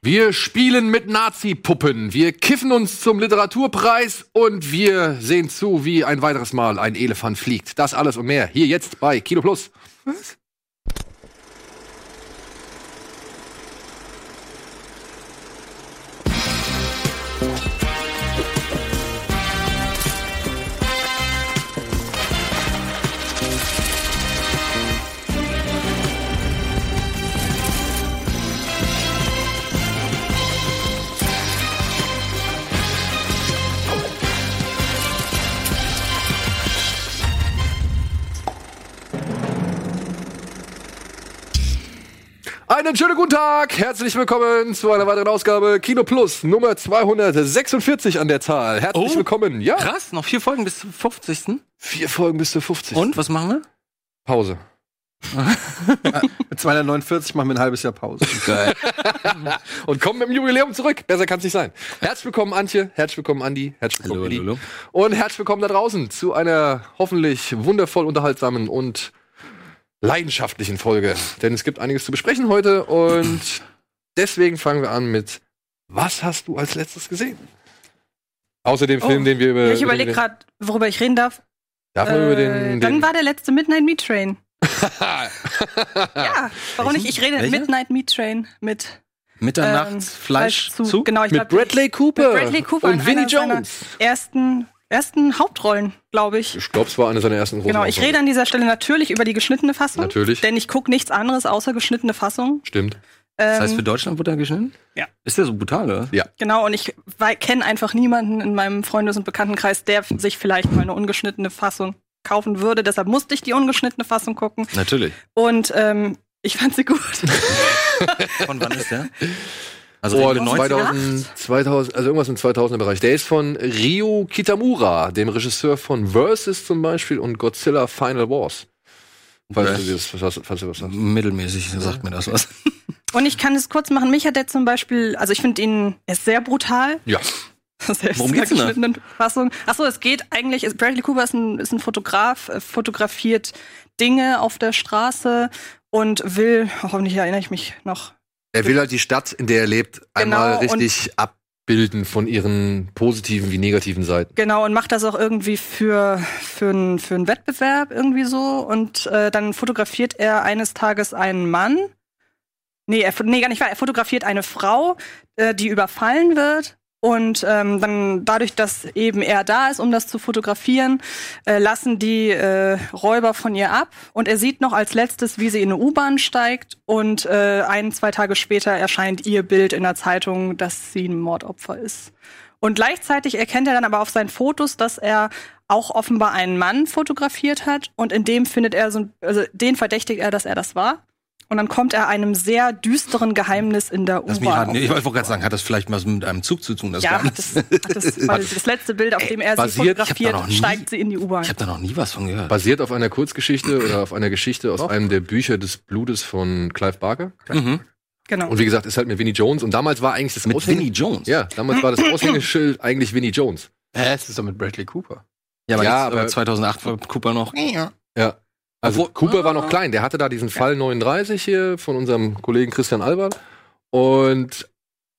Wir spielen mit Nazi-Puppen, wir kiffen uns zum Literaturpreis und wir sehen zu, wie ein weiteres Mal ein Elefant fliegt. Das alles und mehr hier jetzt bei Kino Plus. Was? Einen schönen guten Tag, herzlich willkommen zu einer weiteren Ausgabe Kino Plus Nummer 246 an der Zahl. Herzlich Oh. willkommen. Ja, Krass, noch vier Folgen bis zum 50. vier Folgen bis zur 50. Und, was machen wir? Pause. Mit 249 machen wir ein halbes Jahr Pause. Geil. Und kommen mit dem Jubiläum zurück. Besser kann's nicht sein. Herzlich willkommen, Antje. Herzlich willkommen, Andi. Herzlich willkommen, Hallo, Willi. hallo, Und herzlich willkommen da draußen zu einer hoffentlich wundervoll unterhaltsamen und leidenschaftlichen Folge. Denn es gibt einiges zu besprechen heute und deswegen fangen wir an mit Was hast du als letztes gesehen? Außer dem Oh. Film, den wir über. Ich über überlege gerade, worüber ich reden darf. Darf man über Äh, den. dann den war der letzte Midnight Meat Train. ja, warum nicht? Ich rede Welcher? Midnight Meat Train mit Mitternachts ähm, Fleischzug. Genau, ich mit glaub, Bradley Cooper, mit Bradley Cooper und Vinnie Jones. ersten, ersten Hauptrollen, glaube ich. Ich glaube, es war eine seiner ersten großen Genau, ich rede an dieser Stelle natürlich über die geschnittene Fassung. Natürlich. Denn ich gucke nichts anderes außer geschnittene Fassung. Stimmt. Das heißt, Ähm, für Deutschland wurde er geschnitten? Ja. Ist der so brutal, oder? Genau, und ich kenne einfach niemanden in meinem Freundes- und Bekanntenkreis, der sich vielleicht mal eine ungeschnittene Fassung kaufen würde. Deshalb musste ich die ungeschnittene Fassung gucken. Natürlich. Und ähm, ich fand sie gut. Von wann ist der? Also Oh, reden wir 90er? 2000, 2000, also irgendwas im 2000er Bereich. Der ist von Ryo Kitamura, dem Regisseur von Versus zum Beispiel und Godzilla Final Wars. Falls Okay. du das, falls, falls du was sagst. Mittelmäßig sagt mir das was. Und ich kann es kurz machen. Mich hat der zum Beispiel, also ich finde ihn, er ist sehr brutal. Ja. Selbst Worum geht's denn Fassung. Achso, es geht eigentlich, ist- Bradley Cooper ist ein, ist ein Fotograf, äh, fotografiert Dinge auf der Straße und will, hoffentlich erinnere ich mich noch, Er will halt die Stadt, in der er lebt, einmal Genau, richtig abbilden von ihren positiven wie negativen Seiten. Genau, und macht das auch irgendwie für, für, einen für einen Wettbewerb irgendwie so. Und äh, dann fotografiert er eines Tages einen Mann. Nee, er, nee, gar nicht wahr. Er fotografiert eine Frau, äh, die überfallen wird. Und ähm, dann dadurch, dass eben er da ist, um das zu fotografieren, äh, lassen die äh, Räuber von ihr ab. Und er sieht noch als letztes, wie sie in eine U-Bahn steigt. Und äh, ein, zwei Tage später erscheint ihr Bild in der Zeitung, dass sie ein Mordopfer ist. Und gleichzeitig erkennt er dann aber auf seinen Fotos, dass er auch offenbar einen Mann fotografiert hat. Und in dem findet er so, ein- also den verdächtigt er, dass er das war. Und dann kommt er einem sehr düsteren Geheimnis in der. U-Bahn. Ich wollte gerade sagen, hat das vielleicht was mit einem Zug zu tun? Das Ja, Geheimnis? das, hat das, das letzte Bild, auf dem er sie basiert- da fotografiert, nie- steigt sie in die U-Bahn. Ich habe da noch nie was von gehört. Basiert auf einer Kurzgeschichte oder auf einer Geschichte aus einem der Bücher des Blutes von Clive Barker. Mhm. Genau. Und wie gesagt, ist halt mit Winnie Jones. Und damals war eigentlich das Mit Aushänge- Vinnie Jones. Ja, damals war das Aushängeschild eigentlich Winnie Jones. Hä, es ist doch mit Bradley Cooper. Ja, aber, Ja, jetzt, aber aber- 2008 war Cooper noch. Ja. Also Obwohl- Cooper war noch Ah. klein. Der hatte da diesen Fall 39 hier von unserem Kollegen Christian Albert. Und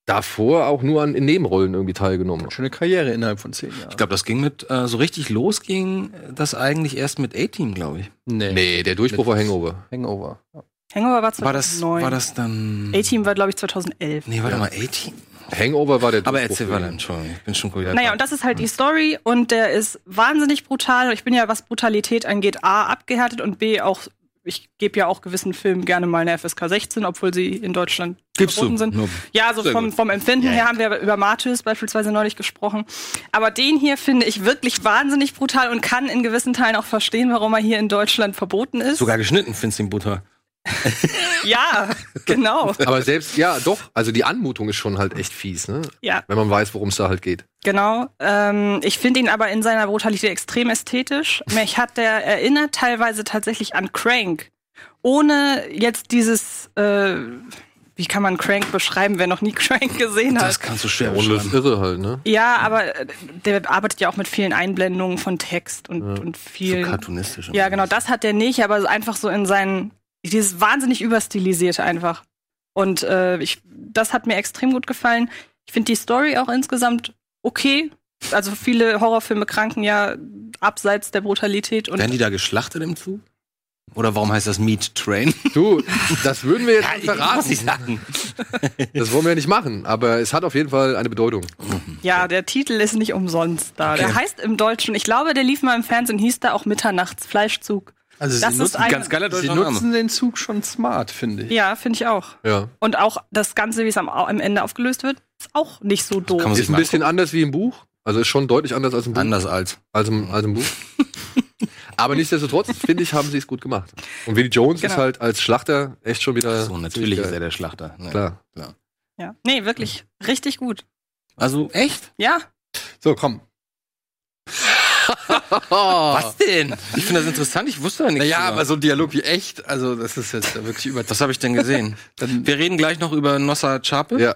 davor auch nur an in Nebenrollen irgendwie teilgenommen. Schöne Karriere innerhalb von zehn Jahren. Ich glaube, das ging mit, äh, so richtig los ging das eigentlich erst mit A-Team, glaube ich. nee. Nee, der Durchbruch war Hangover. Hangover. Ja. Hangover war War das, 2009. war das dann. A-Team war, glaube ich, 2011. Nee, warte Ja. mal, A-Team? Hangover war der Aber erzähl weiter, ihn. Entschuldigung, ich bin schon wieder. Naja, und das ist halt die Story und der ist wahnsinnig brutal. Und Ich bin ja, was Brutalität angeht, A, abgehärtet und B, auch, ich gebe ja auch gewissen Filmen gerne mal eine FSK 16, obwohl sie in Deutschland Gibst verboten sind. Nur- Ja, so vom, vom Empfinden Ja, ja. her haben wir über Martyrs beispielsweise neulich gesprochen. Aber den hier finde ich wirklich wahnsinnig brutal und kann in gewissen Teilen auch verstehen, warum er hier in Deutschland verboten ist. Sogar geschnitten, findest du den Butter. Ja, genau. Aber selbst, ja, doch. Also die Anmutung ist schon halt echt fies, ne? Ja, Wenn man weiß, worum es da halt geht. Genau. Ähm, ich finde ihn aber in seiner Brutalität extrem ästhetisch. Mich hat der erinnert teilweise tatsächlich an Crank. Ohne jetzt dieses, äh, wie kann man Crank beschreiben, wer noch nie Crank gesehen hat? Das kannst du schwer ist beschreiben. irre halt, ne? ja, aber äh, der arbeitet ja auch mit vielen Einblendungen von Text und, und So vielen. cartoonistisch. ja, so. genau, das hat der nicht, aber einfach so in seinen, dieses wahnsinnig überstilisierte einfach. Und äh, ich, das hat mir extrem gut gefallen. Ich finde die Story auch insgesamt okay. Also viele Horrorfilme kranken ja abseits der Brutalität und Werden die da geschlachtet im Zug? Oder warum heißt das Meat Train? Du, das würden wir jetzt Ja, ich verraten. nicht sagen. Das wollen wir ja nicht machen, aber es hat auf jeden Fall eine Bedeutung. ja, der Titel ist nicht umsonst da. Der heißt im Deutschen, ich glaube, der lief mal im Fernsehen, hieß da auch Mitternachtsfleischzug. Also Das sie ist nutzen, ein- Ganz geiler sie nutzen Name. den Zug schon smart, finde ich. Ja, finde ich auch. Ja. Und auch das Ganze, wie es am, am Ende aufgelöst wird, ist auch nicht so doof. kann man sich Ist ein mal bisschen anders wie im Buch. Also ist schon deutlich anders als im Buch. Anders als. Als im, als im Buch. Aber nichtsdestotrotz, finde ich, haben sie es gut gemacht. Und Willie Jones Genau. ist halt als Schlachter echt schon wieder. So, natürlich ist er der Schlachter. Ne? Klar. Ja. Nee, wirklich. Richtig gut. Also, echt? Ja, So, komm. Was denn? Ich finde das interessant. Ich wusste da nichts. Naja, drüber. aber so ein Dialog wie echt, also das ist jetzt wirklich über. Was habe ich denn gesehen? Wir reden gleich noch über Nossa Chape. Ja.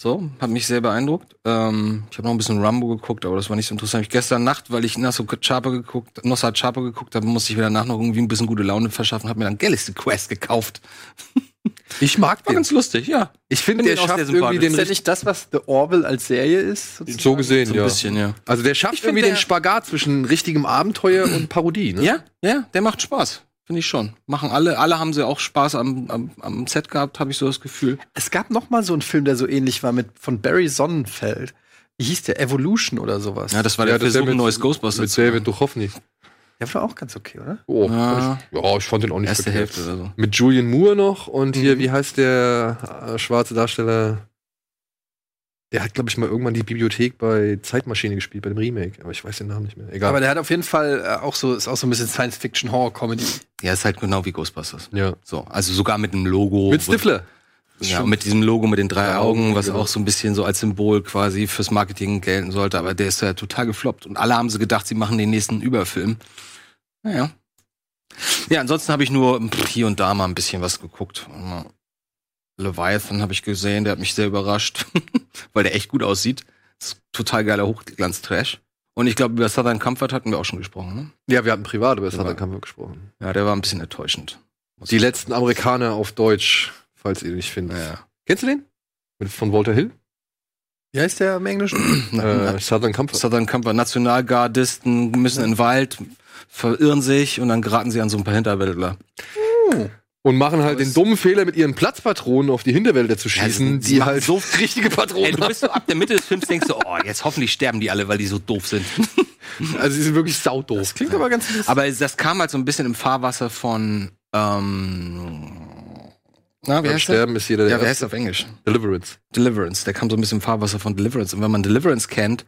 So, hat mich sehr beeindruckt. Ähm, ich habe noch ein bisschen Rambo geguckt, aber das war nicht so interessant. Ich gestern Nacht, weil ich Nossa Chape geguckt, Nossa Chape geguckt habe, musste ich mir danach noch irgendwie ein bisschen gute Laune verschaffen, habe mir dann Galaxy Quest gekauft. Ich mag War den. ganz lustig, ja. Ich finde, Find der schafft sehr irgendwie den ist ja richtig. nicht das, was The Orville als Serie ist? sozusagen? So gesehen, So ein ja. bisschen, ja. Also der schafft Ich find, irgendwie der- den Spagat zwischen richtigem Abenteuer und Parodie, ne? Ja, ja, der macht Spaß. Finde ich schon. Machen alle, alle haben sie auch Spaß am, am, am Set gehabt, habe ich so das Gefühl. Es gab noch mal so einen Film, der so ähnlich war mit von Barry Sonnenfeld. Wie hieß der? Evolution oder sowas. Ja, das war Ja, der Versuch, mit- ein neues Ghostbusters Mit. David Duchovny. Der war auch ganz okay, oder? Oh, Ja. ich, ja, ich fand den auch nicht Erste verkehrt. Hälfte oder so. Mit Julian Moore noch und hier, wie heißt der äh, schwarze Darsteller? Der hat, glaube ich, mal irgendwann die Bibliothek bei Zeitmaschine gespielt, bei dem Remake, aber ich weiß den Namen nicht mehr. Egal. Aber der hat auf jeden Fall äh, auch so, ist auch so ein bisschen Science-Fiction-Horror-Comedy. Ja, ist halt genau wie Ghostbusters. ja. So, also sogar mit einem Logo. Mit Stifler. Ja, mit diesem Logo mit den drei Augen, was genau. auch so ein bisschen so als Symbol quasi fürs Marketing gelten sollte, aber der ist ja total gefloppt. Und alle haben sie gedacht, sie machen den nächsten Überfilm. Naja. Ja, ansonsten habe ich nur hier und da mal ein bisschen was geguckt. Leviathan habe ich gesehen, der hat mich sehr überrascht, weil der echt gut aussieht. Total geiler Hochglanz-Trash. Und ich glaube, über Southern Comfort hatten wir auch schon gesprochen, ne? Ja, wir hatten privat über. Southern Comfort gesprochen. Ja, der war ein bisschen enttäuschend. Die letzten Amerikaner auf Deutsch, falls ihr den nicht findet. Ja. Kennst du den? Mit, von Walter Hill? Wie heißt der im Englischen? Äh, Southern Comfort. Southern Comfort, Nationalgardisten müssen in den Wald, verirren sich und dann geraten sie an so ein paar Hinterwäldler. Und machen halt den dummen Fehler, mit ihren Platzpatronen auf die Hinterwälder zu Ja, schießen, sie die halt so- richtige Ey, Patronen du bist so ab der Mitte des Films denkst du, oh, jetzt hoffentlich sterben die alle, weil die so doof sind. Also sie sind wirklich saudoof. Das klingt aber ganz interessant. Aber das kam halt so ein bisschen im Fahrwasser von ähm, na, wie Beim heißt der? Sterben ist jeder der Ja, wie heißt Erste. der auf Englisch? Deliverance. Deliverance. Der kam so ein bisschen im Fahrwasser von Deliverance. Und wenn man Deliverance kennt,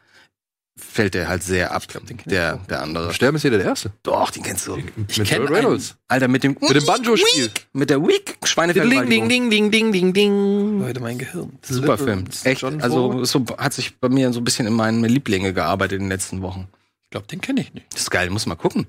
fällt der halt sehr ab, kenn ich der, der andere. Sterben ist jeder der Erste. Doch, den kennst du. mit kenn Burt Reynolds. Alter, mit dem Mit dem Banjo-Spiel. mit der Weak Schweinevergewaltigung. ding, ding, ding, ding, ding. Leute, mein Gehirn. Super Film. Echt. John Also so hat sich bei mir so ein bisschen in meinen Lieblinge gearbeitet in den letzten Wochen. Ich glaube, den kenne ich nicht. Das ist geil, muss mal gucken.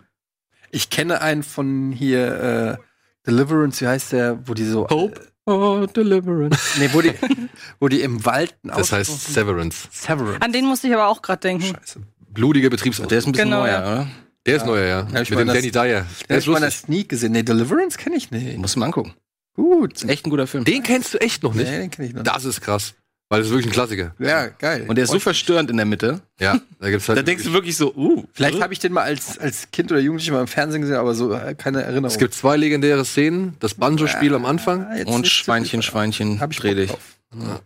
Ich kenne einen von hier, äh, Deliverance, wie heißt der, wo die so. Hope or Deliverance. Nee, wo die, wo die im Wald Das heißt Severance. Severance. an den musste ich aber auch gerade denken. Scheiße. Blutige Betriebsausflug. Der ist ein bisschen Genau, neuer, ja. oder? Der ist neuer, ja. Ja, ich Mit dem Danny Dyer. Der ist ist mal in der lustig. Sneak gesehen. Nee, Deliverance kenne ich nicht. Muss man angucken. Gut. Ist echt ein guter Film. Den kennst du echt noch Nee, nicht. den kenne ich noch. Das ist krass. Weil das ist wirklich ein Klassiker. Ja, geil. Und der ist so verstörend in der Mitte. Ja, da gibt's halt. Da denkst du wirklich so, uh. Vielleicht habe ich den mal als, als Kind oder Jugendlicher mal im Fernsehen gesehen, aber so äh, keine Erinnerung. es gibt zwei legendäre Szenen. Das Banjo-Spiel am Anfang. Jetzt Und Schweinchen. Schweinchen, Hab ich dreh Bock dich. drauf.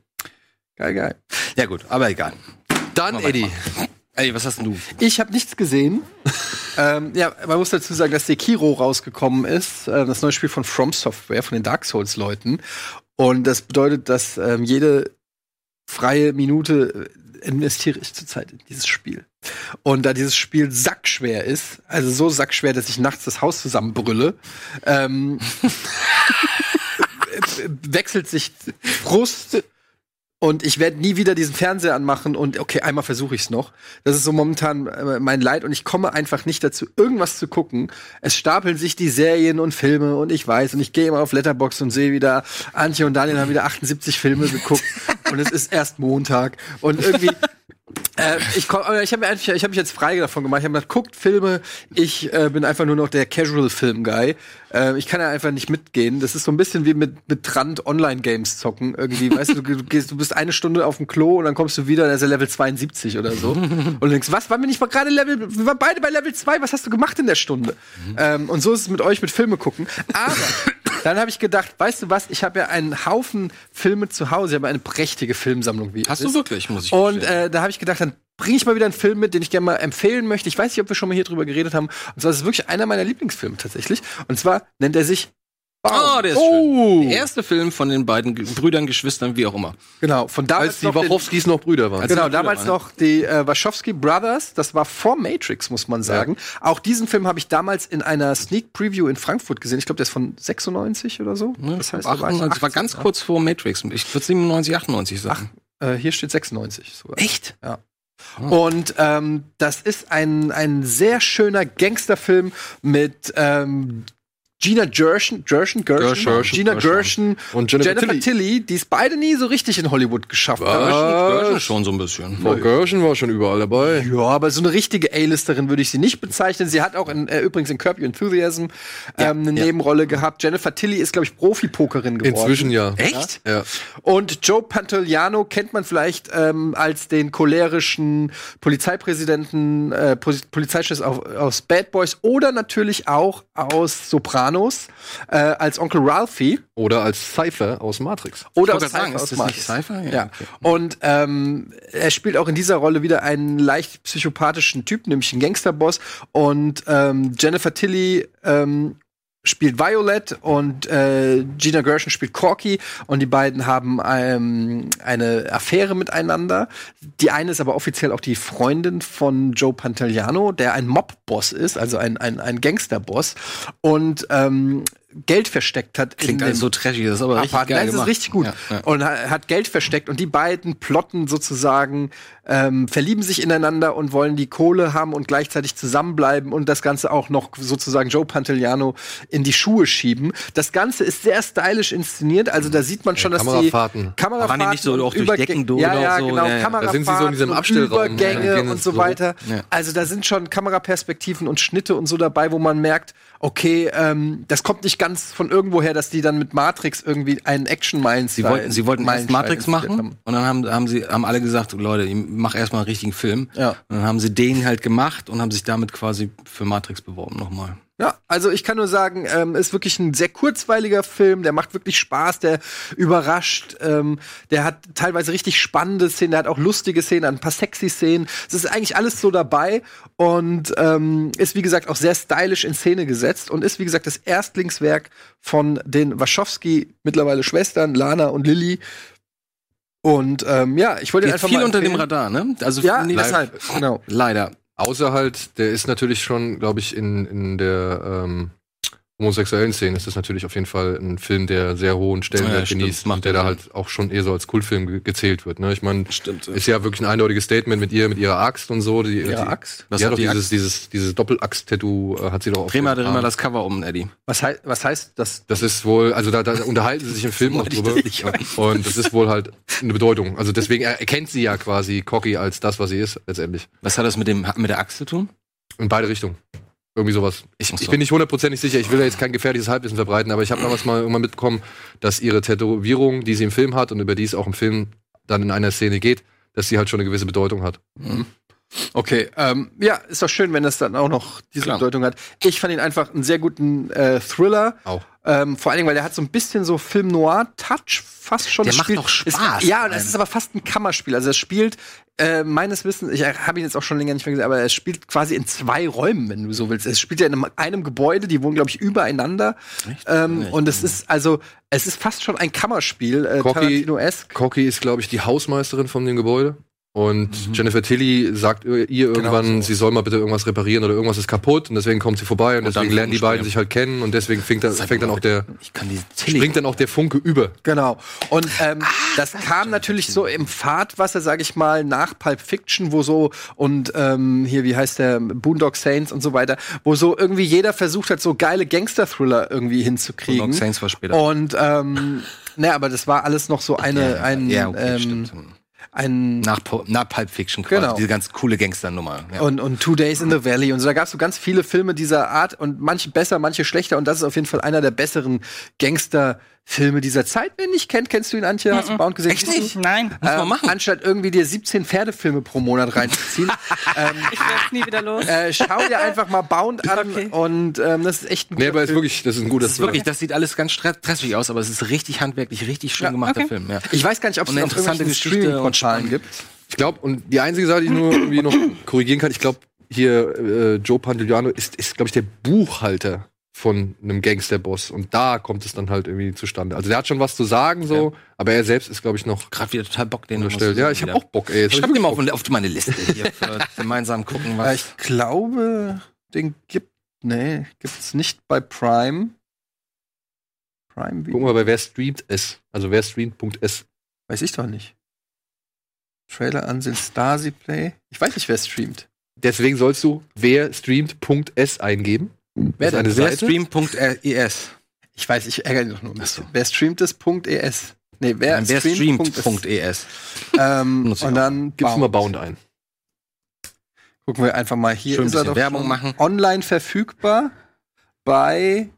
Geil, geil. Ja gut, aber egal. Dann, Eddie. Ey, was hast denn du? Ich habe nichts gesehen. ähm, ja, man muss dazu sagen, dass Sekiro rausgekommen ist, äh, das neue Spiel von From Software, von den Dark Souls-Leuten. Und das bedeutet, dass ähm, jede freie Minute äh, investiere ich zurzeit in dieses Spiel. Und da dieses Spiel sackschwer ist, also so sackschwer, dass ich nachts das Haus zusammenbrülle, ähm, wechselt sich Frust und ich werde nie wieder diesen Fernseher anmachen und okay, einmal versuche ich es noch. Das ist so momentan äh, mein Leid und ich komme einfach nicht dazu, irgendwas zu gucken. Es stapeln sich die Serien und Filme und ich weiß und ich gehe immer auf Letterbox und sehe wieder, Antje und Daniel haben wieder 78 Filme geguckt und es ist erst Montag und irgendwie Äh, ich komm- ich habe ich hab mich jetzt frei davon gemacht. Ich habe gesagt, guckt Filme. Ich äh, bin einfach nur noch der Casual-Film-Guy. Äh, ich kann ja einfach nicht mitgehen. Das ist so ein bisschen wie mit, mit Trant Online-Games zocken. Irgendwie, weißt du, du, gehst, du bist eine Stunde auf dem Klo und dann kommst du wieder, da ist er Level 72 oder so. und du denkst, was, waren wir nicht mal gerade Level, wir waren beide bei Level 2, was hast du gemacht in der Stunde? Ähm, und so ist es mit euch mit Filme gucken. Aber dann habe ich gedacht, weißt du was, ich habe ja einen Haufen Filme zu Hause, ich habe eine prächtige Filmsammlung. Wie ihr Hast du wirklich, muss ich Und äh, da habe ich gedacht, dann bringe ich mal wieder einen Film mit, den ich gerne mal empfehlen möchte. Ich weiß nicht, ob wir schon mal hier drüber geredet haben. Und zwar ist es wirklich einer meiner Lieblingsfilme tatsächlich. Und zwar nennt er sich Baum. Oh, der ist oh. schön. Der erste Film von den beiden Brüdern, Geschwistern, wie auch immer. Genau, von damals Als die noch Wachowskis noch Brüder waren. Genau, Brüder damals waren. noch die äh, Wachowski Brothers, das war vor Matrix, muss man sagen. Auch diesen Film habe ich damals in einer Sneak Preview in Frankfurt gesehen. Ich glaube, der ist von 96 oder so. das heißt, da war ich 98, das war 18, ganz ja. kurz vor Matrix. Ich würde 97, 98 sagen. Äh, hier steht 96 sogar. Echt? Ja. Und ähm, das ist ein, ein sehr schöner Gangsterfilm mit ähm, Gina Gershon, Gershon, Gershon, Gershon, Gina Gershon. Gershon Und Jennifer Jennifer Tilly. Tilly, die es beide nie so richtig in Hollywood geschafft haben. Gershon schon so ein bisschen. Frau Gershon war schon überall dabei. Ja, aber so eine richtige A-Listerin würde ich sie nicht bezeichnen. Sie hat auch in, äh, übrigens in Curb Your Enthusiasm ähm, eine ja. Nebenrolle gehabt. Jennifer Tilly ist, glaube ich, Profipokerin geworden. Inzwischen ja. Echt? Ja. Und Joe Pantoliano kennt man vielleicht ähm, als den cholerischen Polizeipräsidenten, äh, Poli- Polizeichef aus, aus Bad Boys oder natürlich auch aus Sopranos äh, als Onkel Ralphie Oder als Cypher aus Matrix. oder sagen, Cypher ist aus Matrix. nicht Cypher? Ja, Ja. okay. Und ähm, er spielt auch in dieser Rolle wieder einen leicht psychopathischen Typ, nämlich einen Gangsterboss. Und ähm, Jennifer Tilly ähm, spielt Violet und äh, Gina Gershon spielt Corky und die beiden haben ähm, eine Affäre miteinander. Die eine ist aber offiziell auch die Freundin von Joe Pantoliano, der ein Mob-Boss ist, also ein, ein, ein Gangsterboss und ähm, Geld versteckt hat. Klingt in alles so trashig, das ist aber richtig Apartment. geil Nein, das gemacht. ist richtig gut. Ja, ja. Und ha- hat Geld versteckt. Und die beiden plotten sozusagen, ähm, verlieben sich ineinander und wollen die Kohle haben und gleichzeitig zusammenbleiben und das Ganze auch noch sozusagen Joe Pantoliano in die Schuhe schieben. Das Ganze ist sehr stylisch inszeniert. Also da sieht man schon, dass Kamerfahrten. die Kamerafahrten Waren die nicht so auch durch Decken durch ja, ja, so? genau. Ja, ja. Kamerafahrten Da sind sie so in diesem Abstellraum, Übergänge ja, gehen und so Büro. weiter. Ja. Also da sind schon Kameraperspektiven und Schnitte und so dabei, wo man merkt, okay, ähm, das kommt nicht ganz von irgendwoher, dass die dann mit Matrix irgendwie einen Action-Meilenstein Sie wollten, sie wollten erst Matrix machen haben. und dann haben, haben sie haben alle gesagt, Leute, ich mach erstmal einen richtigen Film. Ja. Und dann haben sie den halt gemacht und haben sich damit quasi für Matrix beworben nochmal. Ja, also ich kann nur sagen, ähm, ist wirklich ein sehr kurzweiliger Film, der macht wirklich Spaß, der überrascht, ähm, der hat teilweise richtig spannende Szenen, der hat auch lustige Szenen, ein paar sexy Szenen. Es ist eigentlich alles so dabei und ähm, ist wie gesagt auch sehr stylisch in Szene gesetzt und ist wie gesagt das Erstlingswerk von den Wachowski mittlerweile Schwestern Lana und Lilly. Und ähm, ja, ich wollte einfach viel mal unter dem. Radar, ne? Also Ja, nee, deshalb, genau. leider. Außer halt, der ist natürlich schon, glaube ich, in, in der ähm, homosexuellen Szene ist das natürlich auf jeden Fall ein Film, der sehr hohen Stellenwert Ja, genießt und der ja da halt auch schon eher so als Kultfilm ge gezählt wird. Ne? Ich meine, Stimmt. ist ja wirklich ein eindeutiges Statement mit ihr, mit ihrer Axt und so. Die, Ihre die, Axt? Was ja, hat doch die dieses, Axt? dieses, dieses Doppelaxt-Tattoo äh, hat sie doch auch. Dem immer Arm. das Cover um, Eddie. Was, hei was heißt das? Das ist wohl, also da, da unterhalten sie sich im Film auch ich drüber. Und das ist wohl halt eine Bedeutung. Also deswegen er- erkennt sie ja quasi Cocky als das, was sie ist, letztendlich. Was hat das mit dem mit der Axt zu tun? In beide Richtungen. Irgendwie sowas. Ich, so. ich bin nicht hundertprozentig sicher, ich will da jetzt kein gefährliches Halbwissen verbreiten, aber ich habe damals mal irgendwann mitbekommen, dass ihre Tätowierung, die sie im Film hat und über die es auch im Film dann in einer Szene geht, dass sie halt schon eine gewisse Bedeutung hat. Okay, ähm, ja, ist doch schön, wenn das dann auch noch diese Klar. Bedeutung hat. Ich fand ihn einfach einen sehr guten äh, Thriller. Auch. Ähm, vor allen Dingen, weil der hat so ein bisschen so Film Noir Touch fast schon. Der Es macht spielt, doch Spaß. Es, ja, und es ist aber fast ein Kammerspiel. Also es spielt äh, meines Wissens, ich habe ihn jetzt auch schon länger nicht mehr gesehen, aber es spielt quasi in zwei Räumen, wenn du so willst. Es spielt ja in einem, einem Gebäude, die wohnen glaube ich übereinander. Ähm, Echt? und es ist also, es ist fast schon ein Kammerspiel, äh, Tarantino-esque. Cocky ist, glaube ich, die Hausmeisterin von dem Gebäude. Und Jennifer Tilly sagt ihr ihr irgendwann, Genau so. sie soll mal bitte irgendwas reparieren oder irgendwas ist kaputt und deswegen kommt sie vorbei und, Und dann deswegen lernen die beiden sich halt kennen und deswegen fängt dann, fängt dann auch der, Ich kann die Tilly. springt dann auch der Funke über. Genau. Und ähm, Ah, das kam natürlich so im Fahrtwasser, sag ich mal, nach Pulp Fiction, wo so und ähm, hier, wie heißt der, Boondock Saints und so weiter, wo so irgendwie jeder versucht hat, so geile Gangster-Thriller irgendwie hinzukriegen. Boondock Saints war später. Und ähm, ne, aber das war alles noch so eine, ein, ja, okay, ähm, stimmt. Ein Nach, nach Pulp Fiction quasi. Genau. Diese ganz coole Gangsternummer. Ja. und, und Two Days in the Valley und so. Da gab es so ganz viele Filme dieser Art und manche besser, manche schlechter. Und das ist auf jeden Fall einer der besseren Gangsterfilme dieser Zeit. Wer ihn nicht kennt, kennst du ihn, Antje? Hast du Bound gesehen? Echt nicht? Nein, Muss man Ähm, machen. Anstatt irgendwie dir 17 Pferdefilme pro Monat reinzuziehen, ähm, ich werde nie wieder los. äh, schau dir einfach mal Bound an Okay. und ähm, das ist echt ein Nee, guter aber ist Film. wirklich, das ist ein guter Das ist wirklich, das sieht alles ganz stre- stressig aus, aber es ist richtig handwerklich, richtig schön Ja, gemachter okay. Film. Ja. Ich weiß gar nicht, ob es eine interessante Streaming-Portalen gibt. Ich glaube, und die einzige Sache, die ich nur irgendwie noch korrigieren kann, ich glaube, hier äh, Joe Pantoliano ist, ist glaube ich, der Buchhalter von einem Gangsterboss. Und da kommt es dann halt irgendwie zustande. Also der hat schon was zu sagen, so, aber er selbst ist, glaube ich, noch Gerade wieder total Bock, den unterstellt. Ja, ich habe auch Bock, ey. Jetzt Ich schreibe den mal auf, auf meine Liste hier für gemeinsam gucken, was. ich glaube, den gibt nee, gibt's nicht bei Prime. Prime Guck Video. mal, bei wer streamt es. Also wer streamt.es. Weiß ich doch nicht. Trailer ansehen, Stasi Play. Ich weiß nicht, wer streamt. Deswegen sollst du wer streamt.es eingeben. Wer Das ist eine? Seite. Stream.es. Ich weiß, ich ärgere mich doch nur ein bisschen. So. Wer streamt es? .es. Nee, wer, Nein, wer streamt? streamt.es. Ähm, Benutze ich und dann Gibst du mal Bound. Ein. Gucken wir einfach mal hier. Schön ist er doch Werbung machen. Online verfügbar bei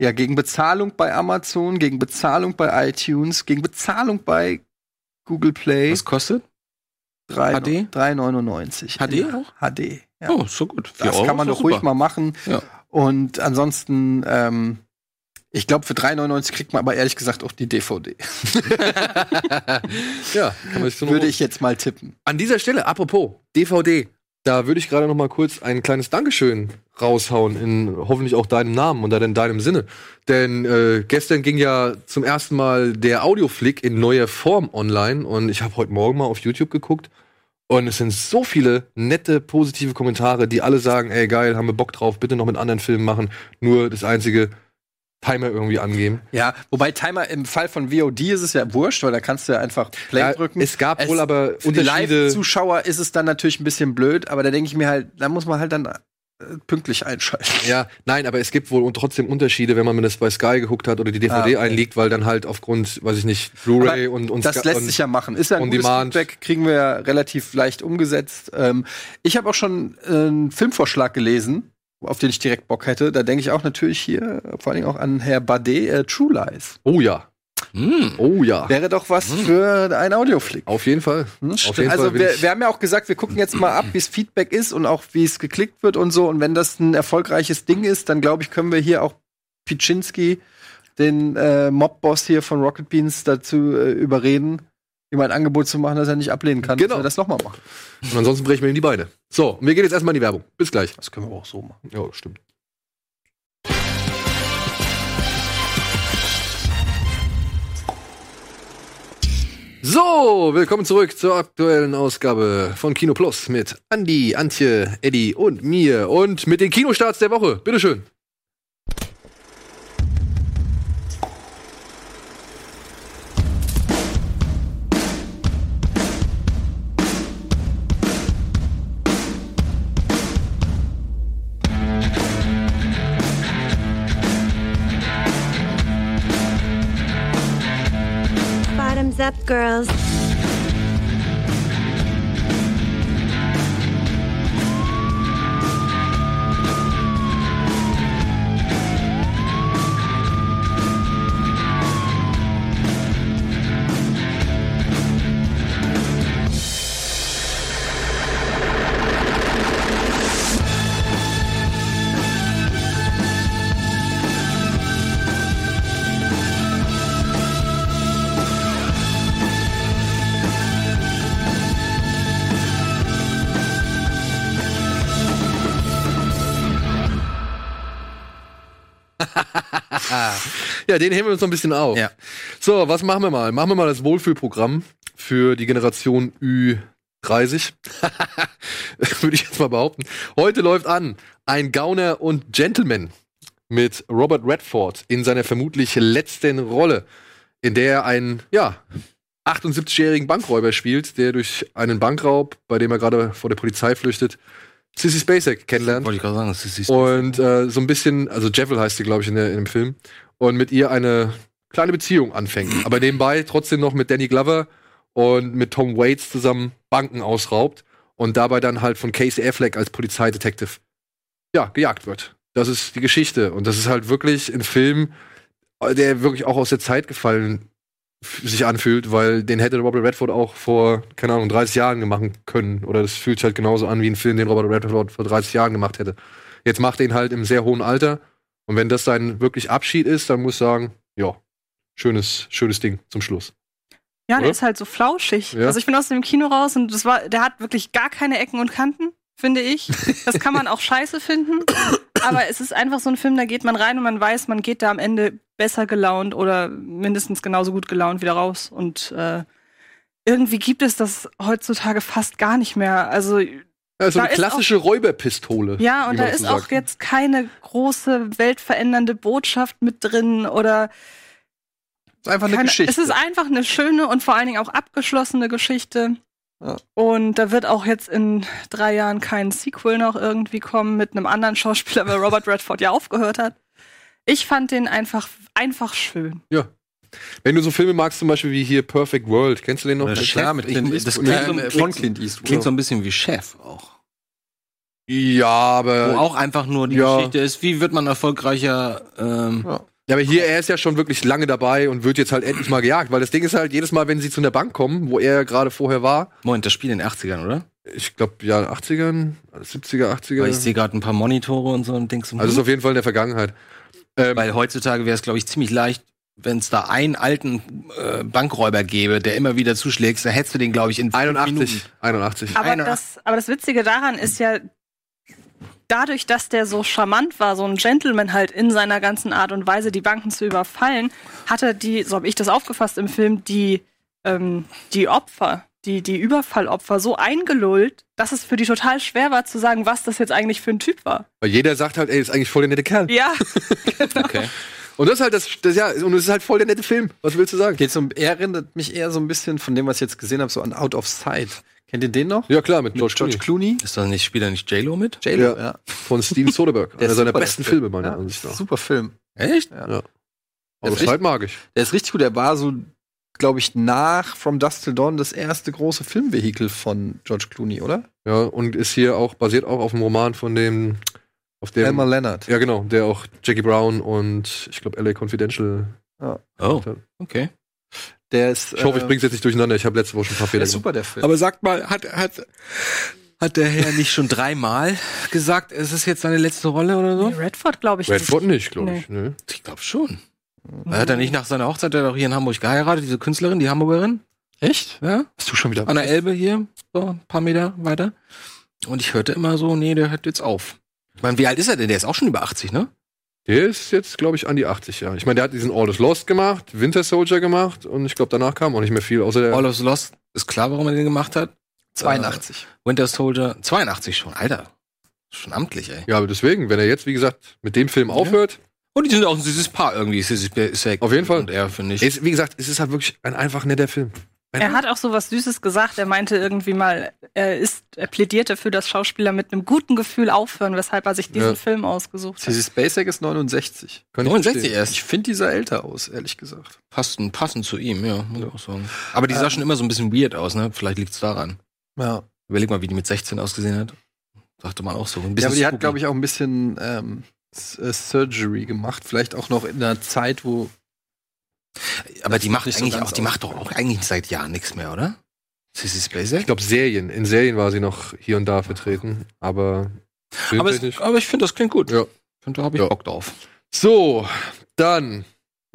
ja gegen Bezahlung bei Amazon, gegen Bezahlung bei iTunes, gegen Bezahlung bei Google Play. Was kostet? Drei- HD? 3,99. HD Ja, auch? HD. Ja. Oh, so gut. Vier das Euro kann man doch ruhig super. mal machen. Ja. Und ansonsten, ähm, ich glaube, für 3,99 kriegt man aber ehrlich gesagt auch die DVD. Ja, kann man so Würde ich jetzt mal tippen. An dieser Stelle, apropos DVD, da würde ich gerade noch mal kurz ein kleines Dankeschön raushauen in hoffentlich auch deinem Namen und dann in deinem Sinne. Denn äh, gestern ging ja zum ersten Mal der Audioflick in neuer Form online und ich habe heute Morgen mal auf YouTube geguckt und es sind so viele nette, positive Kommentare, die alle sagen, ey geil, haben wir Bock drauf, bitte noch mit anderen Filmen machen. Nur das einzige Timer irgendwie angeben. Ja, wobei Timer im Fall von VOD ist es ja wurscht, weil da kannst du ja einfach Play Ja, drücken. es gab wohl aber für die Unterschiede. Live-Zuschauer ist es dann natürlich ein bisschen blöd, aber da denke ich mir halt, da muss man halt dann pünktlich einschalten. Ja, nein, aber es gibt wohl trotzdem Unterschiede, wenn man das bei Sky geguckt hat oder die DVD Ah, okay. einliegt, weil dann halt aufgrund, weiß ich nicht, Blu-ray und, und das Sky- lässt und, sich ja machen. Ist ja ein gutes demand. Feedback, kriegen wir ja relativ leicht umgesetzt. Ähm, ich habe auch schon äh, einen Filmvorschlag gelesen, auf den ich direkt Bock hätte. Da denke ich auch natürlich hier, äh, vor allen Dingen auch an Herr Bade, äh, True Lies. Oh ja, Hm. oh ja. Wäre doch was Hm. für ein Audioflick. Auf jeden Fall. Hm? Auf jeden also Fall wir, wir haben ja auch gesagt, wir gucken jetzt mal ab, wie es Feedback ist und auch wie es geklickt wird und so. Und wenn das ein erfolgreiches Ding ist, dann glaube ich, können wir hier auch Piczynski, den äh, Mobboss hier von Rocket Beans, dazu äh, überreden, ihm ein Angebot zu machen, das er nicht ablehnen kann, Genau. dass wir das nochmal machen. Und ansonsten brechen wir ihm die Beine. So, und wir gehen jetzt erstmal in die Werbung. Bis gleich. Das können wir auch so machen. Ja, stimmt. So, willkommen zurück zur aktuellen Ausgabe von Kino Plus mit Andy, Antje, Eddie und mir und mit den Kinostarts der Woche. Bitteschön. Girls. Ja, den heben wir uns noch ein bisschen auf. Ja. So, was machen wir mal? Machen wir mal das Wohlfühlprogramm für die Generation Ü30. Würde ich jetzt mal behaupten. Heute läuft an ein Gauner und Gentleman mit Robert Redford in seiner vermutlich letzten Rolle, in der er einen, ja, 78-jährigen Bankräuber spielt, der durch einen Bankraub, bei dem er gerade vor der Polizei flüchtet, Sissy Spacek kennenlernt. Wollte ich gerade sagen, das ist Und äh, so ein bisschen, also Jevel heißt sie, glaube ich, in, der, in dem Film. Und mit ihr eine kleine Beziehung anfängt. Aber nebenbei trotzdem noch mit Danny Glover und mit Tom Waits zusammen Banken ausraubt und dabei dann halt von Casey Affleck als Polizeidetective ja, gejagt wird. Das ist die Geschichte und das ist halt wirklich ein Film, der wirklich auch aus der Zeit gefallen sich anfühlt, weil den hätte Robert Redford auch vor, keine Ahnung, 30 Jahren machen können. Oder das fühlt sich halt genauso an wie ein Film, den Robert Redford vor 30 Jahren gemacht hätte. Jetzt macht er ihn halt im sehr hohen Alter. Und wenn das sein wirklich Abschied ist, dann muss ich sagen, ja, schönes, schönes Ding zum Schluss. Ja, Oder? der ist halt so flauschig. Ja. Also ich bin aus dem Kino raus und das war, der hat wirklich gar keine Ecken und Kanten, finde ich. Das kann man auch scheiße finden. Aber es ist einfach so ein Film, da geht man rein und man weiß, man geht da am Ende besser gelaunt oder mindestens genauso gut gelaunt wieder raus. Und äh, irgendwie gibt es das heutzutage fast gar nicht mehr. Also Ja, so Da eine klassische Räuberpistole. ja, und da ist auch sagt. jetzt keine große weltverändernde Botschaft mit drin oder ist einfach eine keine, Geschichte. Es ist einfach eine schöne und vor allen Dingen auch abgeschlossene Geschichte. Ja. Und da wird auch jetzt in drei Jahren kein Sequel noch irgendwie kommen mit einem anderen Schauspieler, weil Robert Redford ja aufgehört hat. Ich fand den einfach, einfach schön. Wenn du so Filme magst, zum Beispiel wie hier Perfect World, kennst du den noch? Mit Chef, Klar, mit Clint das Eastwood. klingt so- äh, klingt- von Clint Eastwood. Klingt so ein bisschen wie Chef auch. Ja, aber Wo auch einfach nur die ja. Geschichte ist, wie wird man erfolgreicher ähm, Ja. Ja, aber hier, er ist ja schon wirklich lange dabei und wird jetzt halt endlich mal gejagt, weil das Ding ist halt, jedes Mal, wenn sie zu einer Bank kommen, wo er gerade vorher war, Moment, das Spiel in den 80ern, oder? ich glaube, ja, 80ern, 70er, 80er. Weil ich sehe gerade ein paar Monitore und so und denk so, also es ist hm. auf jeden Fall in der Vergangenheit. Ähm, Weil heutzutage wäre es, glaube ich, ziemlich leicht, wenn es da einen alten äh, Bankräuber gäbe, der immer wieder zuschlägt, dann hättest du den, glaube ich, in fünf 81, Minuten. 81. Aber Einer- das, aber das Witzige daran ist ja, dadurch, dass der so charmant war, so ein Gentleman halt in seiner ganzen Art und Weise, die Banken zu überfallen, hat er die, so habe ich das aufgefasst im Film, die, ähm, die Opfer, die, die Überfallopfer so eingelullt, dass es für die total schwer war zu sagen, was das jetzt eigentlich für ein Typ war. Weil jeder sagt halt, ey, ist eigentlich voll der nette Kerl. Ja, Okay. Und das ist halt das, das ja, und es ist halt voll der nette Film. Was willst du sagen? Geht's um, er erinnert mich eher so ein bisschen von dem, was ich jetzt gesehen habe, so an Out of Sight. Kennt ihr den noch? Ja, klar, mit George, Mit George Clooney. Clooney. Ist da nicht, spielt da nicht J-Lo mit? J-Lo, Ja. ja. Von Steven Soderbergh. Der Einer ist seiner super, besten. Filme, meiner Ja, Ansicht nach. Super Film. Echt? Ja. Ja. Ist das halt mag ich. Der ist richtig gut. Der war so, glaube ich, nach From Dust Till Dawn das erste große Filmvehikel von George Clooney, oder? Ja, und ist hier auch, basiert auch auf dem Roman von dem, auf dem. Elmer Leonard. Ja, genau, der auch Jackie Brown und ich glaube LA Confidential. Oh, okay. Der ist. Ich hoffe, ich bring's jetzt nicht durcheinander. Ich habe letzte Woche schon ein paar der Fehler ist gemacht. super, der Film. Aber sagt mal, hat, hat, hat der Herr nicht schon dreimal gesagt, es ist jetzt seine letzte Rolle oder so? Nee, Redford glaube ich Redford nicht. glaube ich. Ne? Ich glaube schon. Hat er nicht nach seiner Hochzeit hat er doch hier in Hamburg geheiratet, diese Künstlerin, die Hamburgerin? echt? Ja? Hast du schon wieder? An der Elbe hier, so ein paar Meter weiter. Und ich hörte immer so, nee, der hört jetzt auf. Ich meine, wie alt ist er denn? Der ist auch schon über 80, ne? Der ist jetzt, glaube ich, an die 80 Jahre. Ich meine, der hat diesen All is Lost gemacht, Winter Soldier gemacht und ich glaube, danach kam auch nicht mehr viel, außer der. All of the Lost ist klar, warum er den gemacht hat. 82. Winter Soldier, 82 schon, Alter. Schon amtlich, ey. ja, aber deswegen, wenn er jetzt, wie gesagt, mit dem Film aufhört, Und die sind auch ein süßes Paar irgendwie. Sissy Spacek Auf jeden Fall. Und er, finde ich. ist, wie gesagt, es ist halt wirklich ein einfach netter Film. Er hat auch so was Süßes gesagt. Er meinte irgendwie mal, er ist, er plädiert dafür, dass Schauspieler mit einem guten Gefühl aufhören, weshalb er sich diesen Ja. Film ausgesucht hat. Sissy Spacek ist 69. Kann ich 69 verstehen. erst. Ich finde dieser älter aus, ehrlich gesagt. Passend, passend zu ihm, ja, muss ich auch sagen. Aber die sah schon immer so ein bisschen weird aus, ne? Vielleicht liegt's daran. Ja. Überleg mal, wie die mit 16 ausgesehen hat. Dachte man auch so. Ein Ja, bisschen aber die hat, glaube ich, auch ein bisschen ähm, äh, Surgery gemacht. Vielleicht auch noch in einer Zeit, wo. Aber die das macht nicht so eigentlich ganz auch, die macht doch auch eigentlich seit Jahren nichts mehr, oder? Sissy Spacek? Ich glaube, Serien. In Serien war sie noch hier und da vertreten, aber aber, es, aber ich finde, das klingt gut. Ja. Ich finde, da habe ich Ja. Bock drauf. So, dann.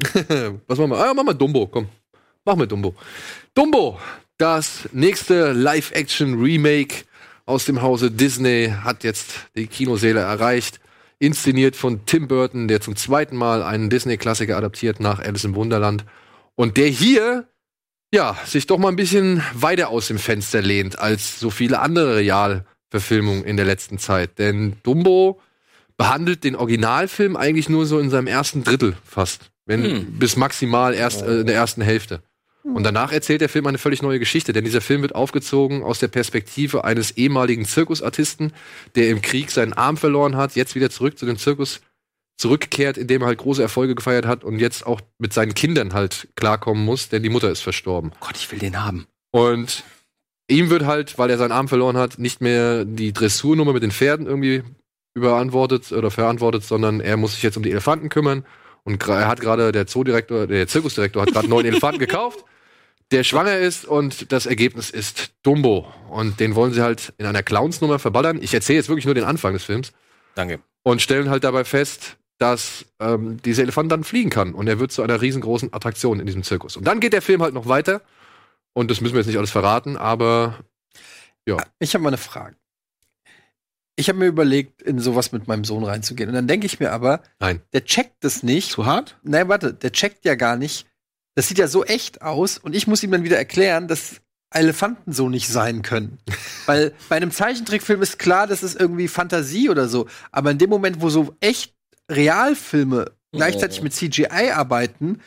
Was machen wir? Ah, machen wir Dumbo, komm. Machen wir Dumbo. Dumbo, das nächste Live-Action-Remake aus dem Hause Disney, hat jetzt die Kinosäle erreicht. Inszeniert von Tim Burton, der zum zweiten Mal einen Disney-Klassiker adaptiert nach Alice im Wunderland. Und der hier, ja, sich doch mal ein bisschen weiter aus dem Fenster lehnt als so viele andere Realverfilmungen in der letzten Zeit. Denn Dumbo behandelt den Originalfilm eigentlich nur so in seinem ersten Drittel fast. Wenn, Hm. bis maximal erst äh, in der ersten Hälfte. Und danach erzählt der Film eine völlig neue Geschichte, denn dieser Film wird aufgezogen aus der Perspektive eines ehemaligen Zirkusartisten, der im Krieg seinen Arm verloren hat, jetzt wieder zurück zu dem Zirkus zurückkehrt, in dem er halt große Erfolge gefeiert hat und jetzt auch mit seinen Kindern halt klarkommen muss, denn die Mutter ist verstorben. Gott, ich will den haben. Und ihm wird halt, weil er seinen Arm verloren hat, nicht mehr die Dressurnummer mit den Pferden irgendwie überantwortet oder verantwortet, sondern er muss sich jetzt um die Elefanten kümmern. Und er hat gerade, der Zoodirektor, der Zirkusdirektor hat gerade einen neuen Elefanten gekauft, der schwanger ist und das Ergebnis ist Dumbo. Und den wollen sie halt in einer Clownsnummer verballern. Ich erzähle jetzt wirklich nur den Anfang des Films Danke. und stellen halt dabei fest, dass ähm, dieser Elefant dann fliegen kann und er wird zu einer riesengroßen Attraktion in diesem Zirkus. Und dann geht der Film halt noch weiter und das müssen wir jetzt nicht alles verraten, aber Ich habe mal eine Frage. Ich habe mir überlegt, in sowas mit meinem Sohn reinzugehen. Und dann denke ich mir aber, Nein. der checkt das nicht. Zu hart? Nein, warte, der checkt ja gar nicht. Das sieht ja so echt aus. Und ich muss ihm dann wieder erklären, dass Elefanten so nicht sein können. Weil bei einem Zeichentrickfilm ist klar, das ist irgendwie Fantasie oder so. Aber in dem Moment, wo so echt Realfilme gleichzeitig mit CGI arbeiten,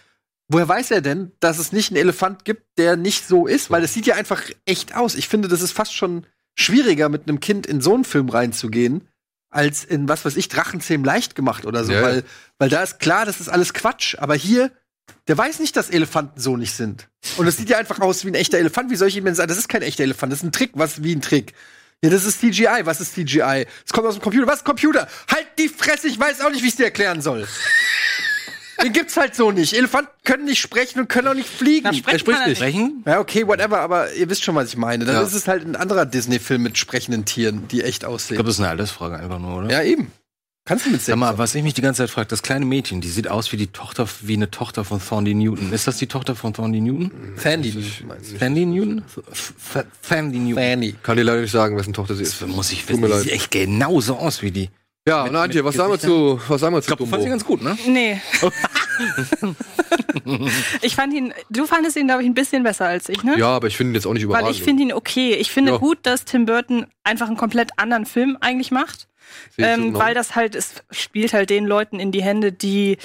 woher weiß er denn, dass es nicht einen Elefant gibt, der nicht so ist? Weil es sieht ja einfach echt aus. Ich finde, das ist fast schon schwieriger, mit einem Kind in so einen Film reinzugehen, als in, was weiß ich, Drachenzähmen leicht gemacht oder so. Ja. Weil, weil da ist klar, das ist alles Quatsch. Aber hier, der weiß nicht, dass Elefanten so nicht sind. Und es sieht ja einfach aus wie ein echter Elefant. Wie soll ich ihm denn sagen, das ist kein echter Elefant, das ist ein Trick. Was wie ein Trick? Ja, das ist CGI. Was ist CGI? Es kommt aus dem Computer. Was ist Computer? Halt die Fresse, ich weiß auch nicht, wie ich es dir erklären soll. Den gibt's halt so nicht. Elefanten können nicht sprechen und können auch nicht fliegen. Na, sprechen spricht er nicht. Sprechen? Ja, okay, whatever, aber ihr wisst schon, was ich meine. Dann Ja. ist es halt ein anderer Disney-Film mit sprechenden Tieren, die echt Ich aussehen. glaube, das ist eine Altersfrage einfach nur, oder? ja, eben. Kannst du mit Sag mal, was ich mich die ganze Zeit frage, das kleine Mädchen, die sieht aus wie die Tochter, wie eine Tochter von Thorndy Newton. Ist das die Tochter von Thorndy Newton? Fandy, meinst du? Fandy Newton? Fandy Newton. Fanny. kann dir leider nicht sagen, wessen Tochter sie ist. Das muss ich wissen. Die sieht echt genauso aus wie die. Ja, und Antje, was sagen wir zu, was sagen wir Ich zu glaube, du fandst ihn ganz gut, ne? Nee. ich fand ihn, du fandest ihn, glaube ich, ein bisschen besser als ich, ne? Ja, aber ich finde ihn jetzt auch nicht überragend. Weil ich finde ihn okay. Ich finde Ja. gut, dass Tim Burton einfach einen komplett anderen Film eigentlich macht. Ich so Ähm, genau. weil das halt, es spielt halt den Leuten in die Hände, die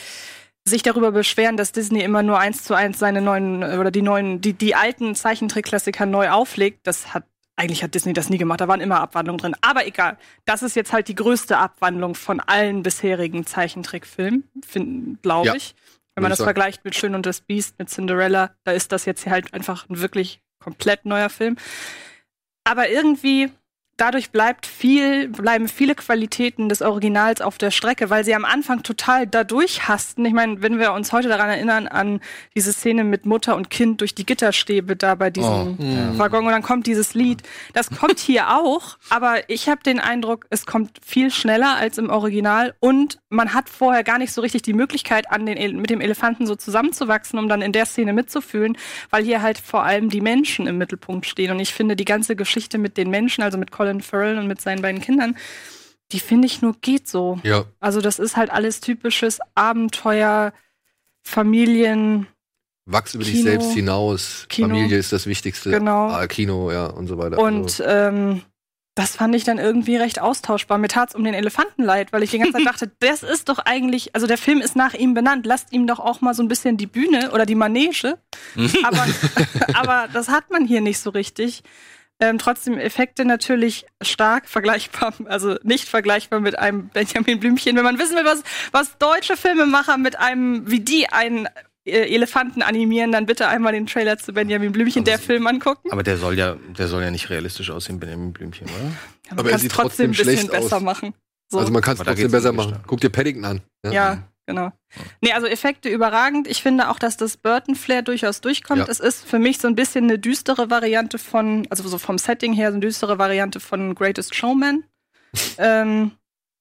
sich darüber beschweren, dass Disney immer nur eins zu eins seine neuen oder die neuen, die, die alten Zeichentrickklassiker neu auflegt. Das hat eigentlich hat Disney das nie gemacht, da waren immer Abwandlungen drin. Aber egal, das ist jetzt halt die größte Abwandlung von allen bisherigen Zeichentrickfilmen, glaube Ja, ich. Wenn man das sagen. vergleicht mit Schön und das Biest, mit Cinderella, da ist das jetzt halt einfach ein wirklich komplett neuer Film. Aber irgendwie, dadurch bleibt viel, bleiben viele Qualitäten des Originals auf der Strecke, weil sie am Anfang total dadurch hasten. Ich meine, wenn wir uns heute daran erinnern, an diese Szene mit Mutter und Kind durch die Gitterstäbe da bei diesem Oh, Waggon und dann kommt dieses Lied. Das kommt hier auch, aber ich habe den Eindruck, es kommt viel schneller als im Original und man hat vorher gar nicht so richtig die Möglichkeit, an den, mit dem Elefanten so zusammenzuwachsen, um dann in der Szene mitzufühlen, weil hier halt vor allem die Menschen im Mittelpunkt stehen. Und ich finde die ganze Geschichte mit den Menschen, also mit Colin Farrell und mit seinen beiden Kindern, die finde ich nur geht so. ja, Also das ist halt alles typisches Abenteuer, Familien, wachs über dich Kino. selbst hinaus. Kino. Familie ist das Wichtigste. Genau. Ah, Kino, ja, und so weiter. Also, Und ähm, das fand ich dann irgendwie recht austauschbar. Mir tat's um den Elefanten leid, weil ich die ganze Zeit dachte, das ist doch eigentlich, also der Film ist nach ihm benannt, lasst ihm doch auch mal so ein bisschen die Bühne oder die Manege. aber, aber das hat man hier nicht so richtig. Ähm, trotzdem Effekte natürlich stark vergleichbar, also nicht vergleichbar mit einem Benjamin Blümchen. Wenn man wissen will, was, was deutsche Filmemacher mit einem, wie die einen äh, Elefanten animieren, dann bitte einmal den Trailer zu Benjamin Blümchen, der Film angucken. Aber der soll ja, der soll ja nicht realistisch aussehen, Benjamin Blümchen, oder? Ja, man Aber er sieht trotzdem ein trotzdem bisschen schlecht besser aus. machen. So. also man kann es Aber trotzdem besser machen. Guck dir Paddington an. ja, genau. Nee, also Effekte überragend. Ich finde auch, dass das Burton-Flair durchaus durchkommt. Ja. Es ist für mich so ein bisschen eine düstere Variante von, also so vom Setting her, so eine düstere Variante von Greatest Showman. ähm,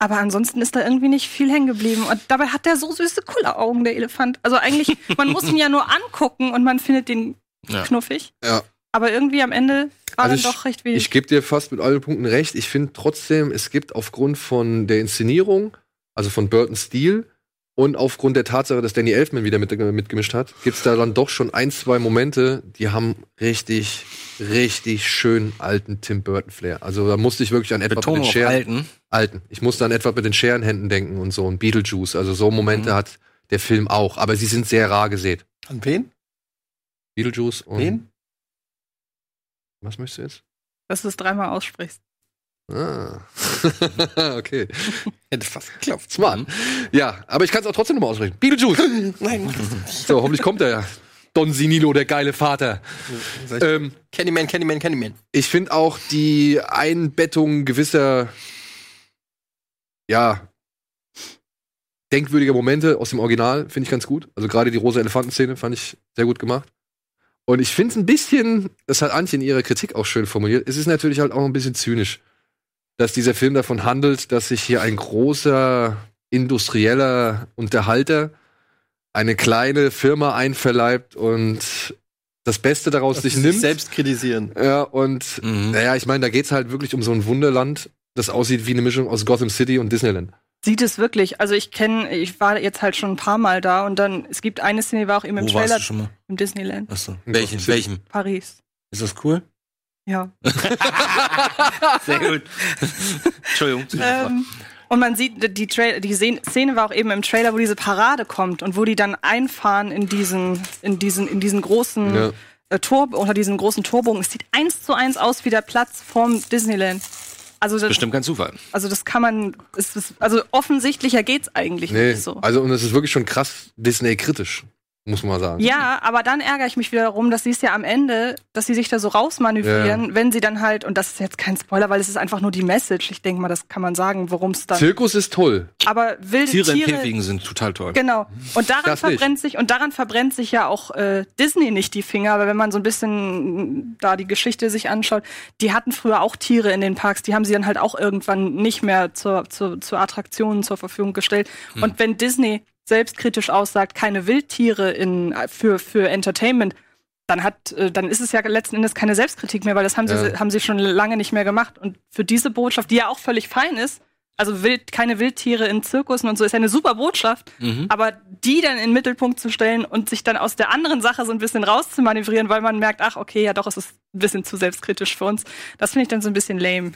aber ansonsten ist da irgendwie nicht viel hängen geblieben. Und dabei hat der so süße Kulleraugen, der Elefant. Also eigentlich, man muss ihn ja nur angucken und man findet den Ja. knuffig. Ja. Aber irgendwie am Ende war Also dann doch recht wenig. Ich gebe dir fast mit allen Punkten recht. Ich finde trotzdem, es gibt aufgrund von der Inszenierung, also von Burtons Stil und aufgrund der Tatsache, dass Danny Elfman wieder mit, mitgemischt hat, gibt es da dann doch schon ein, zwei Momente, die haben richtig, richtig schön alten Tim Burton Flair. Also da musste ich wirklich an etwa mit den Scheren, alten. alten. Ich musste an etwa mit den Scherenhänden denken und so und Beetlejuice. Also so Momente Mhm. hat der Film auch, aber sie sind sehr rar gesät. An wen? Beetlejuice und Wen? was möchtest du jetzt? dass du es dreimal aussprichst. Ah. okay. Hätte fast geklopft. Smart. Ja, aber ich kann es auch trotzdem nochmal aussprechen. Beetlejuice. Nein. So, hoffentlich kommt er ja. Don Sinilo, der geile Vater. Ähm, Candyman, Candyman, Candyman. ich finde auch die Einbettung gewisser, ja, denkwürdiger Momente aus dem Original finde ich ganz gut. Also gerade die rosa Elefantenszene fand ich sehr gut gemacht. Und ich finde es ein bisschen, das hat Antje in ihrer Kritik auch schön formuliert, es ist natürlich halt auch ein bisschen zynisch, dass dieser Film davon handelt, dass sich hier ein großer industrieller Unterhalter eine kleine Firma einverleibt und das Beste daraus sich nimmt. selbst kritisieren. Ja, und Mhm. naja, ich meine, da geht's halt wirklich um so ein Wunderland, das aussieht wie eine Mischung aus Gotham City und Disneyland. Sieht es wirklich. Also ich kenne, ich war jetzt halt schon ein paar Mal da und dann, es gibt eine Szene, die war auch eben im Wo warst Trailer du schon mal? im Disneyland. Achso. In Welchen? Welchem? Paris. Ist das cool? Ja. Sehr gut. Entschuldigung. ähm, und man sieht, die, Tra die Szene war auch eben im Trailer, wo diese Parade kommt und wo die dann einfahren in diesen, in diesen, in diesen großen Ja. äh, Tor, unter diesen großen Torbogen. Es sieht eins zu eins aus wie der Platz vorm Disneyland. Also das, Bestimmt kein Zufall. also das kann man, ist, also offensichtlicher geht's eigentlich Nee, nicht so. also und es ist wirklich schon krass Disney-kritisch, muss man sagen. Ja, aber dann ärgere ich mich wieder darum, dass sie es ja am Ende, dass sie sich da so rausmanövrieren, wenn sie dann halt, und das ist jetzt kein Spoiler, weil es ist einfach nur die Message. Ich denke mal, das kann man sagen, worum es dann. Zirkus ist toll. aber wilde Tiere Tiere. in Käfigen sind total toll. Genau. Und daran Das nicht. verbrennt sich und daran verbrennt sich ja auch äh, Disney nicht die Finger, aber wenn man so ein bisschen da die Geschichte sich anschaut, die hatten früher auch Tiere in den Parks, die haben sie dann halt auch irgendwann nicht mehr zur zur, zur Attraktionen zur Verfügung gestellt. Hm. Und wenn Disney selbstkritisch aussagt, keine Wildtiere in für für Entertainment, dann hat, äh, dann ist es ja letzten Endes keine Selbstkritik mehr, weil das haben sie, Ja. haben sie schon lange nicht mehr gemacht. Und für diese Botschaft, die ja auch völlig fein ist, also wild, keine Wildtiere in Zirkussen und so, ist ja eine super Botschaft. Mhm. Aber die dann in den Mittelpunkt zu stellen und sich dann aus der anderen Sache so ein bisschen rauszumanövrieren, weil man merkt, ach, okay, ja doch, es ist ein bisschen zu selbstkritisch für uns. Das finde ich dann so ein bisschen lame.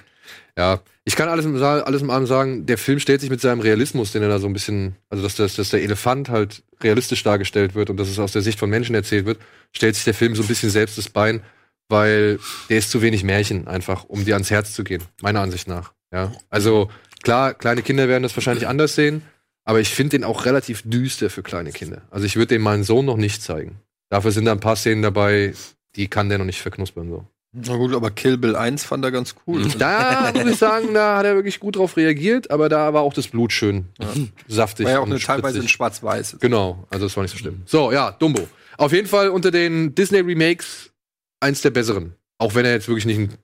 Ja, ich kann alles im, alles im Abend sagen, der Film stellt sich mit seinem Realismus, den er da so ein bisschen, also dass, das, dass der Elefant halt realistisch dargestellt wird und dass es aus der Sicht von Menschen erzählt wird, stellt sich der Film so ein bisschen selbst das Bein, weil der ist zu wenig Märchen einfach, um dir ans Herz zu gehen, meiner Ansicht nach. Ja, also klar, kleine Kinder werden das wahrscheinlich anders sehen, aber ich finde den auch relativ düster für kleine Kinder. Also ich würde den meinen Sohn noch nicht zeigen. Dafür sind da ein paar Szenen dabei, die kann der noch nicht verknuspern so. Na gut, aber Kill Bill 1 fand er ganz cool. Da muss ich sagen, da hat er wirklich gut drauf reagiert, aber da war auch das Blut schön saftig. War ja auch und eine, teilweise in schwarz-weiß. Genau, also das war nicht so schlimm. So, ja, Dumbo. Auf jeden Fall unter den Disney-Remakes eins der besseren. Auch wenn er jetzt wirklich nicht ein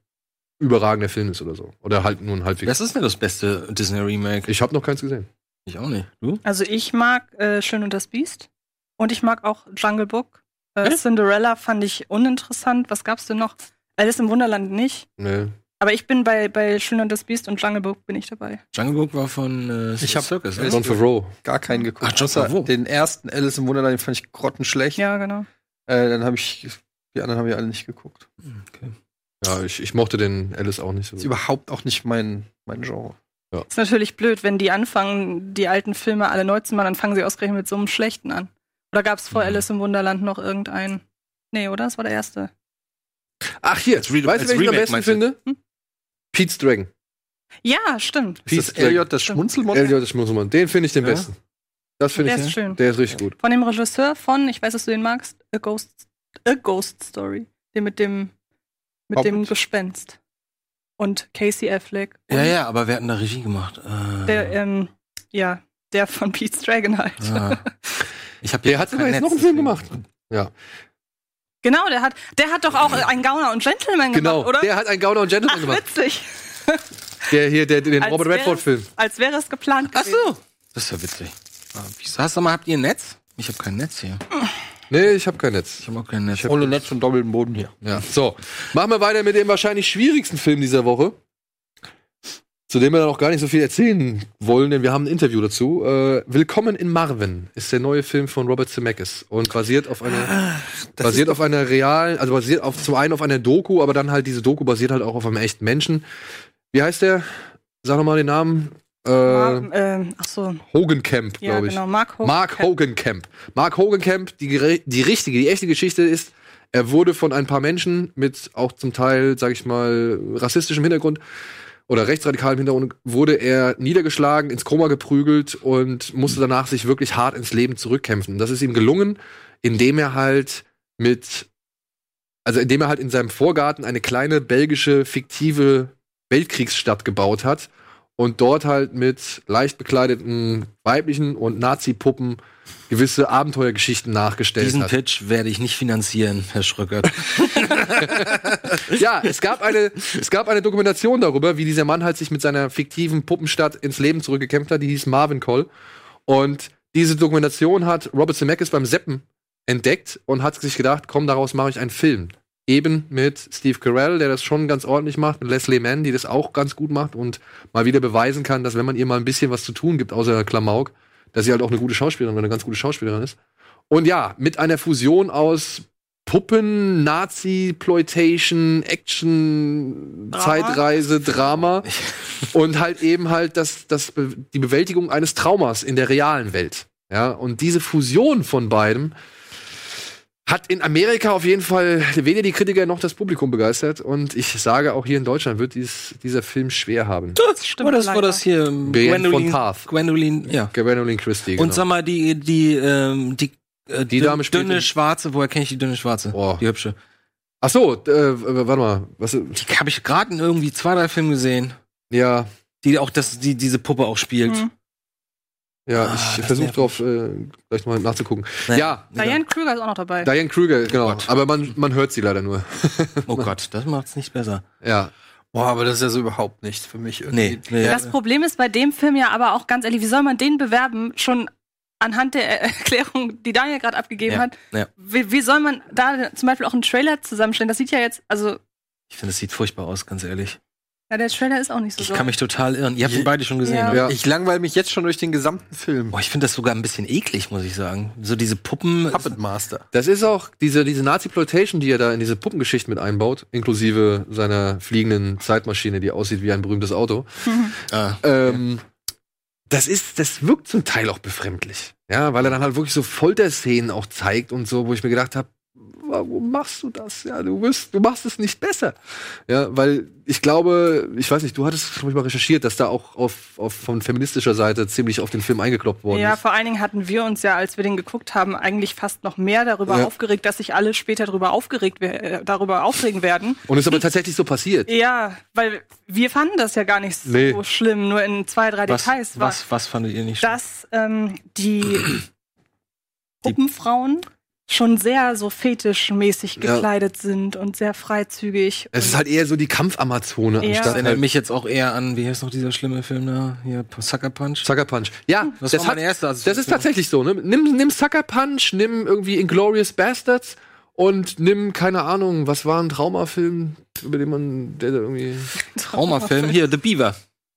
überragender Film ist oder so. Oder halt nur ein halbwegs. Was ist denn das beste Disney-Remake? Ich habe noch keins gesehen. Ich auch nicht. Du? Also ich mag äh, Schön und das Biest und ich mag auch Jungle Book. Äh? Cinderella fand ich uninteressant. Was gab's denn noch? Alice im Wunderland nicht. Nee. Aber ich bin bei, bei Schön und das Biest und Jungle Book bin ich dabei. Jungle Book war von äh, Ich hab- Circus. Ne? John Favreau. Gar keinen geguckt. Ach, John Favreau. Den ersten Alice im Wunderland, den fand ich grottenschlecht. Ja, genau. Äh, dann habe ich, die anderen haben wir alle nicht geguckt. Okay. Ja, ich, ich mochte den Alice auch nicht so. Ist überhaupt auch nicht mein, mein Genre. Ist natürlich blöd, wenn die anfangen, die alten Filme alle neu zu machen, dann fangen sie ausgerechnet mit so einem schlechten an. Oder gab's vor Mhm. Alice im Wunderland noch irgendeinen? Nee, oder? Das war der erste. Ach, hier. Re- weißt du, wen ich am besten finde? Hm? Pete's Dragon. Ja, stimmt. Ist Pete's das Elliot das. Schmunzelmonster? Elliot ist Schmusselmann. Den finde ich den Ja? besten. Das finde Der ich. ist schön. Der ist richtig gut. Von dem Regisseur von, ich weiß, dass du den magst, A Ghost, A Ghost Story. Den mit dem, mit dem Hobbit. Gespenst. Und Casey Affleck. Und Ja, ja, aber wer hat denn da Regie gemacht? Äh, Der, ähm, ja, der von Pete's Dragon halt. ah. Ich hab Der hat sogar jetzt noch einen Film gemacht. Genau, der hat, der hat doch auch ein Gauner und Gentleman Genau. gemacht, oder? Der hat einen Gauner und Gentleman Ach, gemacht. witzig. Der hier, der, den Als Robert Redford-Film. Als wäre es geplant Ach gewesen. so. Das ist ja witzig. Ah, Wieso hast du mal, habt ihr ein Netz? Ich habe kein Netz hier. Nee, ich habe kein Netz. Ich habe auch kein Netz. Ohne Netz und doppelten Boden hier. Ja. So, machen wir weiter mit dem wahrscheinlich schwierigsten Film dieser Woche. Zu dem wir dann auch gar nicht so viel erzählen wollen, denn wir haben ein Interview dazu. Äh, Willkommen in Marvin ist der neue Film von Robert Zemeckis und basiert auf einer basiert auf einer realen, also basiert auf zum einen auf einer Doku, aber dann halt diese Doku basiert halt auch auf einem echten Menschen. Wie heißt der? Sag noch mal den Namen. Äh, Mar- ähm, ach so, Hogan Camp, ja, glaube ich. genau. Mark Hogan. Mark Hogan Camp. Mark Hogan Camp, die, die richtige, die echte Geschichte ist, er wurde von ein paar Menschen mit auch zum Teil, sag ich mal, rassistischem Hintergrund oder rechtsradikalem Hintergrund, wurde er niedergeschlagen, ins Koma geprügelt und musste danach sich wirklich hart ins Leben zurückkämpfen. Das ist ihm gelungen, indem er halt mit, also indem er halt in seinem Vorgarten eine kleine belgische fiktive Weltkriegsstadt gebaut hat und dort halt mit leicht bekleideten weiblichen und Nazi-Puppen gewisse Abenteuergeschichten nachgestellt Diesen hat. Pitch werde ich nicht finanzieren, Herr Schröckert. Ja, es gab eine, es gab eine Dokumentation darüber, wie dieser Mann halt sich mit seiner fiktiven Puppenstadt ins Leben zurückgekämpft hat. Die hieß Marvin Call. Und diese Dokumentation hat Robert Zemeckis beim Seppen entdeckt und hat sich gedacht, komm, daraus mache ich einen Film. Eben mit Steve Carell, der das schon ganz ordentlich macht, mit Leslie Mann, die das auch ganz gut macht und mal wieder beweisen kann, dass wenn man ihr mal ein bisschen was zu tun gibt, außer Klamauk, dass sie halt auch eine gute Schauspielerin oder eine ganz gute Schauspielerin ist. Und ja, mit einer Fusion aus Puppen, Nazi, Ploitation, Action, Drama. Zeitreise, Drama und halt eben halt das, das, die Bewältigung eines Traumas in der realen Welt. Ja, und diese Fusion von beidem hat in Amerika auf jeden Fall weder die Kritiker noch das Publikum begeistert. Und ich sage, auch hier in Deutschland wird dies, dieser Film schwer haben. Das stimmt War das, war das hier Brienne von Tarth. Gwendolyn, ja. Gwendolyn Christie. Und genau. sag mal, die, die, ähm, die, äh, Die Dame spielt dünne Schwarze, woher kenne ich die dünne Schwarze? Oh. Die hübsche. Ach so, äh, warte mal. Was, Die habe ich gerade in irgendwie zwei, drei Filmen gesehen, ja, die auch das, die diese Puppe auch spielt. Mhm. Ja, Ah, ich das versuche drauf äh, gleich mal nachzugucken. Naja. Ja, Diane Kruger ist auch noch dabei. Diane Kruger, genau. Gott. Aber man, man hört sie leider nur. Oh Gott, das macht's nicht besser. Ja. Boah, aber das ist ja so überhaupt nichts für mich irgendwie. Nee, nee. Das Problem ist bei dem Film ja aber auch ganz ehrlich, wie soll man den bewerben? Schon anhand der Erklärung, die Daniel gerade abgegeben Ja, hat. ja. Wie, wie soll man da zum Beispiel auch einen Trailer zusammenstellen? Das sieht ja jetzt, also, Ich finde, es sieht furchtbar aus, ganz ehrlich. Ja, der Trailer ist auch nicht so Ich doll. kann mich total irren. Ihr habt ihn beide schon gesehen, Ja. Ja. Ich langweile mich jetzt schon durch den gesamten Film. Boah, ich finde das sogar ein bisschen eklig, muss ich sagen. So diese Puppen. Puppet Master. Das ist auch diese, diese Nazi-Ploitation, die er da in diese Puppengeschichte mit einbaut, inklusive seiner fliegenden Zeitmaschine, die aussieht wie ein berühmtes Auto. Ah, Ähm, das ist, das wirkt zum Teil auch befremdlich. Ja, weil er dann halt wirklich so Folterszenen auch zeigt und so, wo ich mir gedacht habe, warum machst du das? Ja, du wirst, du machst es nicht besser. Ja, weil ich glaube, ich weiß nicht, du hattest glaube ich mal recherchiert, dass da auch auf, auf von feministischer Seite ziemlich auf den Film eingekloppt worden Ja, ist. vor allen Dingen hatten wir uns ja, als wir den geguckt haben, eigentlich fast noch mehr darüber Ja. aufgeregt, dass sich alle später darüber aufgeregt äh, darüber aufregen werden. Und es ist aber tatsächlich so passiert. Ja, weil wir fanden das ja gar nicht so Nee. schlimm, nur in zwei, drei was, Details was, was fandet ihr nicht schlimm? dass ähm, die Puppenfrauen schon sehr so fetischmäßig Ja. gekleidet sind und sehr freizügig. Es ist halt eher so die Kampfamazone Ja. Das anstatt erinnert halt mich jetzt auch eher an, wie heißt noch dieser schlimme Film da? Hier, Sucker Punch. Sucker Punch. Ja, Das, das, war mein erster. das ist tatsächlich so. Ne? Nimm, nimm Sucker Punch, nimm irgendwie Inglorious Bastards und nimm, keine Ahnung, was war ein Traumafilm, über den man, der irgendwie. Traumafilm. Hier, The Beaver.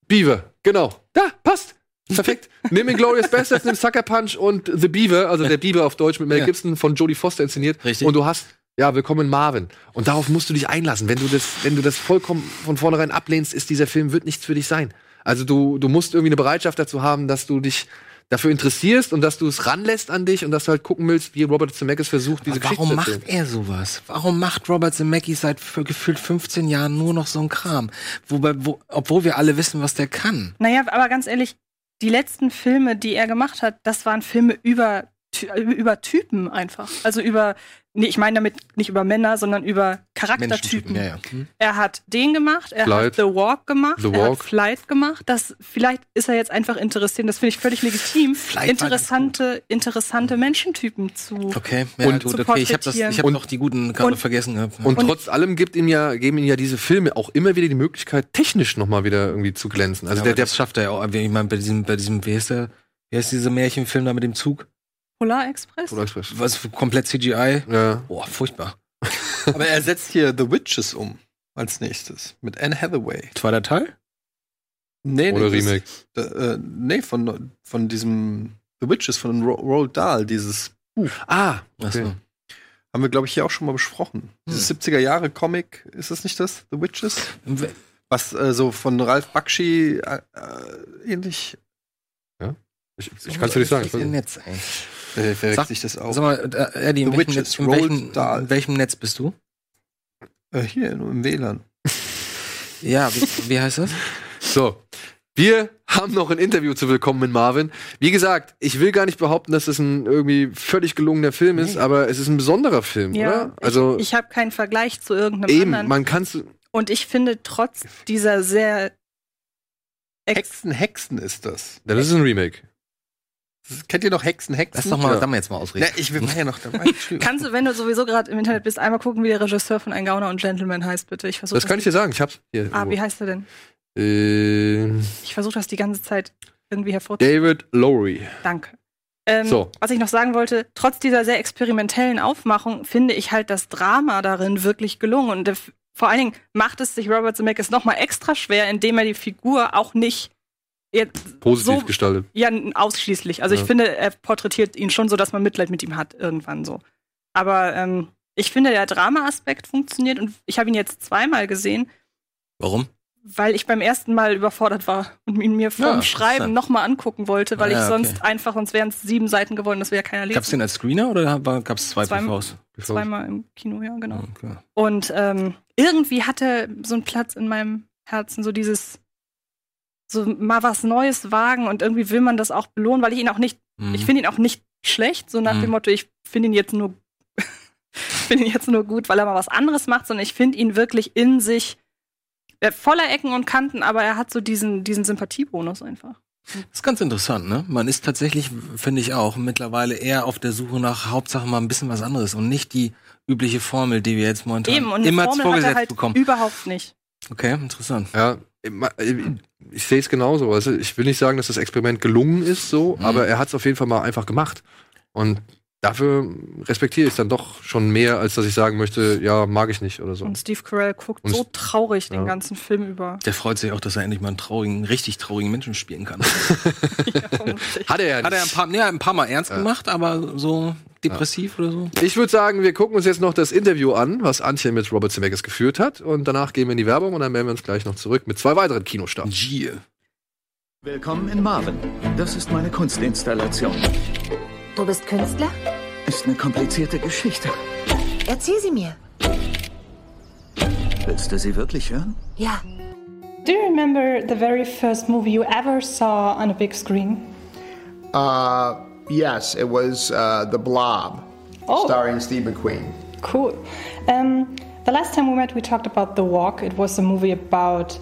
Beaver, genau. Da, passt. Perfekt. nimm Inglorious Bastards, nimm Sucker Punch und The Beaver, also der Beaver auf Deutsch mit Mel Ja. Gibson von Jodie Foster inszeniert. Richtig. Und du hast, ja, willkommen Marvin. Und darauf musst du dich einlassen. Wenn du das, wenn du das vollkommen von vornherein ablehnst, ist dieser Film wird nichts für dich sein. Also du, du musst irgendwie eine Bereitschaft dazu haben, dass du dich dafür interessierst und dass du es ranlässt an dich und dass du halt gucken willst, wie Robert Zemeckis versucht, diese Geschichte warum zu macht erzählen. er sowas? Warum macht Robert Zemeckis seit für gefühlt 15 Jahren nur noch so ein Kram? Wobei, wo, obwohl wir alle wissen, was der kann. Naja, aber ganz ehrlich, die letzten Filme, die er gemacht hat, das waren Filme über, über Typen einfach. Also über, nee, ich meine damit nicht über Männer, sondern über Charaktertypen. Ja, ja. Hm? Er hat den gemacht, er Flight. hat The Walk gemacht, The er Walk. hat Flight gemacht. Das, vielleicht ist er jetzt einfach interessiert, das finde ich völlig legitim, Flight interessante, interessante Menschentypen zu. Okay, ja, Und- gut, zu okay. Ich habe das, ich porträtieren. habe Und- noch die guten gerade vergessen gehabt. Und, Und- trotz allem gibt ihm ja, geben ihm ja diese Filme auch immer wieder die Möglichkeit, technisch nochmal wieder irgendwie zu glänzen. Also der, der, der das schafft er ja auch. Ich meine, bei diesem, bei diesem, wie heißt der, wie heißt dieser Märchenfilm da mit dem Zug? Polar Express? Polar Express. Was komplett CGI? Ja. Boah, furchtbar. Aber er setzt hier The Witches um als nächstes mit Anne Hathaway. Zweiter Teil? Nee, Oder das- Remake. Äh, nee, von, von diesem The Witches von Ro Roald Dahl, dieses Ah, Achso. okay. haben wir, glaube ich, hier auch schon mal besprochen. Dieses 70er Jahre Comic, ist das nicht das? The Witches? Was äh, so von Ralph Bakshi äh, äh, ähnlich Ich, ich kann es dir nicht sagen. Das ist ihr Netz, ey. Äh, verwechselt Sag- sich das auch. Sag mal, äh, Eddie, in welchem, Netz, in, welchem, in welchem Netz bist du? Äh, hier nur im WLAN. Ja, wie, wie heißt das? So. Wir haben noch ein Interview zu Willkommen mit Marvin. Wie gesagt, ich will gar nicht behaupten, dass es ein irgendwie völlig gelungener Film ist, aber es ist ein besonderer Film, Ja, oder? Also ich, ich habe keinen Vergleich zu irgendeinem eben, anderen. man kann es Und ich finde, trotz dieser sehr ex Hexen, Hexen ist das. Das ist ein Remake. Das kennt ihr noch Hexen, Hexen? Lass doch mal Ja. da mal jetzt mal ausreden. Na, ich war ja noch dabei. Kannst du, wenn du sowieso gerade im Internet bist, einmal gucken, wie der Regisseur von Ein Gauner und Gentleman heißt, bitte? Ich versuche Das kann ich dir sagen. Ich hab's hier. Ah, wie heißt er denn? äh, Ich versuche das die ganze Zeit irgendwie hervorzuheben. David Lowry. Danke. Ähm, So. Was ich noch sagen wollte, trotz dieser sehr experimentellen Aufmachung finde ich halt das Drama darin wirklich gelungen. Und der, vor allen Dingen macht es sich Robert Zemeckis noch mal extra schwer, indem er die Figur auch nicht jetzt Positiv so, gestaltet. ja, ausschließlich. Also Ja. ich finde, er porträtiert ihn schon so, dass man Mitleid mit ihm hat, irgendwann so. Aber ähm, ich finde, der Drama-Aspekt funktioniert und ich habe ihn jetzt zweimal gesehen, Warum? weil ich beim ersten Mal überfordert war und ihn mir vom Ja, Schreiben nochmal angucken wollte, weil Ah, ja, ich sonst okay. einfach, sonst wären es sieben Seiten geworden, das wäre ja keiner lesen. Gab's den als Screener oder gab es zwei Zweimal. PVs? Zweimal im Kino, ja, genau. Okay. Und ähm, irgendwie hatte so einen Platz in meinem Herzen, so dieses, so mal was Neues wagen und irgendwie will man das auch belohnen, weil ich ihn auch nicht, Mhm. ich finde ihn auch nicht schlecht, so nach Mhm. dem Motto, ich finde ihn jetzt nur, finde ihn jetzt nur gut, weil er mal was anderes macht, sondern ich finde ihn wirklich in sich äh, voller Ecken und Kanten, aber er hat so diesen, diesen Sympathiebonus einfach. Das ist ganz interessant, ne? Man ist tatsächlich, finde ich auch, mittlerweile eher auf der Suche nach Hauptsache mal ein bisschen was anderes und nicht die übliche Formel, die wir jetzt momentan Eben, und immer Formel hat vorgesetzt er halt bekommen. überhaupt nicht. Okay, interessant. Ja, ich sehe es genauso. Also ich will nicht sagen, dass das Experiment gelungen ist, so, Mhm. aber er hat es auf jeden Fall mal einfach gemacht. Und dafür respektiere ich es dann doch schon mehr, als dass ich sagen möchte, ja, mag ich nicht oder so. Und Steve Carell guckt Und so traurig den ja. ganzen Film über. Der freut sich auch, dass er endlich mal einen traurigen, richtig traurigen Menschen spielen kann. Ja. Hat er ja nicht. Hat er ein paar, ja, ein paar Mal ernst gemacht, aber so depressiv oder so? Ich würde sagen, wir gucken uns jetzt noch das Interview an, was Antje mit Robert Zemeckis geführt hat. Und danach gehen wir in die Werbung und dann melden wir uns gleich noch zurück mit zwei weiteren Kinostarts. Gier. Willkommen in Marvin. Das ist meine Kunstinstallation. Du bist Künstler? Ist eine komplizierte Geschichte. Erzähl sie mir. Willst du sie wirklich hören? Ja. Do you remember the very first movie you ever saw on a big screen? Uh, yes, it was uh, The Blob, Oh. starring Steve McQueen. Cool. Um, the last time we met, we talked about The Walk. It was a movie about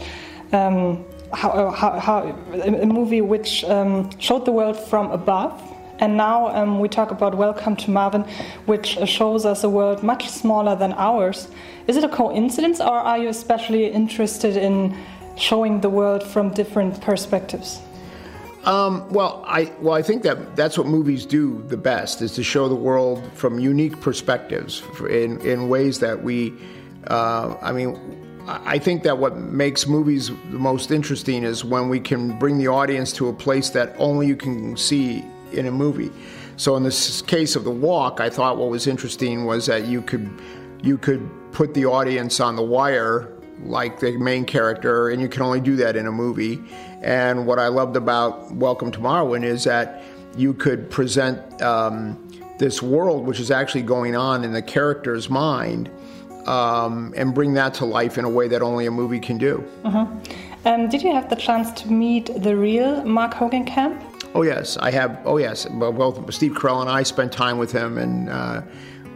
um, how, how, how a movie which um, showed the world from above. And now um, we talk about Welcome to Marvin, which uh, shows us a world much smaller than ours. Is it a coincidence, or are you especially interested in showing the world from different perspectives? Um, well, I well, I think that that's what movies do the best is to show the world from unique perspectives in in ways that we. Uh, I mean, I think that what makes movies the most interesting is when we can bring the audience to a place that only you can see in a movie. So in this case of the walk, I thought what was interesting was that you could you could put the audience on the wire like the main character, and you can only do that in a movie. And what I loved about Welcome to Marwin is that you could present um, this world, which is actually going on in the character's mind, um, and bring that to life in a way that only a movie can do. Um, did you have the chance to meet the real Mark Hogan Camp? Oh yes, I have. Oh yes, well, both Steve Carell and I spent time with him, and uh,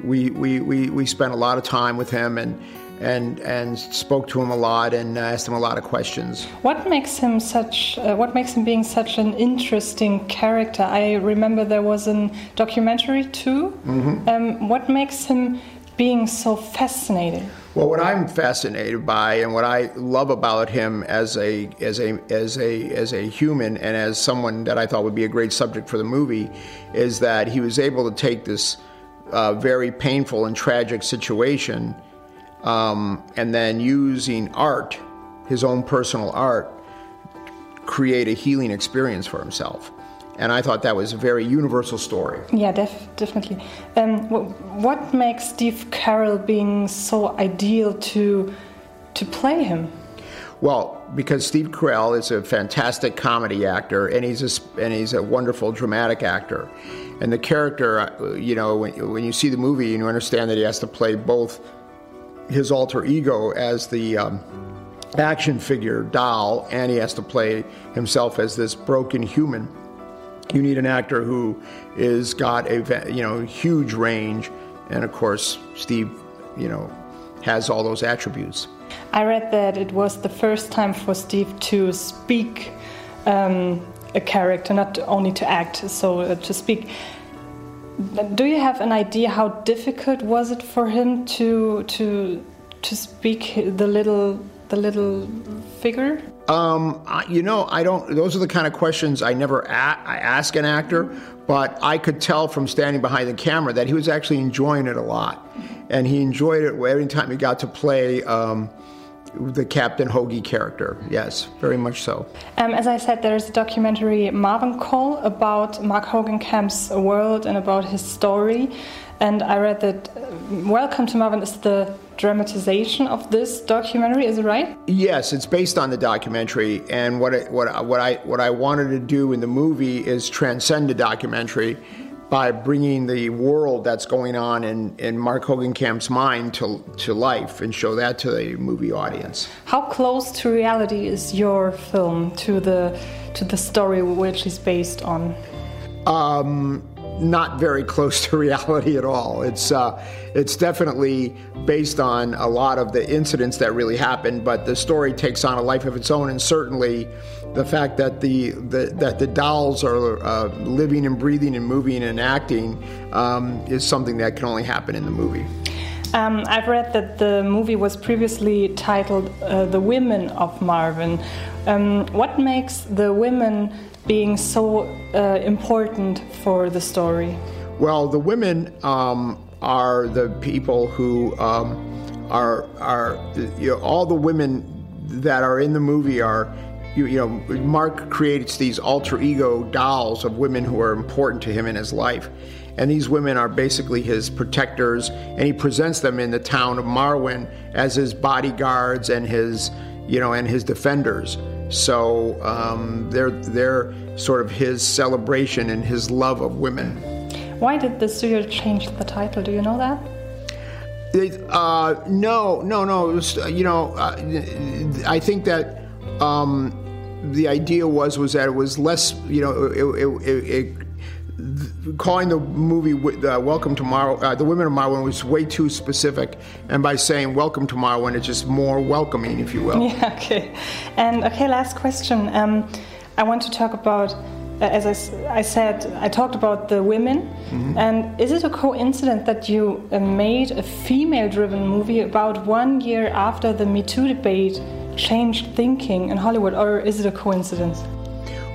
we, we we we spent a lot of time with him, and and and spoke to him a lot, and uh, asked him a lot of questions. What makes him such? Uh, what makes him being such an interesting character? I remember there was a documentary too. Um, what makes him being so fascinating? Well, what I'm fascinated by, and what I love about him as a as a as a as a human, and as someone that I thought would be a great subject for the movie, is that he was able to take this uh, very painful and tragic situation, um, and then using art, his own personal art, create a healing experience for himself. And I thought that was a very universal story. Yeah, def- definitely. Um, wh- what makes Steve Carell being so ideal to to play him? Well, because Steve Carell is a fantastic comedy actor, and he's a, and he's a wonderful dramatic actor, and the character, uh, you know, when, when you see the movie and you understand that he has to play both his alter ego as the um, action figure doll, and he has to play himself as this broken human. You need an actor who is got a you know huge range, and of course Steve, you know, has all those attributes. I read that it was the first time for Steve to speak um, a character, not only to act, so uh, to speak. Do you have an idea how difficult was it for him to to to speak the little the little figure? Um, I, you know, I don't. Those are the kind of questions I never a- I ask an actor, but I could tell from standing behind the camera that he was actually enjoying it a lot, and he enjoyed it every time he got to play um, the Captain Hoagie character. Yes, very much so. Um, as I said, there is a documentary Marvin Call about Mark Hogan Camp's world and about his story. And I read that uh, Welcome to Marvin is the dramatization of this documentary. Is it right? Yes, it's based on the documentary, and what it, what I- what I what I wanted to do in the movie is transcend the documentary by bringing the world that's going on in, in Mark Hogan Camp's mind to to life and show that to the movie audience. How close to reality is your film to the to the story which is based on? Um, not very close to reality at all. It's uh, it's definitely based on a lot of the incidents that really happened, but the story takes on a life of its own, and certainly the fact that the, the that the dolls are uh, living and breathing and moving and acting um, is something that can only happen in the movie. Um, I've read that the movie was previously titled uh, "The Women of Marvin." Um, what makes the women being so uh, important for the story? Well, the women um, are the people who um, are are you know, all the women that are in the movie are. You, you know, Mark creates these alter ego dolls of women who are important to him in his life. And these women are basically his protectors, and he presents them in the town of Marwin as his bodyguards and his, you know, and his defenders. So um, they're they're sort of his celebration and his love of women. Why did the studio change the title? Do you know that? It, uh, no, no, no. Was, uh, you know, uh, I think that um, the idea was was that it was less, you know, it, it, it, calling the movie uh, "Welcome to Marwen," uh, the Women of Marwen was way too specific, and by saying "Welcome to Marwen," it's just more welcoming, if you will. Yeah, okay. And okay, last question. Um, I want to talk about, uh, as I, said, I talked about the women. And is it a coincidence that you uh, made a female driven movie about one year after the Me Too debate changed thinking in Hollywood, or is it a coincidence?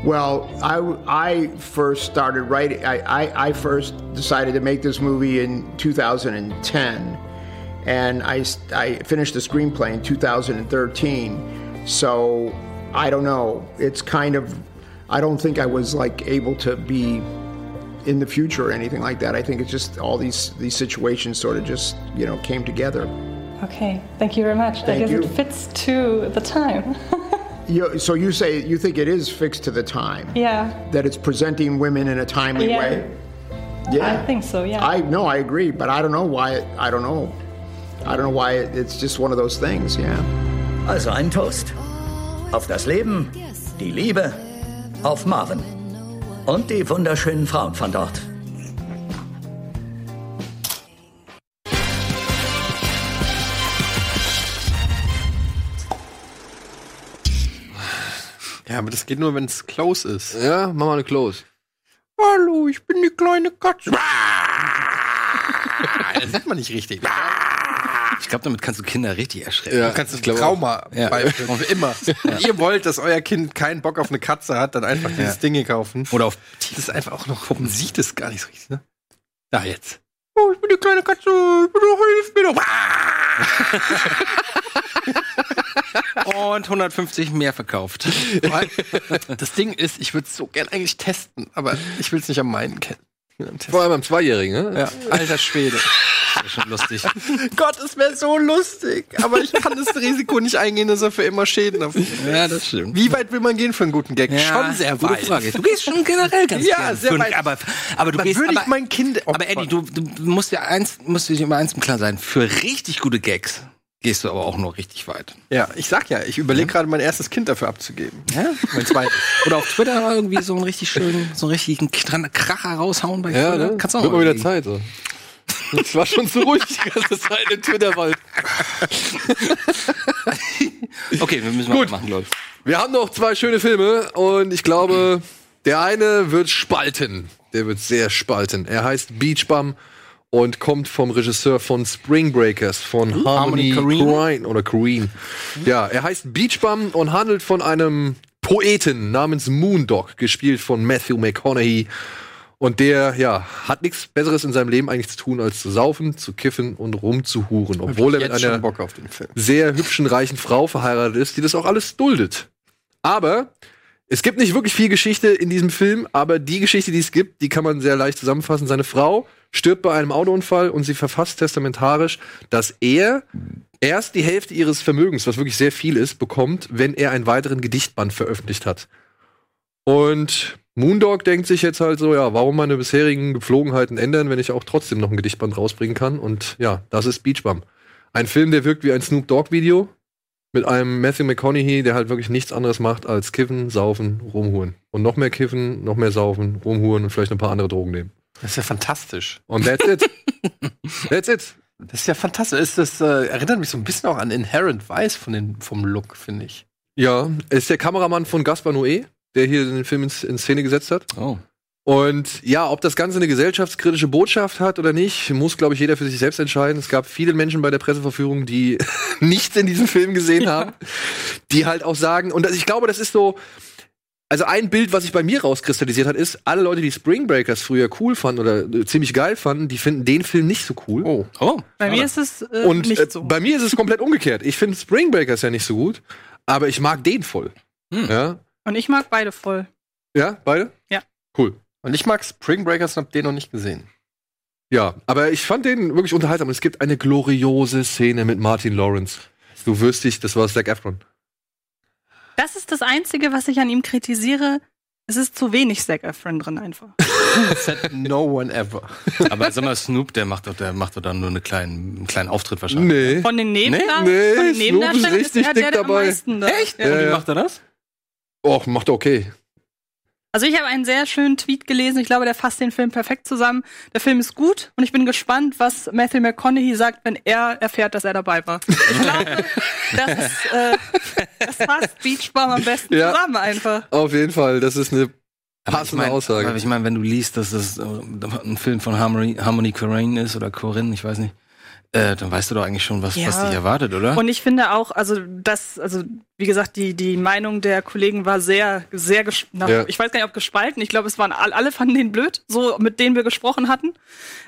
Well, I, I first started writing. I, I, I first decided to make this movie in 2010, and I, I finished the screenplay in 2013. So I don't know. It's kind of. I don't think I was like able to be in the future or anything like that. I think it's just all these these situations sort of just you know came together. Okay, thank you very much. I guess you. it fits to the time. You, so you say you think it is fixed to the time yeah, that it's presenting women in a timely Yeah. way. Yeah, I think so, yeah. I no, I agree, but I don't know why. It, I don't know. I don't know why it, it's just one of those things. Yeah. Also ein Toast. Auf das Leben, die Liebe, auf Marvin. Und die wunderschönen Frauen von dort. Ja, aber das geht nur, wenn es close ist. Ja, mach mal eine Close. Hallo, ich bin die kleine Katze. das sieht man nicht richtig. Ich glaube, damit kannst du Kinder richtig erschrecken. Ja. Du kannst das Trauma Ja. beifügen, für immer. Wenn ihr wollt, dass euer Kind keinen Bock auf eine Katze hat, dann einfach dieses Ding hier kaufen. Oder auf Das ist einfach auch noch, man sieht es gar nicht so richtig, ne? Da jetzt. Oh, ich bin die kleine Katze, ich bin doch, hilf mir doch. und 150 mehr verkauft. Das Ding ist, ich würde es so gern eigentlich testen, aber ich will es nicht am meinen kennen. Ich am. Vor allem beim Zweijährigen, ne? Ja, alter Schwede. Das ist schon lustig. Gott, es wäre so lustig. Aber ich kann das Risiko nicht eingehen, dass er für immer Schäden auf. Ja, das stimmt. Wie weit will man gehen für einen guten Gag? Ja, Schon sehr weit. Frage. Du gehst schon generell ganz Ja, gern sehr weit. Aber, aber du Aber gehst würde ich aber, mein Kind aber Eddie, du, du musst dir eins, musst dir immer eins im klar sein. Für richtig gute Gags gehst du aber auch noch richtig weit. Ja, ich sag ja, ich überlege gerade mein erstes Kind dafür abzugeben. Ja? Mein zweites. Oder auf Twitter irgendwie so einen richtig schönen, so einen richtigen Kr- Kracher raushauen bei Ja, Twitter. ne? Kannst du auch Wird mal wieder. Zeit. So. Es war schon zu ruhig die ganze Zeit im Twitter-Wald. Okay, wir müssen Gut. machen, glaube ich. Wir haben noch zwei schöne Filme und ich glaube, der eine wird spalten. Der wird sehr spalten. Er heißt Beach Bum und kommt vom Regisseur von Spring Breakers, von Harmony Harmony Korine? Oder Korine. Ja, er heißt Beach Bum und handelt von einem Poeten namens Moondog, gespielt von Matthew McConaughey. Und der, ja, hat nichts Besseres in seinem Leben eigentlich zu tun, als zu saufen, zu kiffen und rumzuhuren. Obwohl er mit einer sehr hübschen, reichen Frau verheiratet ist, die das auch alles duldet. Aber es gibt nicht wirklich viel Geschichte in diesem Film, aber die Geschichte, die es gibt, die kann man sehr leicht zusammenfassen. Seine Frau stirbt bei einem Autounfall und sie verfasst testamentarisch, dass er erst die Hälfte ihres Vermögens, was wirklich sehr viel ist, bekommt, wenn er einen weiteren Gedichtband veröffentlicht hat. Und Moondog denkt sich jetzt halt so, ja, warum meine bisherigen Gepflogenheiten ändern, wenn ich auch trotzdem noch ein Gedichtband rausbringen kann? Und ja, das ist Beach Bum. Ein Film, der wirkt wie ein Snoop Dogg-Video mit einem Matthew McConaughey, der halt wirklich nichts anderes macht als kiffen, saufen, rumhuren. Und noch mehr kiffen, noch mehr saufen, rumhuren und vielleicht ein paar andere Drogen nehmen. Das ist ja fantastisch. Und that's it. that's it. Das ist ja fantastisch. Ist das, äh, erinnert mich so ein bisschen auch an Inherent Vice von den, vom Look, finde ich. Ja, ist der Kameramann von Gaspar Noé, der hier den Film in, in Szene gesetzt hat. Oh. Und ja, ob das Ganze eine gesellschaftskritische Botschaft hat oder nicht, muss, glaube ich, jeder für sich selbst entscheiden. Es gab viele Menschen bei der Presseverführung, die nichts in diesem Film gesehen haben, die halt auch sagen, und ich glaube, das ist so, also ein Bild, was sich bei mir rauskristallisiert hat, ist, alle Leute, die Spring Breakers früher cool fanden oder äh, ziemlich geil fanden, die finden den Film nicht so cool. Oh. Oh. Bei mir ist es äh, Und nicht äh, so. bei mir ist es komplett umgekehrt. Ich finde Spring Breakers ja nicht so gut, aber ich mag den voll. Hm. Ja? Und ich mag beide voll. ja, beide? Ja. Cool. Und ich mag Spring Breakers und hab den noch nicht gesehen. Ja, aber ich fand den wirklich unterhaltsam. Und es gibt eine gloriose Szene mit Martin Lawrence. Du wirst dich, das war Zac Efron. Das ist das Einzige, was ich an ihm kritisiere. Es ist zu wenig Zac Efron drin einfach. Said no one ever. Aber sag mal, Snoop, der macht doch, der macht doch dann nur eine kleinen, einen kleinen Auftritt wahrscheinlich. Nee. Von den Nebendarstellern, Nee, von den Snoop ist richtig er dick der, der dabei. am meisten da. Echt? Ja. Ja, Wie macht er das? Och, macht er okay. Also ich habe einen sehr schönen Tweet gelesen. Ich glaube, der fasst den Film perfekt zusammen. Der Film ist gut und ich bin gespannt, was Matthew McConaughey sagt, wenn er erfährt, dass er dabei war. Ich glaube, das, ist, äh, das fasst Beach Bum am besten Ja. zusammen einfach. Auf jeden Fall, das ist eine Aber passende ich mein, Aussage. Aber ich meine, wenn du liest, dass das äh, ein Film von Harmony, Harmony Korine ist oder Corinne, ich weiß nicht, äh, dann weißt du doch eigentlich schon, was, Ja. was dich erwartet, oder? Und ich finde auch, also das, also wie gesagt, die die Meinung der Kollegen war sehr, sehr, ges- na, Ja. ich weiß gar nicht, ob gespalten. Ich glaube, es waren all, alle fanden den blöd, so mit denen wir gesprochen hatten.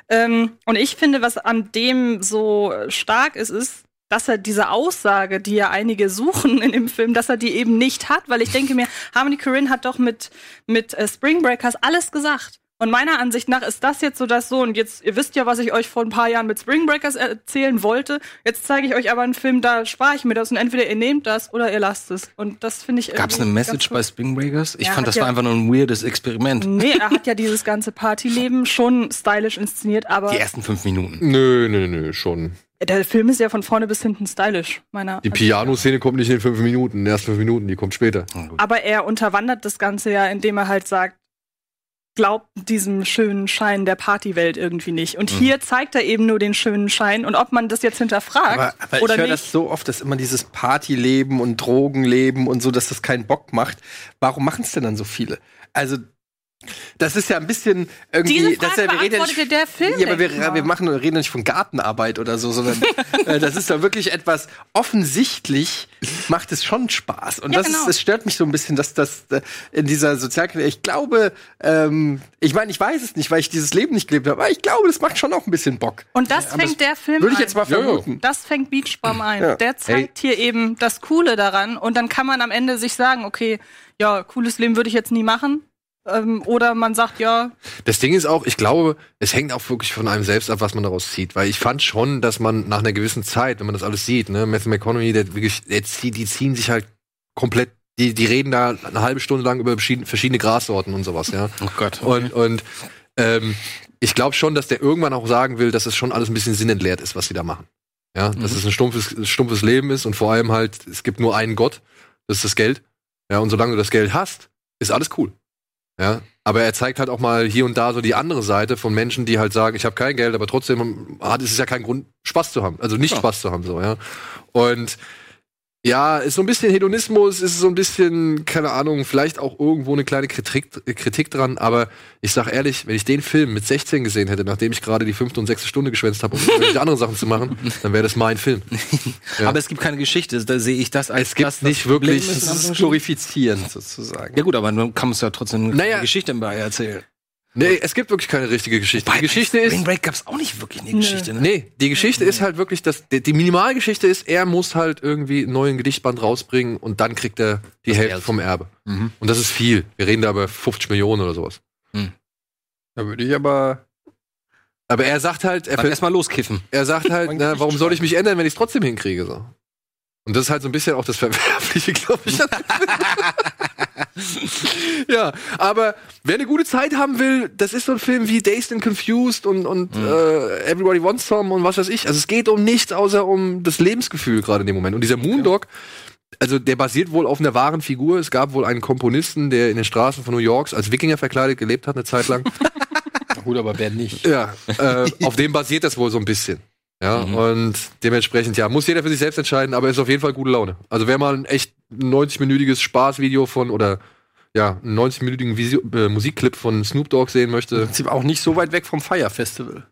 Ähm, und ich finde, was an dem so stark ist, ist, dass er diese Aussage, die ja einige suchen in dem Film, dass er die eben nicht hat, weil ich denke mir, Harmony Korine hat doch mit mit äh, Spring Breakers alles gesagt. Und meiner Ansicht nach ist das jetzt so das so, und jetzt, ihr wisst ja, was ich euch vor ein paar Jahren mit Spring Breakers erzählen wollte. Jetzt zeige ich euch aber einen Film, da spare ich mir das und entweder ihr nehmt das oder ihr lasst es. Und das finde ich Gab es eine Message bei Spring Breakers? Ich Ja, fand, das ja- war einfach nur ein weirdes Experiment. Nee, er hat ja dieses ganze Partyleben schon stylisch inszeniert, aber Die ersten fünf Minuten. Nö, nö, nö, schon. der Film ist ja von vorne bis hinten stylisch, meiner Die Ansicht nach. Piano-Szene kommt nicht in fünf Minuten, in den ersten fünf Minuten, die kommt später. Aber er unterwandert das Ganze ja, indem er halt sagt, glaubt diesem schönen Schein der Partywelt irgendwie nicht. Und hier zeigt er eben nur den schönen Schein. Und ob man das jetzt hinterfragt Aber, aber oder ich höre nicht. das so oft, dass immer dieses Partyleben und Drogenleben und so, dass das keinen Bock macht. Warum machen es denn dann so viele? Also das ist ja ein bisschen irgendwie. Diese das ist Frage ja, wir reden ja nicht, der Film, Ja, aber wir, wir machen, reden nicht von Gartenarbeit oder so, sondern äh, das ist da wirklich etwas offensichtlich macht es schon Spaß. Und Ja, das, genau. ist, das stört mich so ein bisschen, dass das äh, in dieser Sozialkritik, ich glaube, ähm, ich meine, ich weiß es nicht, weil ich dieses Leben nicht gelebt habe, aber ich glaube, das macht schon auch ein bisschen Bock. Und das aber fängt der Film Würde ich jetzt mal Ja, ja. vermuten. Das fängt Beachbum ein. Ja. Der zeigt hier eben das Coole daran. Und dann kann man am Ende sich sagen, okay, ja, cooles Leben würde ich jetzt nie machen. Ähm, oder man sagt, ja, Das Ding ist auch, ich glaube, es hängt auch wirklich von einem selbst ab, was man daraus zieht. Weil ich fand schon, dass man nach einer gewissen Zeit, wenn man das alles sieht, ne, Matthew McConaughey, der wirklich, der zieht, die ziehen sich halt komplett, die, die reden da eine halbe Stunde lang über verschiedene, Grassorten und sowas, ja. Oh Gott. Und, und ähm, ich glaube schon, dass der irgendwann auch sagen will, dass es schon alles ein bisschen sinnentleert ist, was sie da machen. Ja, dass es ein stumpfes, stumpfes Leben ist und vor allem halt, es gibt nur einen Gott, das ist das Geld. Ja, und solange du das Geld hast, ist alles cool. Ja, aber er zeigt halt auch mal hier und da so die andere Seite von Menschen, die halt sagen, ich habe kein Geld, aber trotzdem hat es ist ja kein Grund, Spaß zu haben. Also nicht Ja. Spaß zu haben, so, ja. Und ja, ist so ein bisschen Hedonismus, ist so ein bisschen, keine Ahnung, vielleicht auch irgendwo eine kleine Kritik, Kritik dran, aber ich sag ehrlich, wenn ich den Film mit 16 gesehen hätte, nachdem ich gerade die fünfte und sechste Stunde geschwänzt habe, um irgendwelche andere Sachen zu machen, dann wäre das mein Film. Ja. Aber es gibt keine Geschichte, da sehe ich das als Es gibt das, das nicht wirklich- glorifizieren sozusagen. Ja gut, aber dann kann man es ja trotzdem eine Naja. Geschichte bei erzählen. Nee, es gibt wirklich keine richtige Geschichte. Die Geschichte ist, Spring Break gab's auch nicht wirklich eine Geschichte, ne? Nee, die Geschichte ist halt wirklich, dass die, die Minimalgeschichte ist, er muss halt irgendwie einen neuen Gedichtband rausbringen und dann kriegt er die Hälfte Erbe. vom Erbe. Mhm. Und das ist viel. Wir reden da über 50 Millionen oder sowas. Da würde ich aber. Aber er sagt halt, er, Dann erstmal loskiffen. er sagt halt, na, warum soll ich mich ändern, wenn ich es trotzdem hinkriege? So. Und das ist halt so ein bisschen auch das Verwerfliche, glaube ich. ja, aber wer eine gute Zeit haben will, das ist so ein Film wie Dazed and Confused und, und äh, Everybody Wants Some und was weiß ich. Also es geht um nichts außer um das Lebensgefühl gerade in dem Moment. Und dieser Moondog, also der basiert wohl auf einer wahren Figur. Es gab wohl einen Komponisten, der in den Straßen von New Yorks als Wikinger verkleidet gelebt hat eine Zeit lang. Gut, aber wer nicht? Ja, äh, auf dem basiert das wohl so ein bisschen. Ja, Mhm. und dementsprechend, ja, muss jeder für sich selbst entscheiden, aber ist auf jeden Fall gute Laune. Also wer mal ein echt 90-minütiges Spaßvideo von oder ja, einen 90-minütigen Visio- äh, Musikclip von Snoop Dogg sehen Im möchte, Prinzip auch nicht so weit weg vom Fire Festival.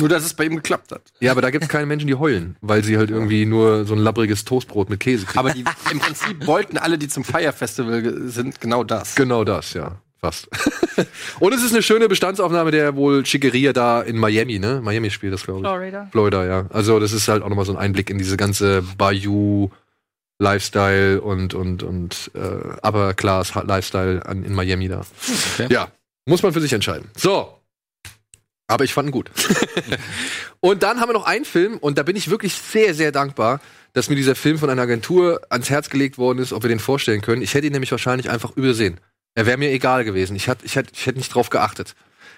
Nur, dass es bei ihm geklappt hat. ja, aber da gibt es keine Menschen, die heulen, weil sie halt irgendwie nur so ein labbriges Toastbrot mit Käse kriegen. Aber die, im Prinzip wollten alle, die zum Fire Festival sind, genau das. Genau das, ja. Fast. und es ist eine schöne Bestandsaufnahme der wohl Schickeria da in Miami, ne? Miami spielt das, glaube ich. Florida. Florida, ja. Also das ist halt auch nochmal so ein Einblick in diese ganze Bayou Lifestyle und und und äh, Upper Class Lifestyle an, in Miami da. Okay. Ja, muss man für sich entscheiden. So. Aber ich fand ihn gut. und dann haben wir noch einen Film und da bin ich wirklich sehr sehr dankbar, dass mir dieser Film von einer Agentur ans Herz gelegt worden ist, ob wir den vorstellen können. Ich hätte ihn nämlich wahrscheinlich einfach übersehen. Er wäre mir egal gewesen. Ich hätte ich hätte ich hätte nicht drauf geachtet.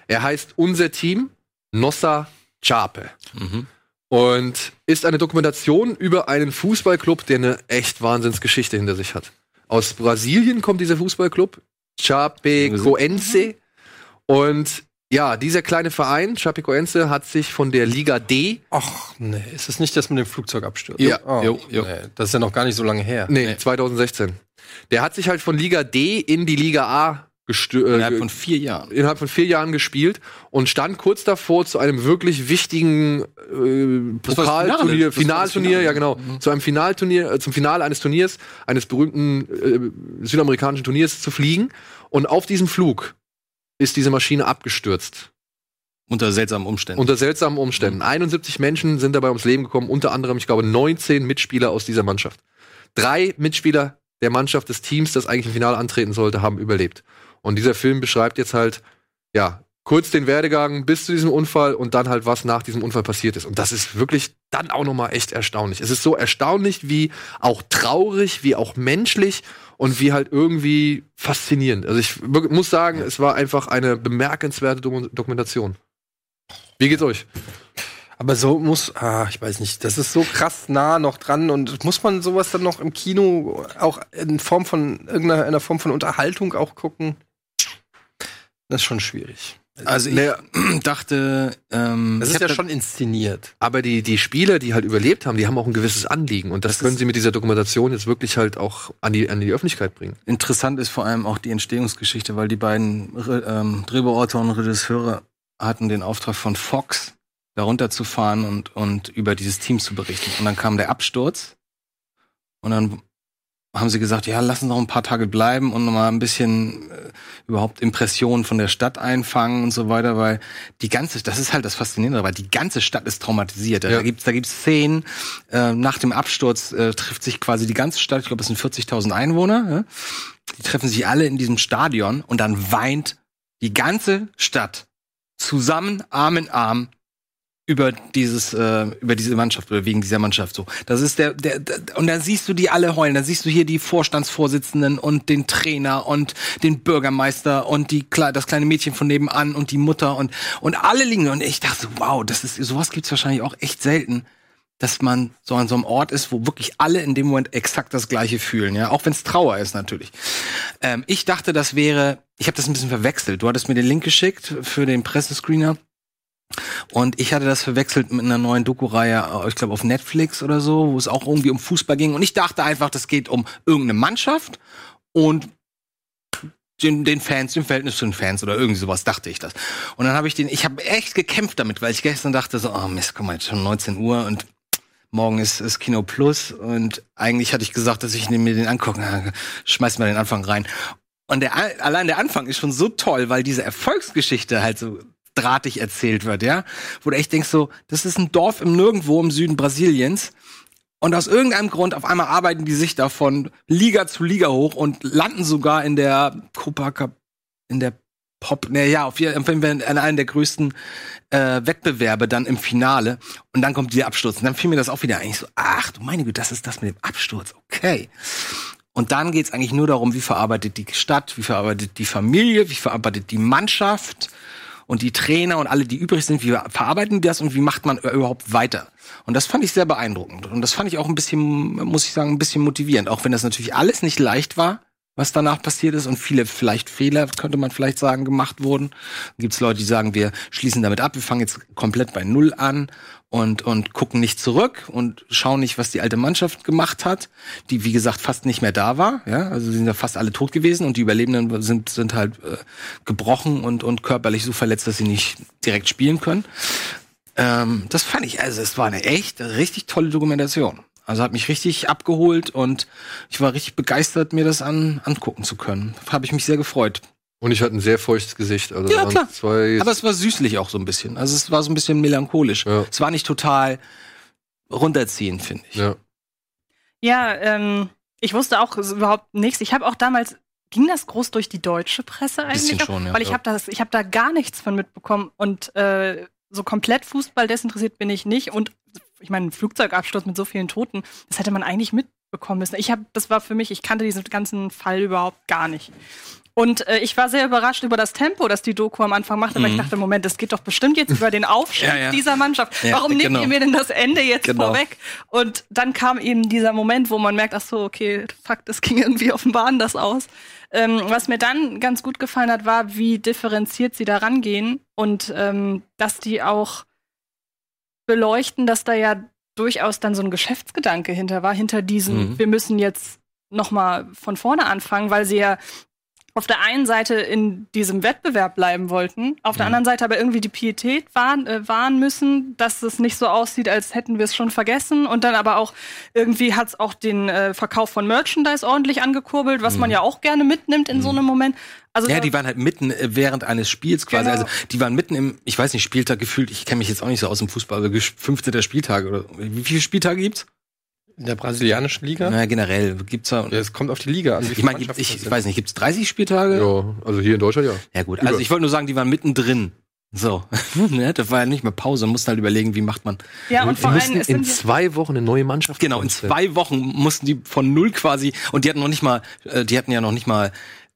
Er heißt Unser Team Nossa Chape Mhm. und ist eine Dokumentation über einen Fußballclub, der eine echt Wahnsinnsgeschichte hinter sich hat. Aus Brasilien kommt dieser Fußballclub, Chapecoense. Und ja, dieser kleine Verein, Chapecoense, hat sich von der Liga D, Ach, nee, ist das nicht das mit dem Flugzeugabsturz? Ja. Oh, Jo, jo. Nee, das ist ja noch gar nicht so lange her. nee, 2016, der hat sich halt von Liga D in die Liga A äh, Innerhalb von vier Jahren. innerhalb von vier Jahren gespielt und stand kurz davor zu einem wirklich wichtigen äh, Pokalturnier, Finalturnier, ja genau, zu einem Finalturnier, äh, zum Finale eines Turniers, eines berühmten äh, südamerikanischen Turniers zu fliegen. Und auf diesem Flug ist diese Maschine abgestürzt. Unter seltsamen Umständen. Unter seltsamen Umständen. 71 Menschen sind dabei ums Leben gekommen, unter anderem, ich glaube, 19 Mitspieler aus dieser Mannschaft. Drei Mitspieler der Mannschaft des Teams, das eigentlich im Finale antreten sollte, haben überlebt. Und dieser Film beschreibt jetzt halt, ja, kurz den Werdegang bis zu diesem Unfall und dann halt, was nach diesem Unfall passiert ist. Und das ist wirklich dann auch nochmal echt erstaunlich. Es ist so erstaunlich, wie auch traurig, wie auch menschlich und wie halt irgendwie faszinierend. Also ich muss sagen, es war einfach eine bemerkenswerte Dokumentation. Wie geht's euch? Aber so muss, ah, ich weiß nicht, das ist so krass nah noch dran und muss man sowas dann noch im Kino auch in Form von irgendeiner einer Form von Unterhaltung auch gucken? Das ist schon schwierig. also ich Naja, dachte, ähm, Das ist ja da- schon inszeniert. aber die, die Spieler, die halt überlebt haben, die haben auch ein gewisses Anliegen. Und das, Das können sie mit dieser Dokumentation jetzt wirklich halt auch an die, an die Öffentlichkeit bringen. Interessant ist vor allem auch die Entstehungsgeschichte, weil die beiden ähm, Drehbuchautoren und Regisseure hatten den Auftrag von Fox, da runterzufahren und, und über dieses Team zu berichten. Und dann kam der Absturz und dann haben sie gesagt, ja, lass uns noch ein paar Tage bleiben und noch mal ein bisschen äh, überhaupt Impressionen von der Stadt einfangen und so weiter, weil die ganze, das ist halt das Faszinierende, weil die ganze Stadt ist traumatisiert. Ja. Da gibt's, da gibt's Szenen, äh, nach dem Absturz äh, trifft sich quasi die ganze Stadt, ich glaube, es sind 40.000 Einwohner, ja? die treffen sich alle in diesem Stadion und dann weint die ganze Stadt zusammen, Arm in Arm, über dieses äh, über diese Mannschaft oder wegen dieser Mannschaft so. Das ist der, der, der und dann siehst du die alle heulen, dann siehst du hier die Vorstandsvorsitzenden und den Trainer und den Bürgermeister und die das kleine Mädchen von nebenan und die Mutter und und alle liegen und ich dachte wow, das ist sowas gibt's wahrscheinlich auch echt selten. dass man so an so einem Ort ist, wo wirklich alle in dem Moment exakt das Gleiche fühlen, ja, auch wenn es Trauer ist natürlich. Ähm, ich dachte, das wäre, ich habe das ein bisschen verwechselt. Du hattest mir den Link geschickt für den Pressescreener. Und ich hatte das verwechselt mit einer neuen Doku-Reihe, äh, ich glaube auf Netflix oder so, wo es auch irgendwie um Fußball ging. Und ich dachte einfach, das geht um irgendeine Mannschaft und den, den Fans, dem Verhältnis zu den Fans oder irgendwie sowas, dachte ich das. Und dann habe ich den, ich habe echt gekämpft damit, weil ich gestern dachte so, oh Mist, guck mal, jetzt schon 19 Uhr und morgen ist, ist Kino Plus und eigentlich hatte ich gesagt, dass ich mir den angucken, schmeiß mal den Anfang rein. Und der, allein der Anfang ist schon so toll, weil diese Erfolgsgeschichte halt so drahtig erzählt wird, ja. Wo du echt denkst so, das ist ein Dorf im Nirgendwo im Süden Brasiliens. Und aus irgendeinem Grund auf einmal arbeiten die sich da von Liga zu Liga hoch und landen sogar in der Copa in der Pop, naja, auf jeden Fall in einem der größten äh, Wettbewerbe dann im Finale. Und dann kommt dieser Absturz. Und dann fiel mir das auch wieder eigentlich so, ach du meine Güte, das ist das mit dem Absturz, okay. Und dann geht's eigentlich nur darum, wie verarbeitet die Stadt, wie verarbeitet die Familie, wie verarbeitet die Mannschaft und die Trainer und alle, die übrig sind, wie verarbeiten die das und wie macht man überhaupt weiter? Und das fand ich sehr beeindruckend. Und das fand ich auch ein bisschen, muss ich sagen, ein bisschen motivierend. Auch wenn das natürlich alles nicht leicht war, was danach passiert ist und viele vielleicht Fehler, könnte man vielleicht sagen, gemacht wurden. Gibt es Leute, die sagen, wir schließen damit ab, wir fangen jetzt komplett bei Null an und, und gucken nicht zurück und schauen nicht, was die alte Mannschaft gemacht hat, die, wie gesagt, fast nicht mehr da war. Ja, also sie sind ja fast alle tot gewesen und die Überlebenden sind, sind halt äh, gebrochen und, und körperlich so verletzt, dass sie nicht direkt spielen können. Ähm, das fand ich, also es war eine echt richtig tolle Dokumentation. Also hat mich richtig abgeholt und ich war richtig begeistert, mir das an, angucken zu können. Habe ich mich sehr gefreut. Und ich hatte ein sehr feuchtes Gesicht. Also ja, klar. Aber es war süßlich auch so ein bisschen. Also es war so ein bisschen melancholisch. Ja. Es war nicht total runterziehend, finde ich. Ja, ja ähm, ich wusste auch überhaupt nichts. Ich habe auch damals ging das groß durch die deutsche Presse eigentlich? Schon, ja. Weil ich habe das, ich habe da gar nichts von mitbekommen und äh, so komplett Fußball desinteressiert bin ich nicht und ich meine, ein Flugzeugabsturz mit so vielen Toten, das hätte man eigentlich mitbekommen müssen. Ich habe, das war für mich, ich kannte diesen ganzen Fall überhaupt gar nicht. Und äh, ich war sehr überrascht über das Tempo, das die Doku am Anfang machte, mhm. weil ich dachte, Moment, das geht doch bestimmt jetzt über den Aufstieg ja, ja. dieser Mannschaft. Ja, Warum nehmt genau. ihr mir denn das Ende jetzt genau. vorweg? Und dann kam eben dieser Moment, wo man merkt, ach so, okay, fuck, das ging irgendwie offenbar anders aus. Ähm, was mir dann ganz gut gefallen hat, war, wie differenziert sie da rangehen und ähm, dass die auch beleuchten, dass da ja durchaus dann so ein Geschäftsgedanke hinter war, hinter diesem, mhm. wir müssen jetzt noch mal von vorne anfangen, weil sie ja auf der einen Seite in diesem Wettbewerb bleiben wollten, auf der mhm. anderen Seite aber irgendwie die Pietät wahren, äh, wahren müssen, dass es nicht so aussieht, als hätten wir es schon vergessen. Und dann aber auch irgendwie hat es auch den äh, Verkauf von Merchandise ordentlich angekurbelt, was mhm. man ja auch gerne mitnimmt in mhm. so einem Moment. Also ja, die waren halt mitten äh, während eines Spiels quasi. Genau. Also die waren mitten im, ich weiß nicht, Spieltag gefühlt, ich kenne mich jetzt auch nicht so aus dem Fußball, aber 15. Spieltag oder wie viele Spieltage gibt's? In der brasilianischen Liga? Na, generell gibt's da. Ja, es kommt auf die Liga an. Ich meine, ich, ich weiß nicht, gibt's 30 Spieltage? Ja, also hier in Deutschland ja. Ja gut, also ich wollte nur sagen, die waren mittendrin. So, ne, das war ja nicht mehr Pause, mussten halt überlegen, wie macht man. Ja, und vor allem in zwei Wochen eine neue Mannschaft. Genau, in zwei Wochen mussten die von null quasi und die hatten noch nicht mal, äh, die hatten ja noch nicht mal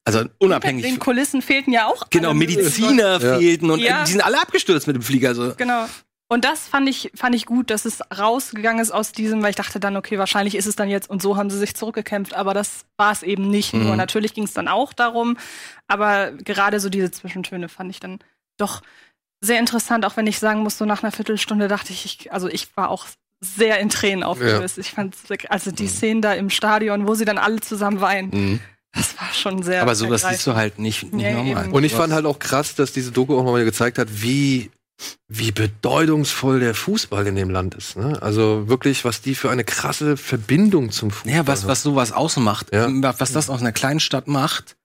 also unabhängig. Den Kulissen fehlten ja auch. Genau, Mediziner ja. fehlten und ja. die sind alle abgestürzt mit dem Flieger. Also. Genau. Und das fand ich, fand ich gut, dass es rausgegangen ist aus diesem, weil ich dachte dann, okay, wahrscheinlich ist es dann jetzt und so haben sie sich zurückgekämpft, aber das war es eben nicht mhm. nur. Natürlich ging es dann auch darum, aber gerade so diese Zwischentöne fand ich dann doch sehr interessant, auch wenn ich sagen muss, so nach einer Viertelstunde dachte ich, ich also ich war auch sehr in Tränen aufgelöst. Ja. Ich fand, also die mhm. Szenen da im Stadion, wo sie dann alle zusammen weinen. Mhm. Das war schon sehr. Aber sowas siehst du halt nicht, nicht ja, normal. Und ich fand halt auch krass, dass diese Doku auch mal gezeigt hat, wie wie bedeutungsvoll der Fußball in dem Land ist. Ne? Also wirklich, was die für eine krasse Verbindung zum Fußball Ja, was, was sowas ausmacht, ja. was das aus einer kleinen Stadt macht,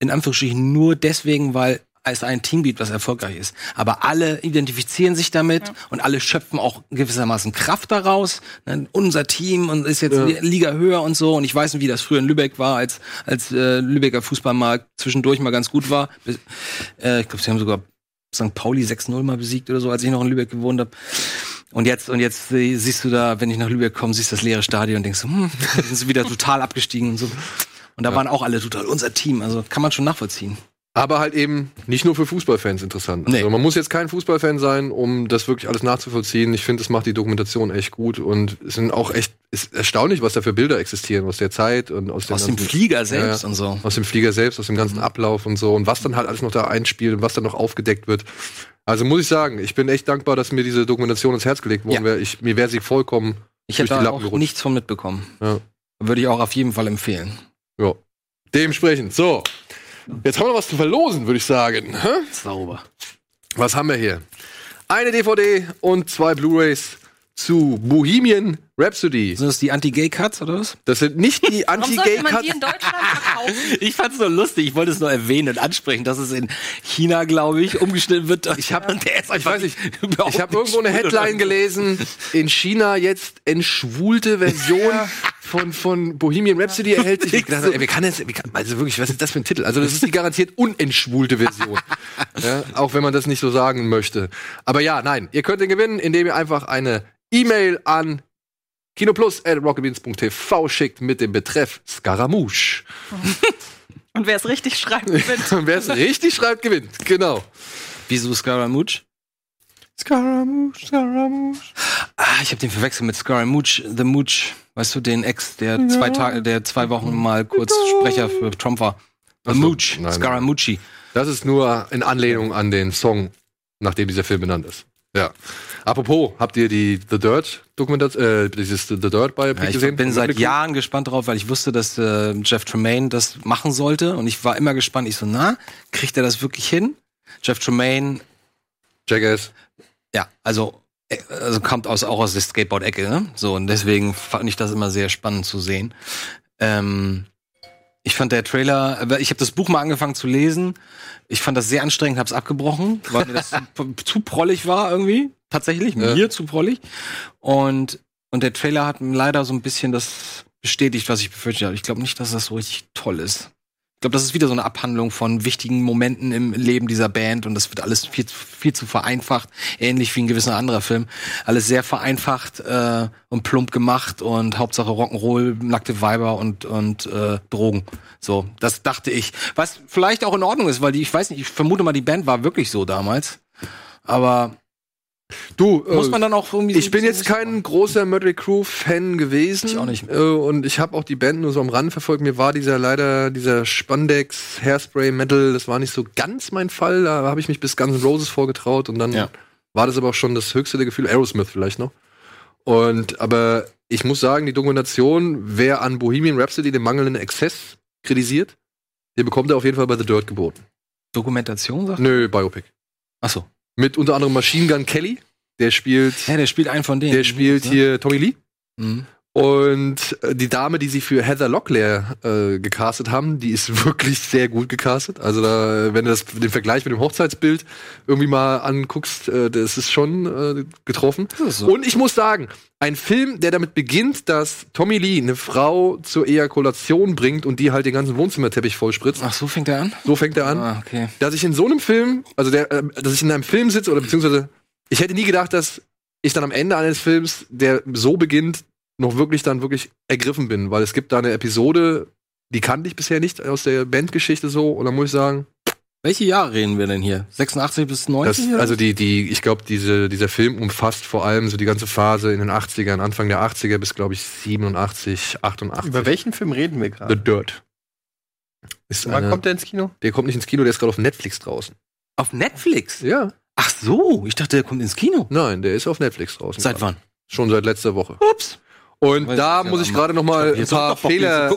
in Anführungsstrichen nur deswegen, weil es ein Team gibt, was erfolgreich ist. Aber alle identifizieren sich damit ja. und alle schöpfen auch gewissermaßen Kraft daraus. Ne? Unser Team und ist jetzt ja. Liga höher und so. Und ich weiß nicht, wie das früher in Lübeck war, als als äh, Lübecker Fußball mal zwischendurch mal ganz gut war. Äh, ich glaube, sie haben sogar St. Pauli 6-0 mal besiegt oder so, als ich noch in Lübeck gewohnt habe. Und jetzt, und jetzt siehst du da, wenn ich nach Lübeck komme, siehst du das leere Stadion und denkst so, hm, sind sie wieder total abgestiegen und so. Und da ja. waren auch alle total unser Team. Also kann man schon nachvollziehen. Aber halt eben nicht nur für Fußballfans interessant. Nee. Also man muss jetzt kein Fußballfan sein, um das wirklich alles nachzuvollziehen. Ich finde, das macht die Dokumentation echt gut und es sind auch echt ist erstaunlich, was da für Bilder existieren aus der Zeit und aus, Aus dem Flieger selbst Ja, und so. aus dem Flieger selbst, aus dem Mhm. ganzen Ablauf und so und was dann halt alles noch da einspielt und was dann noch aufgedeckt wird. Also muss ich sagen, ich bin echt dankbar, dass mir diese Dokumentation ins Herz gelegt worden Ja. wäre. Ich, mir wäre sie vollkommen Ich durch hätte die Lappen auch gerutscht. nichts von mitbekommen. Ja. Würde ich auch auf jeden Fall empfehlen. Ja. Dementsprechend. So. Jetzt haben wir noch was zu verlosen, würde ich sagen. Hä? Sauber. Was haben wir hier? Eine DVD und zwei Blu-rays zu Bohemian Rhapsody. Sind das die Anti-Gay-Cuts oder was? Das sind nicht die Warum sollte man die Anti-Gay-Cuts. in Deutschland verkaufen? Ich fand's so lustig. Ich wollte es nur erwähnen und ansprechen, dass es in China, glaube ich, umgeschnitten wird. Ich habe, der ist Ich weiß nicht, ich habe irgendwo eine Headline gelesen. In China jetzt entschwulte Version von, von Bohemian Rhapsody erhält sich. Ich dachte, ey, wie kann das, wie kann, also wirklich, was ist das für ein Titel? Also das ist die garantiert unentschwulte Version. ja, auch wenn man das nicht so sagen möchte. Aber ja, nein, ihr könnt den gewinnen, indem ihr einfach eine E-Mail an kinoplus.rocketbeans.tv schickt mit dem Betreff Scaramouche. Und wer es richtig schreibt, gewinnt. Und wer es richtig schreibt, gewinnt. Genau. Wieso Scaramouche? Scaramouche, Scaramouche. Ah, ich habe den verwechselt mit Scaramouche, The Mooch. Weißt du, den Ex, der zwei Tage, der zwei Wochen mal kurz Sprecher für Trump war. The Mooch, nein. Scaramucci. Das ist nur in Anlehnung an den Song, nach dem dieser Film benannt ist. Ja. Apropos, habt ihr die The Dirt Dokumentation, äh, dieses The Dirt Biopic Ja, ich gesehen? bin Von seit? Jahren gespannt drauf, weil ich wusste, dass äh, Jeff Tremaine das machen sollte und ich war immer gespannt. Ich so, na, kriegt er das wirklich hin? Jeff Tremaine, Jackass. ja, also, äh, also kommt aus, auch aus der Skateboard-Ecke, ne? So, und deswegen fand ich das immer sehr spannend zu sehen. Ähm, ich fand der Trailer, aber ich habe das Buch mal angefangen zu lesen. Ich fand das sehr anstrengend, habe es abgebrochen, weil mir das zu, zu prollig war irgendwie. Tatsächlich, Ja. mir zu prollig. Und, und der Trailer hat mir leider so ein bisschen das bestätigt, was ich befürchtet habe. Ich glaube nicht, dass das so richtig toll ist. Ich glaube, das ist wieder so eine Abhandlung von wichtigen Momenten im Leben dieser Band und das wird alles viel, zu- viel zu vereinfacht, ähnlich wie ein gewisser anderer Film. Alles sehr vereinfacht äh, und plump gemacht und Hauptsache Rock'n'Roll, nackte Weiber und, und äh, Drogen. So, das dachte ich. Was vielleicht auch in Ordnung ist, weil die, ich weiß nicht, ich vermute mal, die Band war wirklich so damals. Aber Du, äh, muss man dann auch irgendwie. so ich ein bin jetzt kein großer Mötley Crew Fan gewesen. Ich auch nicht. Äh, und ich habe auch die Band nur so am Rand verfolgt. Mir war dieser leider dieser Spandex Hairspray Metal, das war nicht so ganz mein Fall. Da habe ich mich bis Guns N' Roses vorgetraut und dann Ja. war das aber auch schon das höchste der Gefühle. Aerosmith vielleicht noch. Und aber ich muss sagen, die Dokumentation, wer an Bohemian Rhapsody den mangelnden Exzess kritisiert, den bekommt er auf jeden Fall bei The Dirt geboten. Dokumentation, sagt Nö, Biopic. Ach so. Mit unter anderem Machine Gun Kelly, der spielt, Ja, der spielt einen von denen. der spielt Ne? hier Tommy Lee. Mhm. Und äh, die Dame, die sie für Heather Locklear äh, gecastet haben, die ist wirklich sehr gut gecastet. Also da, wenn du das, den Vergleich mit dem Hochzeitsbild irgendwie mal anguckst, äh, das ist schon äh, getroffen. so. Und ich muss sagen, ein Film, der damit beginnt, dass Tommy Lee eine Frau zur Ejakulation bringt und die halt den ganzen Wohnzimmerteppich vollspritzt. Ach, so fängt er an? So fängt er an Ah, okay. dass ich in so einem Film, also der, äh, dass ich in einem Film sitze oder beziehungsweise ich hätte nie gedacht, dass ich dann am Ende eines Films, der so beginnt, noch wirklich dann wirklich ergriffen bin, weil es gibt da eine Episode, die kannte ich bisher nicht aus der Bandgeschichte so und dann muss ich sagen, Welche Jahre reden wir denn hier? 86 bis 90? das, also die, die, ich glaube, diese, dieser Film umfasst vor allem so die ganze Phase in den 80ern, Anfang der 80er bis, glaube ich, 87, 88. Über welchen Film reden wir The gerade? Dirt. Ist Wann eine, kommt der ins Kino? der kommt nicht ins Kino, der ist gerade auf Netflix draußen. auf Netflix? Ja. Ach so, ich dachte, der kommt ins Kino. Nein, der ist auf Netflix draußen. Seit wann? Schon seit letzter Woche. Ups. Und Weiß da muss ja, ich gerade noch mal ein paar Fehler,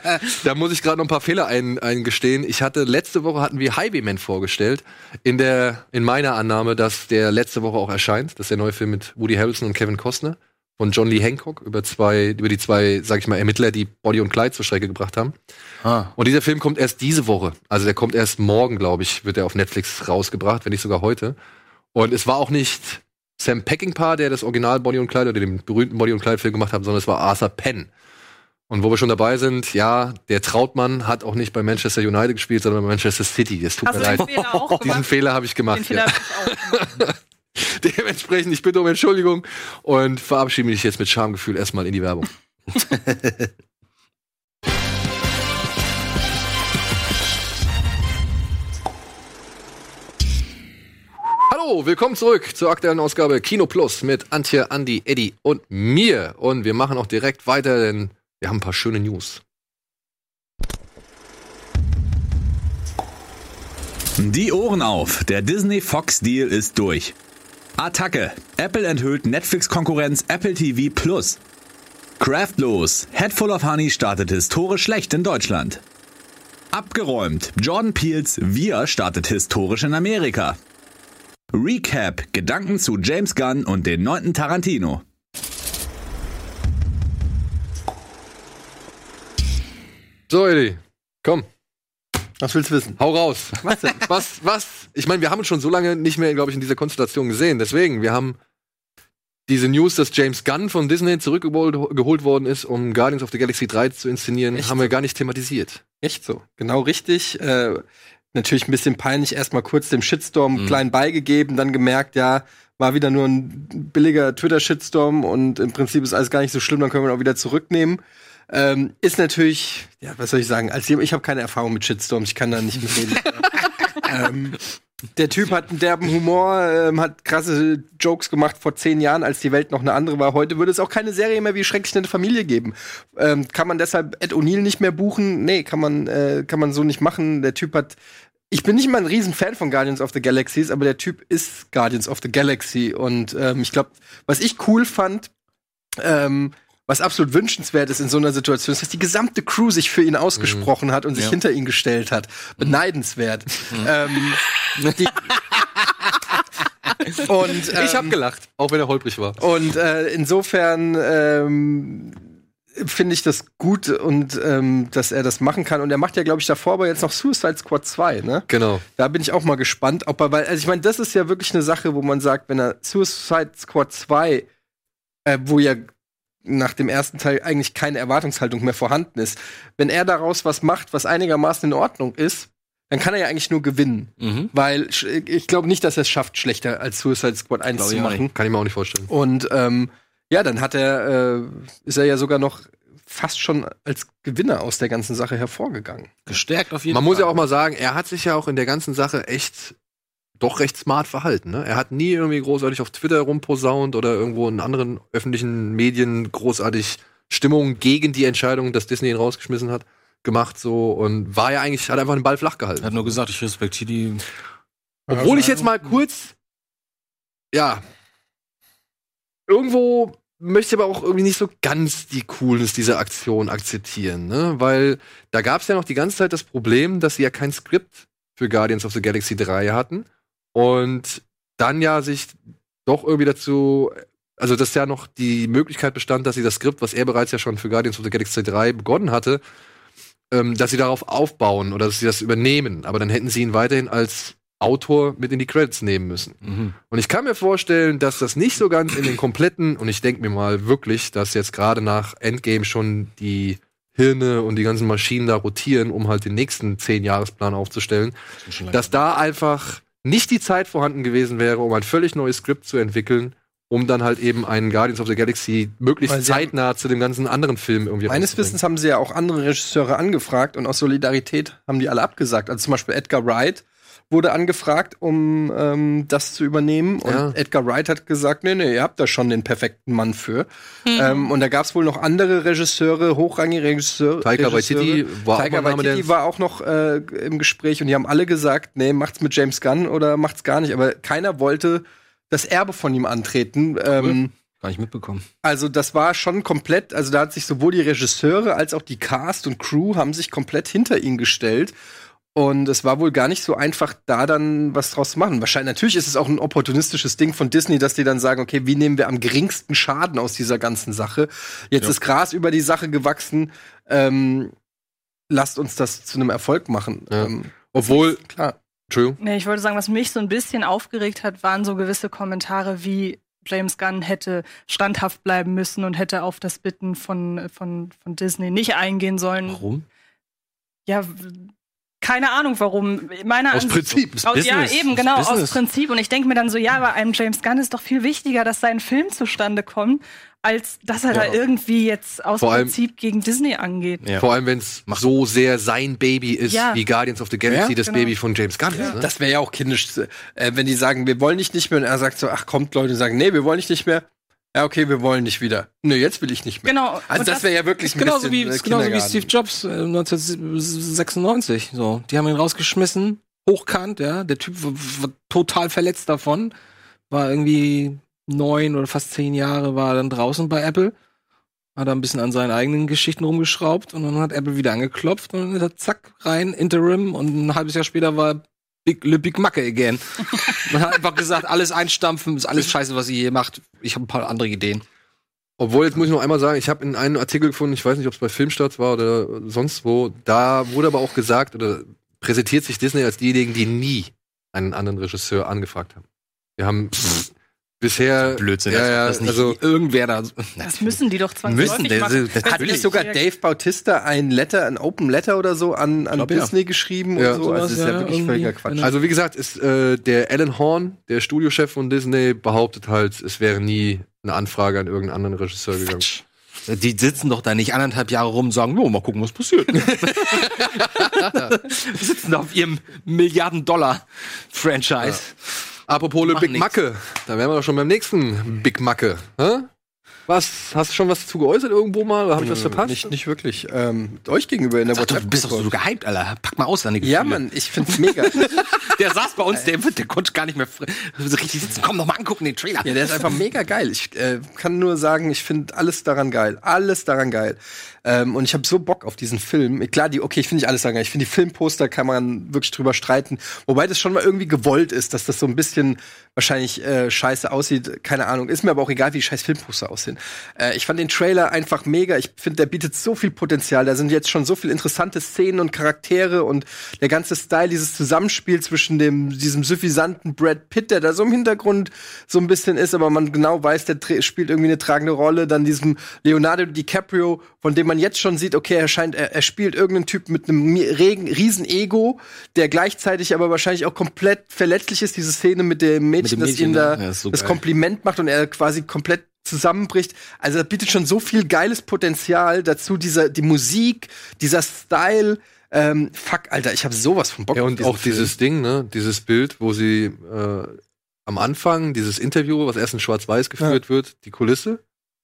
da muss ich gerade noch ein paar Fehler ein, eingestehen. Ich hatte letzte Woche hatten wir Highwayman vorgestellt in der in meiner Annahme, dass der letzte Woche auch erscheint. Das ist der neue Film mit Woody Harrelson und Kevin Costner von John Lee Hancock über zwei über die zwei, sag ich mal, Ermittler, die Body und Clyde zur Strecke gebracht haben. Ah. Und dieser Film kommt erst diese Woche. Also der kommt erst morgen, glaube ich, wird er auf Netflix rausgebracht, wenn nicht sogar heute. Und es war auch nicht Sam Peckinpah, der das Original Bonnie und Clyde oder den berühmten Bonnie und Clyde Film gemacht hat, sondern es war Arthur Penn. Und wo wir schon dabei sind, ja, der Trautmann hat auch nicht bei Manchester United gespielt, sondern bei Manchester City. Das tut Hast mir du den leid. Fehler auch Diesen? Fehler habe ich Den gemacht. Fehler Ja. hab ich auch gemacht. Dementsprechend, ich bitte um Entschuldigung und verabschiede mich jetzt mit Schamgefühl erstmal in die Werbung. Hallo, willkommen zurück zur aktuellen Ausgabe Kino Plus mit Antje, Andi, Eddie und mir. Und wir machen auch direkt weiter, denn wir haben ein paar schöne News. Die Ohren auf, der Disney-Fox-Deal ist durch. Attacke, Apple enthüllt Netflix-Konkurrenz Apple TV Plus. Craftlos, Headful of Honey startet historisch schlecht in Deutschland. Abgeräumt, Jordan Peels Wir startet historisch in Amerika. Recap, Gedanken zu James Gunn und den neunten Tarantino. So, Eddie, komm, Was willst du wissen? hau raus. Was denn? Was, was? Ich meine, wir haben uns schon so lange nicht mehr, glaube ich, in dieser Konstellation gesehen. Deswegen, wir haben diese News, dass James Gunn von Disney zurückgeholt geholt worden ist, um Guardians of the Galaxy 3 zu inszenieren, Echt? haben wir gar nicht thematisiert. Echt so. Genau richtig. Äh, natürlich ein bisschen peinlich, erstmal kurz dem Shitstorm Mhm. klein beigegeben, dann gemerkt, ja, war wieder nur ein billiger Twitter-Shitstorm und im Prinzip ist alles gar nicht so schlimm, dann können wir ihn auch wieder zurücknehmen. Ähm, ist natürlich, ja, was soll ich sagen, als ich habe keine Erfahrung mit Shitstorms, ich kann da nicht mitreden. ähm, der Typ hat einen derben Humor, ähm, hat krasse Jokes gemacht vor zehn Jahren, als die Welt noch eine andere war. Heute würde es auch keine Serie mehr wie Schrecklich nette Familie geben. Ähm, kann man deshalb Ed O'Neill nicht mehr buchen? Nee, kann man, äh, kann man so nicht machen. Der Typ hat. Ich bin nicht mal ein riesen Fan von Guardians of the Galaxies, aber der Typ ist Guardians of the Galaxy. Und ähm, ich glaube, was ich cool fand, ähm, was absolut wünschenswert ist in so einer Situation, ist, dass die gesamte Crew sich für ihn ausgesprochen hat und sich Ja. hinter ihn gestellt hat. Beneidenswert. Ähm, die und ähm, ich habe gelacht, auch wenn er holprig war. und äh, insofern ähm, finde ich das gut und ähm, dass er das machen kann. Und er macht ja, glaube ich, davor aber jetzt noch Suicide Squad 2, ne? Genau. Da bin ich auch mal gespannt, ob er, weil, also ich meine, das ist ja wirklich eine Sache, wo man sagt, wenn er Suicide Squad 2, äh, wo ja nach dem ersten Teil eigentlich keine Erwartungshaltung mehr vorhanden ist, wenn er daraus was macht, was einigermaßen in Ordnung ist, dann kann er ja eigentlich nur gewinnen. Mhm. Weil ich glaube nicht, dass er es schafft, schlechter als Suicide Squad 1 Glaub zu ich machen. Kann ich mir auch nicht vorstellen. Und ähm, ja, dann hat er, äh, ist er ja sogar noch fast schon als Gewinner aus der ganzen Sache hervorgegangen. Gestärkt auf jeden Man Fall. muss ja auch mal sagen, er hat sich ja auch in der ganzen Sache echt doch recht smart verhalten. Ne? Er hat nie irgendwie großartig auf Twitter rumposaunt oder irgendwo in anderen öffentlichen Medien großartig Stimmung gegen die Entscheidung, dass Disney ihn rausgeschmissen hat, gemacht so und war ja eigentlich, hat einfach den Ball flach gehalten. Er hat nur gesagt, ich respektiere die. Obwohl ich jetzt mal kurz, ja, irgendwo möchte ich aber auch irgendwie nicht so ganz die Coolness dieser Aktion akzeptieren, ne? Weil da gab es ja noch die ganze Zeit das Problem, dass sie ja kein Skript für Guardians of the Galaxy 3 hatten und dann ja sich doch irgendwie dazu, also dass ja noch die Möglichkeit bestand, dass sie das Skript, was er bereits ja schon für Guardians of the Galaxy 3 begonnen hatte, ähm, dass sie darauf aufbauen oder dass sie das übernehmen. Aber dann hätten sie ihn weiterhin als Autor mit in die Credits nehmen müssen. Mhm. Und ich kann mir vorstellen, dass das nicht so ganz in den kompletten, und ich denke mir mal wirklich, dass jetzt gerade nach Endgame schon die Hirne und die ganzen Maschinen da rotieren, um halt den nächsten Zehn-Jahresplan aufzustellen, dass da einfach nicht die Zeit vorhanden gewesen wäre, um ein völlig neues Skript zu entwickeln, um dann halt eben einen Guardians of the Galaxy möglichst zeitnah zu dem ganzen anderen Film irgendwie Meines. Wissens haben sie ja auch andere Regisseure angefragt und aus Solidarität haben die alle abgesagt. Also zum Beispiel Edgar Wright wurde angefragt, um ähm, das zu übernehmen. Und Ja. Edgar Wright hat gesagt, nee, nee, ihr habt da schon den perfekten Mann für. Ähm, und da gab es wohl noch andere Regisseure, hochrangige Regisseure. Taika Regisseure. Waititi war Waititi war auch noch äh, im Gespräch und die haben alle gesagt, nee, macht's mit James Gunn oder macht's gar nicht. Aber keiner wollte das Erbe von ihm antreten. Ähm, Gar nicht mitbekommen. also das war schon komplett, also da hat sich sowohl die Regisseure als auch die Cast und Crew haben sich komplett hinter ihn gestellt. Und es war wohl gar nicht so einfach, da dann was draus zu machen. Wahrscheinlich, natürlich ist es auch ein opportunistisches Ding von Disney, dass die dann sagen, okay, wie nehmen wir am geringsten Schaden aus dieser ganzen Sache? Jetzt ist Gras über die Sache gewachsen. Ähm, lasst uns das zu einem Erfolg machen. Ja. Ähm, Obwohl, klar. Entschuldigung. Nee, ich wollte sagen, was mich so ein bisschen aufgeregt hat, waren so gewisse Kommentare wie James Gunn hätte standhaft bleiben müssen und hätte auf das Bitten von, von, von Disney nicht eingehen sollen. Warum? Ja, keine Ahnung warum. Meiner Aus Ansicht- Prinzip. Aus, ja, Business. eben, genau, Business. aus Prinzip. Und ich denke mir dann so, ja, bei einem James Gunn ist doch viel wichtiger, dass sein Film zustande kommt, als dass er da irgendwie jetzt aus Vor allem- Prinzip gegen Disney angeht. Ja. Vor allem, wenn es so sehr sein Baby ist, Ja. wie Guardians of the Galaxy Ja, das genau. Baby von James Gunn ist. Ne? Das wäre ja auch kindisch, äh, wenn die sagen, wir wollen dich nicht mehr. Und er sagt so, ach kommt, Leute, sagen, nee, wir wollen dich nicht mehr. Ja, okay, wir wollen dich wieder. Nee, jetzt will ich nicht mehr. Genau. Also Und das wäre ja wirklich ein Genauso wie, bisschen, äh, ist genauso wie. Steve Jobs äh, 1996. So, die haben ihn rausgeschmissen, hochkant, ja. Der Typ war, war total verletzt davon, war irgendwie neun oder fast zehn Jahre war dann draußen bei Apple, hat er ein bisschen an seinen eigenen Geschichten rumgeschraubt und dann hat Apple wieder angeklopft und dann ist er zack rein Interim und ein halbes Jahr später war Big, Le Big Macke again. Man hat einfach gesagt, alles einstampfen, ist alles scheiße, was ihr hier macht. Ich habe ein paar andere Ideen. Obwohl, jetzt muss ich noch einmal sagen, ich habe in einem Artikel gefunden, ich weiß nicht, ob es bei Filmstarts war oder sonst wo, da wurde aber auch gesagt, oder präsentiert sich Disney als diejenigen, die nie einen anderen Regisseur angefragt haben. Wir haben bisher Blödsinn, ja, ja, das nicht also irgendwer da. Das müssen die doch zwangsläufig Müssen, machen. das- Hat Natürlich. nicht sogar Dave Bautista ein Letter, ein Open Letter oder so an, an Glaub, ja. Disney geschrieben Ja. und so? Also das ist ja, ja, wirklich völliger Quatsch. Also wie gesagt, ist äh, der Alan Horn, der Studiochef von Disney, behauptet halt, es wäre nie eine Anfrage an irgendeinen anderen Regisseur gegangen. Die sitzen doch da nicht anderthalb Jahre rum und sagen, jo, mal gucken, was passiert. Die sitzen da auf ihrem Milliarden-Dollar-Franchise. Apropos Le Machen Big nix. Macke, da wären wir doch schon beim nächsten Big Macke. Hä? Was? Hast du schon was dazu geäußert irgendwo mal? Oder habe ich was verpasst? Nicht, nicht wirklich. Ähm, euch gegenüber in der Sag doch, du bist doch so gehypt, Alter. Pack mal aus deine Gefühle. Ja, Mann, ich find's mega. Der saß bei uns, der, der konnte gar nicht mehr so richtig sitzen. Komm, noch mal angucken, den Trailer. Ja, der ist einfach mega geil. Ich äh, kann nur sagen, ich finde alles daran geil. Alles daran geil. Ähm, und ich habe so Bock auf diesen Film. Klar, die, okay, ich finde nicht alles daran geil. Ich finde die Filmposter kann man wirklich drüber streiten. Wobei das schon mal irgendwie gewollt ist, dass das so ein bisschen wahrscheinlich äh, scheiße aussieht. Keine Ahnung. Ist mir aber auch egal, wie scheiß Filmposter aussehen. Äh, ich fand den Trailer einfach mega. Ich finde, der bietet so viel Potenzial. Da sind jetzt schon so viele interessante Szenen und Charaktere und der ganze Style, dieses Zusammenspiel zwischen dem, diesem suffisanten Brad Pitt, der da so im Hintergrund so ein bisschen ist, aber man genau weiß, der spielt irgendwie eine tragende Rolle. Dann diesem Leonardo DiCaprio, von dem man jetzt schon sieht, okay, er scheint, er, er spielt irgendeinen Typ mit einem regen, riesen Ego, der gleichzeitig aber wahrscheinlich auch komplett verletzlich ist. Diese Szene mit dem Mädchen, dem das Mädchen, ihm da ja, so das geil. Kompliment macht und er quasi komplett zusammenbricht. Also das bietet schon so viel geiles Potenzial dazu, dieser, die Musik, dieser Style. Ähm, fuck, Alter, ich habe sowas von Bock Ja, und auch Film. dieses Ding, ne, dieses Bild, wo sie äh, am Anfang, dieses Interview, was erst in Schwarz-Weiß geführt wird, die Kulisse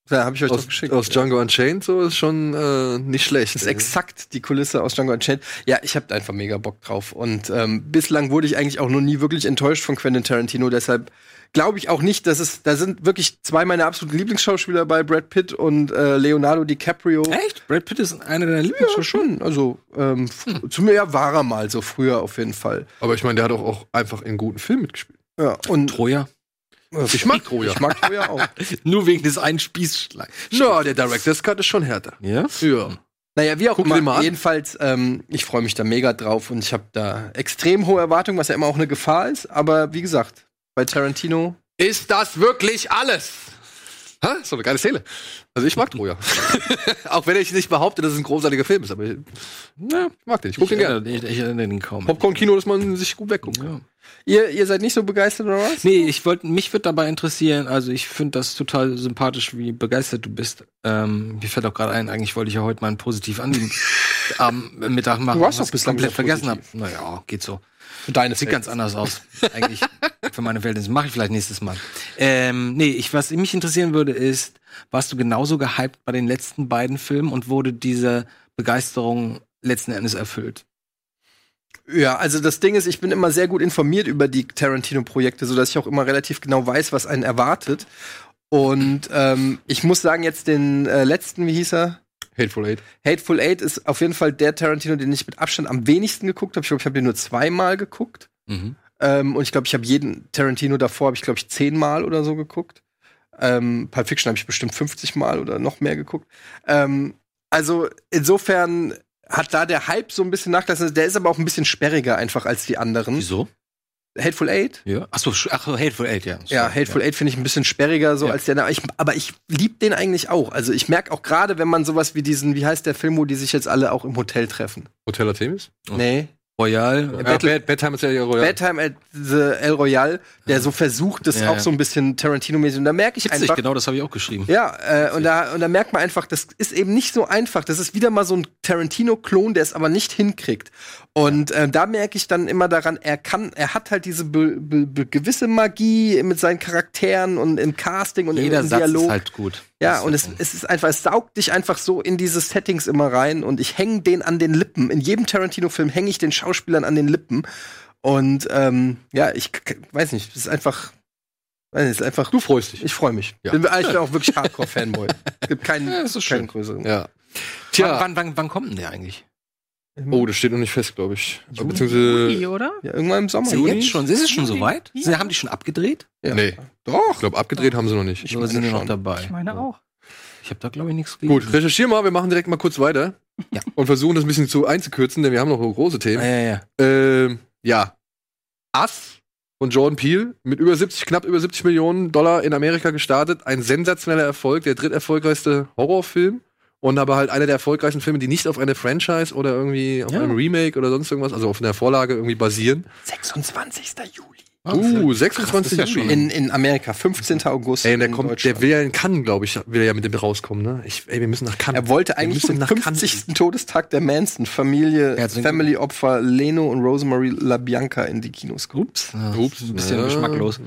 Da habe ich euch aus, geschickt. aus Django Unchained, so ist schon äh, nicht schlecht. Das ist exakt die Kulisse aus Django Unchained. Ja, ich habe einfach mega Bock drauf. Und ähm, bislang wurde ich eigentlich auch noch nie wirklich enttäuscht von Quentin Tarantino. Deshalb glaube ich auch nicht, dass es, da sind wirklich zwei meiner absoluten Lieblingsschauspieler bei Brad Pitt und äh, Leonardo DiCaprio. Echt? Brad Pitt ist einer deiner Ja, Lieblingsschauspieler? schon. Also, ähm, zu mir ja, war er mal so früher auf jeden Fall. Aber ich meine, der hat auch, auch einfach in guten Filmen mitgespielt. Ja, und Troja. Ich mag Troja. Ich mag Troja auch. Nur wegen des einen Spießschlags. Ja, der Director's Cut ist schon härter. Ja? Ja. Naja, wie auch Guck immer. Jedenfalls, ähm, ich freue mich da mega drauf und ich habe da extrem hohe Erwartungen, was ja immer auch eine Gefahr ist. Aber wie gesagt, bei Tarantino Ist das wirklich alles? Hä? So eine geile Szene. Also ich mag Troja. auch wenn ich nicht behaupte, dass es ein großartiger Film ist, aber ich, na, ich mag den. Ich guck den gerne. Ich, ich erinnere den kaum. Popcorn-Kino, dass man sich gut wegguckt. Ja. Ihr, ihr seid nicht so begeistert oder was? Nee, ich wollte, mich würde dabei interessieren, also ich finde das total sympathisch, wie begeistert du bist. Ähm, mir fällt auch gerade ein, eigentlich wollte ich ja heute mal einen positiv an den am Mittag machen, Du warst was doch ich bislang komplett vergessen habe. Naja, geht so. Für deine Sieht ganz anders aus. Eigentlich für meine Verhältnisse. Mache ich vielleicht nächstes Mal. Ähm, nee, ich, was mich interessieren würde, ist, warst du genauso gehypt bei den letzten beiden Filmen und wurde diese Begeisterung letzten Endes erfüllt? Ja, also das Ding ist, ich bin immer sehr gut informiert über die Tarantino-Projekte, sodass ich auch immer relativ genau weiß, was einen erwartet. Und ähm, ich muss sagen, jetzt den äh, letzten, wie hieß er? Hateful Eight. Hateful Eight ist auf jeden Fall der Tarantino, den ich mit Abstand am wenigsten geguckt habe. Ich glaube, ich habe den nur zweimal geguckt. Mhm. Ähm, und ich glaube, ich habe jeden Tarantino davor, habe ich glaube ich zehnmal oder so geguckt. Ähm, Pulp Fiction habe ich bestimmt 50 Mal oder noch mehr geguckt. Ähm, also insofern hat da der Hype so ein bisschen nachgelassen. Der ist aber auch ein bisschen sperriger einfach als die anderen. Wieso? Hateful Eight? Ja. Achso, ach, Hateful Eight, ja. Ja, Hateful Eight finde ich ein bisschen sperriger so Ja. als der. na, Ich, aber ich lieb den eigentlich auch. Also ich merke auch gerade, wenn man sowas wie diesen, wie heißt der Film, wo die sich jetzt alle auch im Hotel treffen? Hotel Artemis? Oh. Nee. Royal. Ja, Battle- Bad, Bad Time ist ja ja Royal. Bad Time at the El Royale, der so versucht, das Ja, auch ja. so ein bisschen Tarantino-mäßig. Und da merke ich Witzig, einfach, genau, das habe ich auch geschrieben. Ja, äh, und, da, und da merkt man einfach, das ist eben nicht so einfach. Das ist wieder mal so ein Tarantino-Klon, der es aber nicht hinkriegt. Und äh, da merke ich dann immer daran, er kann, er hat halt diese be, be, be, gewisse Magie mit seinen Charakteren und im Casting und Jeder im Satz Dialog. ist halt gut. Ja, und es, es ist einfach, es saugt dich einfach so in diese Settings immer rein und ich hänge den an den Lippen. In jedem Tarantino-Film hänge ich den Schauspielern an den Lippen. Und ähm, ja, ich weiß nicht, es ist einfach, weiß nicht, ist einfach. Du freust dich. Ich freue mich. Ja. Bin, ich bin auch wirklich Hardcore-Fanboy. Es gibt keinen, Ja, ist keinen größeren. Ja. Tja. Tja. Wann, wann, wann kommt denn der eigentlich? Oh, das steht noch nicht fest, glaube ich. Juli, Beziehungsweise. oder? Ja, irgendwann im Sommer. Ist Juni? jetzt schon? Ist es schon Juni? soweit? Ja. Sie- Haben die schon abgedreht? Ja. Nee. Doch. Ich glaube, abgedreht haben sie noch nicht. Ich sind wir noch dabei. Ich meine auch. Ich habe da, glaube ich, nichts Gut, recherchier mal, wir machen direkt mal kurz weiter. Ja. Und versuchen das ein bisschen zu einzukürzen, denn wir haben noch große Ja, Themen. ja, ja. Ähm, ja. Ass von Jordan Peele mit über 70, knapp über 70 Millionen Dollar in Amerika gestartet. Ein sensationeller Erfolg, der dritterfolgreichste Horrorfilm. Und aber halt einer der erfolgreichsten Filme, die nicht auf eine Franchise oder irgendwie auf Ja. einem Remake oder sonst irgendwas, also auf einer Vorlage irgendwie basieren. 26. Juli. Uh, 26 das ist ja Juli. In, in Amerika, 15. August. Ey, der in kommt, Deutschland. der will ja in Cannes, glaube ich, will er ja mit dem rauskommen, ne? Ich, ey, wir müssen nach Cannes. er wollte eigentlich zum nach 50. Todestag der Manson-Familie, Family-Opfer Leno und Rosemary LaBianca in die Kinos kommen. Ups. Ups, Ein bisschen ja. geschmacklos.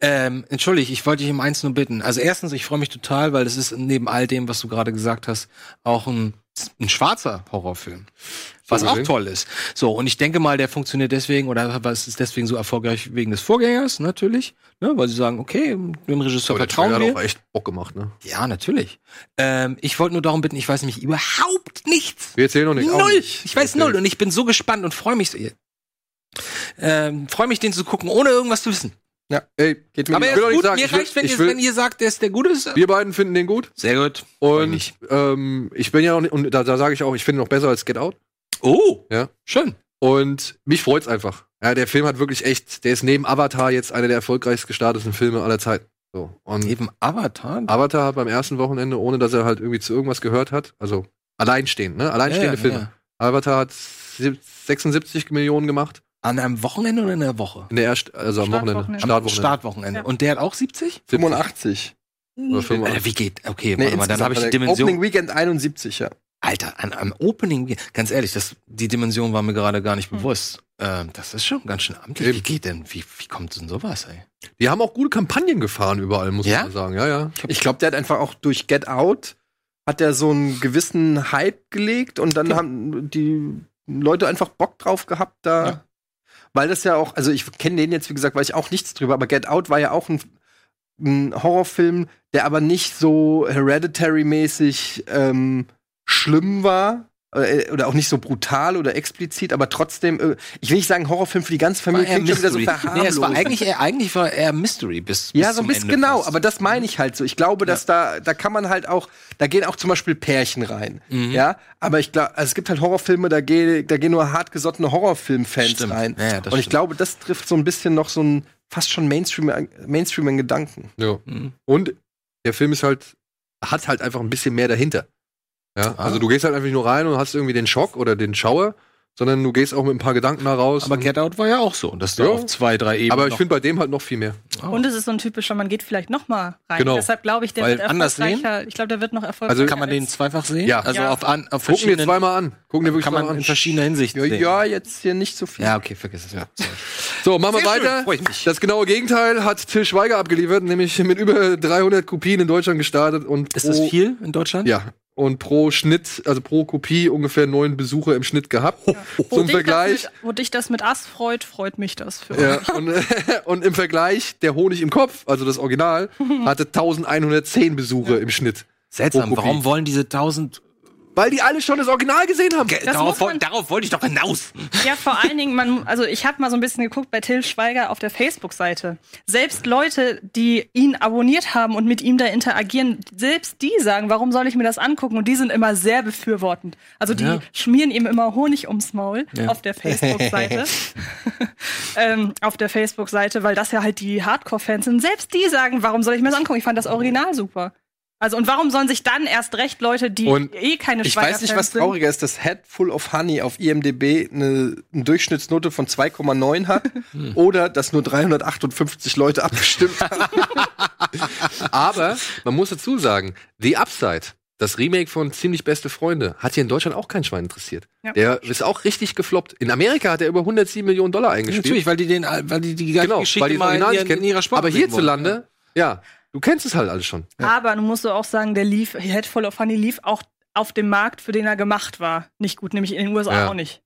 Ähm, entschuldige, ich wollte dich um eins nur bitten. Also erstens, ich freue mich total, weil es ist neben all dem, was du gerade gesagt hast, auch ein, ein schwarzer Horrorfilm. Was auch toll ist. So, und ich denke mal, der funktioniert deswegen, oder was ist deswegen so erfolgreich wegen des Vorgängers, natürlich. Ne, weil sie sagen, okay, dem Regisseur Aber der vertrauen Trailer wir. hat auch echt Bock gemacht, ne? Ja, natürlich. Ähm, ich wollte nur darum bitten, ich weiß nämlich überhaupt nichts. Wir erzählen noch nicht. Auch Null. nicht. Ich weiß null und ich bin so gespannt und freue mich so. Ähm, freue mich, den zu gucken, ohne irgendwas zu wissen. Ja, ey, geht mir Aber er ist gut. sagen, Mir ich reicht, wenn, ich ihr, will- wenn ihr sagt, der ist der Gute. Wir beiden finden den gut. Sehr gut. Und mich. ähm, ich bin ja noch nicht, und da, da sage ich auch, ich finde ihn noch besser als Get Out. Oh, Ja. schön. Und mich freut's einfach. Ja, der Film hat wirklich echt, der ist neben Avatar jetzt einer der erfolgreichst gestarteten Filme aller Zeiten. So. Und Neben Avatar. Avatar hat beim ersten Wochenende, ohne dass er halt irgendwie zu irgendwas gehört hat, also alleinstehend, ne? Alleinstehende Ja, Filme. ja. Avatar hat sieb- 76 Millionen gemacht. An einem Wochenende oder in der Woche? In der erst, also am Wochenende. Startwochenende. Startwochenende. Startwochenende. Ja. Und der hat auch 70? 85. Oder 85. Äh, wie geht? Okay, Nee, warte mal, dann habe ich die. Dimension. Opening Weekend 71, ja. Alter, an einem Opening, ganz ehrlich, das, die Dimension war mir gerade gar nicht bewusst. Ähm, das ist schon ganz schön amtlich. Eben. Wie geht denn? Wie, wie kommt denn sowas, ey? Die haben auch gute Kampagnen gefahren überall, muss Ja? man sagen. Ja, ja. Ich glaube, der hat einfach auch durch Get Out hat er so einen gewissen Hype gelegt und dann haben die Leute einfach Bock drauf gehabt da. Ja. Weil das ja auch, also ich kenne den jetzt, wie gesagt, weiß ich auch nichts drüber, aber Get Out war ja auch ein, ein Horrorfilm, der aber nicht so Hereditary-mäßig ähm, schlimm war. Äh, Oder auch nicht so brutal oder explizit, aber trotzdem, äh, ich will nicht sagen Horrorfilm für die ganze Familie, War eher klingt schon wieder so nee, es war eigentlich, eher, eigentlich war er Mystery bis, bis Ja, so ein bisschen genau, fast. aber das meine ich halt so. Ich glaube, dass da, da kann man halt auch, da gehen auch zum Beispiel Pärchen rein. Mhm. Ja, aber ich glaube, also es gibt halt Horrorfilme, da gehen, da gehen nur hartgesottene Horrorfilm-Fans Stimmt. rein. Ja, ja, Und ich stimmt. glaube, das trifft so ein bisschen noch so ein fast schon Mainstream, Mainstream in Gedanken. ja. Mhm. Und der Film ist halt, hat halt einfach ein bisschen mehr dahinter. Ja, Ah. also du gehst halt einfach nicht nur rein und hast irgendwie den Schock oder den Schauer, sondern du gehst auch mit ein paar Gedanken da raus. Aber Get Out war ja auch so, dass du Ja. auf zwei, drei Ebenen. aber ich finde bei dem halt noch viel mehr. Oh. Und es ist so ein typischer, man geht vielleicht noch mal rein. Genau. Deshalb glaube ich, der Weil wird anders erfolgreicher. Ich glaube, der wird noch erfolgreicher. Also kann man den zweifach sehen? Ja. Also Ja. auf, an, auf Gucken wir zweimal an. Gucken wir wirklich kann man zweimal in an. verschiedener Hinsicht Ja, sehen. ja, jetzt hier nicht so viel. Ja, okay, vergiss es. Ja. So, machen wir weiter. freu ich mich. Das genaue Gegenteil hat Till Schweiger abgeliefert, nämlich mit über 300 Kopien in Deutschland gestartet und Ist das viel in Deutschland? Ja. Und pro Schnitt, also pro Kopie ungefähr neun Besucher im Schnitt gehabt. Wo Zum dich Vergleich. Das mit, wo dich das mit Ass freut, freut mich das für Ja, und, und im Vergleich, der Honig im Kopf, also das Original, hatte 1110 Besucher im Schnitt. Seltsam, Pro Kopie. warum wollen diese tausend. Weil die alle schon das Original gesehen haben. Das Darauf, muss man- darauf wollte ich doch hinaus. Ja, vor allen Dingen, man, also ich habe mal so ein bisschen geguckt bei Till Schweiger auf der Facebook-Seite. Selbst Leute, die ihn abonniert haben und mit ihm da interagieren, selbst die sagen, warum soll ich mir das angucken? Und die sind immer sehr befürwortend. Also die Ja. schmieren ihm immer Honig ums Maul Ja. auf der Facebook-Seite. ähm, auf der Facebook-Seite, weil das ja halt die Hardcore-Fans sind. Selbst die sagen, warum soll ich mir das angucken? Ich fand das Original super. Also und warum sollen sich dann erst recht Leute, die Und eh keine Ich weiß nicht, was trauriger ist, dass Head Full of Honey auf IMDb eine, eine Durchschnittsnote von 2,9 hat oder dass nur 358 Leute abgestimmt haben. Aber man muss dazu sagen, The Upside, das Remake von Ziemlich Beste Freunde, hat hier in Deutschland auch kein Schwein interessiert. Ja. Der ist auch richtig gefloppt. In Amerika hat er über 107 Millionen Dollar eingespielt. Natürlich, weil die den, weil die die ganze genau, Geschichte weil die mal in, Original ihren- nicht kennen. in ihrer Sprache Aber hierzulande, ja, du kennst es halt alles schon. Aber du musst auch sagen, der lief, Head Full of Honey lief auch auf dem Markt, für den er gemacht war, nicht gut, nämlich in den USA Ja. auch nicht.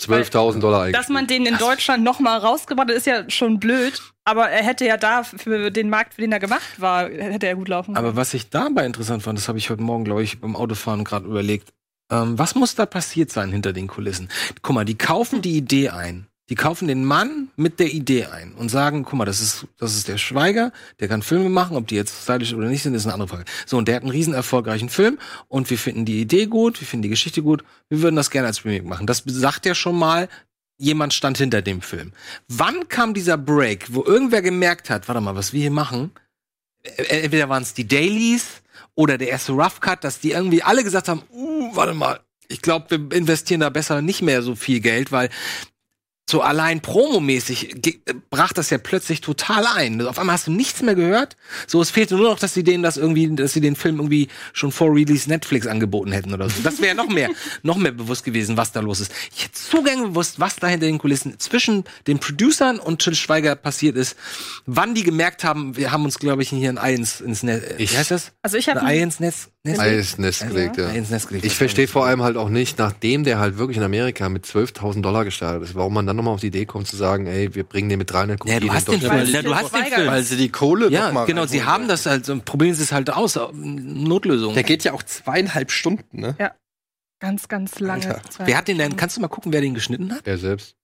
12.000 Dollar eingespielt. Dass man den in Deutschland noch mal rausgebracht hat, ist ja schon blöd. Aber er hätte ja da für den Markt, für den er gemacht war, hätte er gut laufen Aber können. was ich dabei interessant fand, das habe ich heute Morgen, glaube ich, beim Autofahren gerade überlegt. Ähm, was muss da passiert sein hinter den Kulissen? Guck mal, die kaufen die Idee ein. Die kaufen den Mann mit der Idee ein und sagen, guck mal, das ist, das ist der Schweiger, der kann Filme machen, ob die jetzt stylisch oder nicht sind, ist eine andere Frage. So, und der hat einen riesen erfolgreichen Film und wir finden die Idee gut, wir finden die Geschichte gut, wir würden das gerne als Remake machen. Das sagt ja schon mal, jemand stand hinter dem Film. Wann kam dieser Break, wo irgendwer gemerkt hat, warte mal, was wir hier machen, äh, entweder waren es die Dailies oder der erste Rough Cut, dass die irgendwie alle gesagt haben, uh, warte mal, ich glaube, wir investieren da besser nicht mehr so viel Geld, weil so allein promomäßig äh, brach das ja plötzlich total ein. Auf einmal hast du nichts mehr gehört. So, es fehlte nur noch, dass sie denen das irgendwie, dass sie den Film irgendwie schon vor Release Netflix angeboten hätten oder so. Das wäre noch mehr, noch mehr bewusst gewesen, was da los ist. Ich hätte so gern gewusst, was da hinter den Kulissen zwischen den Producern und Till Schweiger passiert ist. Wann die gemerkt haben, wir haben uns, glaube ich, hier ein Ei ins, ins Netz, wie heißt das? Also ich habe Ein Ei ins Netz? Netz? Ei ins Nest gelegt, ja. Ei ins Netz gelegt. Ich verstehe vor allem halt auch nicht, nachdem der halt wirklich in Amerika mit 12.000 Dollar gestartet ist, warum man dann nochmal auf die Idee kommt zu sagen, ey, wir bringen den mit 300 Ja, du in hast den. Film. Ja, du hast den Film. Weil sie die Kohle Ja, doch mal genau, sie haben das halt, so, probieren sie es halt aus, äh, Notlösung. Der geht ja auch zweieinhalb Stunden, ne? ganz, ganz lange. Wer hat den denn, kannst du mal gucken, wer den geschnitten hat? Er selbst.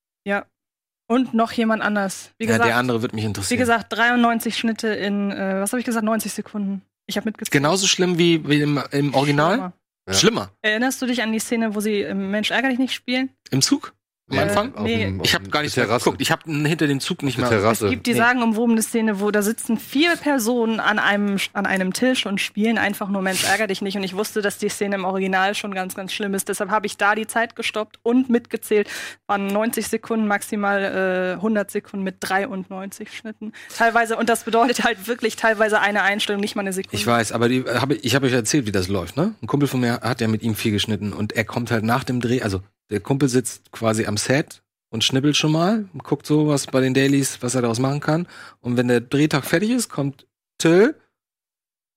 Und noch jemand anders. Wie ja, gesagt, der andere wird mich interessieren. wie gesagt 93 Schnitte in, äh, was habe ich gesagt, 90 Sekunden. Ich habe mitgezählt. Genauso schlimm wie, wie im, im Original? Ja. Schlimmer. Erinnerst du dich an die Szene, wo sie im Mensch ärger dich nicht spielen? Im Zug? Am Anfang? nee. dem- Ich habe gar nicht Terrasse. geguckt. Ich habe hinter dem Zug nicht mal. Terrasse. Es gibt die Nee. sagenumwobene Szene, wo da sitzen vier Personen an einem, an einem Tisch und spielen einfach nur Mensch ärger dich nicht. Und ich wusste, dass die Szene im Original schon ganz, ganz schlimm ist. Deshalb habe ich da die Zeit gestoppt und mitgezählt. Waren 90 Sekunden, maximal äh, 100 Sekunden mit 93 Schnitten. Teilweise, und das bedeutet halt wirklich teilweise eine Einstellung, nicht mal eine Sekunde. Ich weiß, aber die, hab, ich- ich habe euch erzählt, wie das läuft, ne? Ein Kumpel von mir hat ja mit ihm viel geschnitten und er kommt halt nach dem Dreh, also der Kumpel sitzt quasi am Set und schnippelt schon mal, guckt so was bei den Dailies, was er daraus machen kann. Und wenn der Drehtag fertig ist, kommt Till,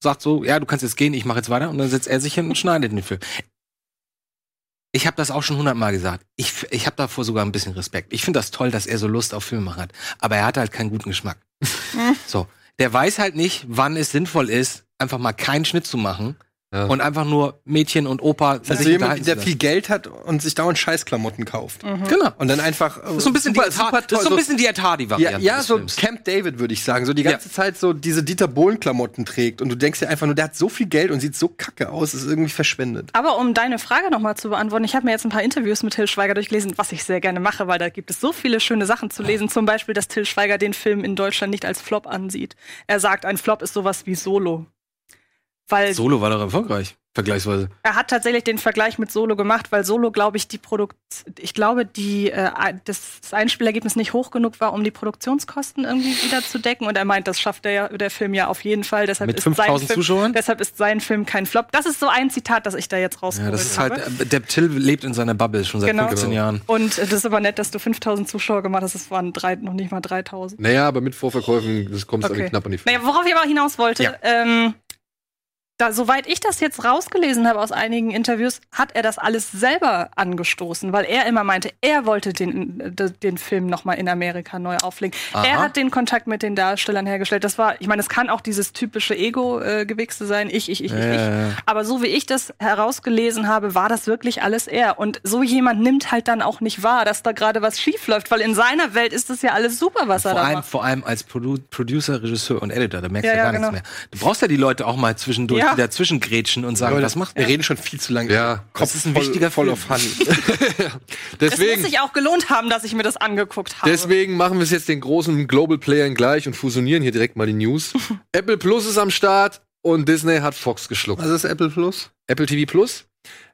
sagt so, ja, du kannst jetzt gehen, ich mache jetzt weiter und dann setzt er sich hin und schneidet den Film. Ich habe das auch schon hundertmal gesagt. Ich, ich habe davor sogar ein bisschen Respekt. Ich finde das toll, dass er so Lust auf Filme hat. Aber er hat halt keinen guten Geschmack. so. Der weiß halt nicht, wann es sinnvoll ist, einfach mal keinen Schnitt zu machen Ja. und einfach nur Mädchen und Opa Also sich jemand, unterhalten der viel Geld hat und sich dauernd Scheißklamotten kauft. Mhm. Genau. Und dann einfach. Das ist so ein bisschen die, Ed Har- das ist so ein bisschen die Ed ja, Hardy-Variante. ja, des so Films. Camp David würde ich sagen. So die Ja. ganze Zeit so diese Dieter Bohlen-Klamotten trägt und du denkst dir einfach nur, der hat so viel Geld und sieht so kacke aus, ist irgendwie verschwendet. Aber um deine Frage nochmal zu beantworten, ich habe mir jetzt ein paar Interviews mit Till Schweiger durchgelesen, was ich sehr gerne mache, weil da gibt es so viele schöne Sachen zu lesen. Zum Beispiel, dass Till Schweiger den Film in Deutschland nicht als Flop ansieht. Er sagt, ein Flop ist sowas wie Solo. Weil Solo war doch erfolgreich, vergleichsweise. er hat tatsächlich den Vergleich mit Solo gemacht, weil Solo, glaube ich, die Produkt, ich glaube, die äh, das, das Einspielergebnis nicht hoch genug war, um die Produktionskosten irgendwie wieder zu decken. Und er meint, das schafft der, ja- der Film ja auf jeden Fall. Deshalb Mit ist sein 5000 Film, Zuschauern? Deshalb ist sein Film kein Flop. Das ist so ein Zitat, das ich da jetzt Ja, rausgeholt das ist habe. halt, äh, der Till lebt in seiner Bubble schon seit Genau. 15 Jahren. Und äh, das ist aber nett, dass du 5000 Zuschauer gemacht hast. Es waren drei, noch nicht mal 3000. Naja, aber mit Vorverkäufen, das kommt Okay. okay. knapp an die Naja, worauf ich aber hinaus wollte, Ja. ähm, da, soweit ich das jetzt rausgelesen habe aus einigen Interviews, hat er das alles selber angestoßen, weil er immer meinte, er wollte den, äh, den Film nochmal in Amerika neu auflegen. Aha. Er hat den Kontakt mit den Darstellern hergestellt. Das war, ich meine, es kann auch dieses typische Ego-Gewichse sein, ich, ich, ich, ich, Ja, ich. ja, ja. Aber so wie ich das herausgelesen habe, war das wirklich alles er. Und so jemand nimmt halt dann auch nicht wahr, dass da gerade was schief läuft, weil in seiner Welt ist das ja alles super, was er Vor da allem, macht. vor allem als Produ Producer, Regisseur und Editor, da merkst Ja, du ja, gar genau. nichts mehr. Du brauchst ja die Leute auch mal zwischendurch, Ja. die dazwischen grätschen und sagen, was macht Wir reden schon viel zu lange. Ja, Kopf ist ein voll, wichtiger voll Film. auf. Das Deswegen, muss sich auch gelohnt haben, dass ich mir das angeguckt habe. deswegen machen wir es jetzt den großen Global Playern gleich und fusionieren hier direkt mal die News. Apple Plus ist am Start und Disney hat Fox geschluckt. Was ist Apple Plus? Apple TV Plus.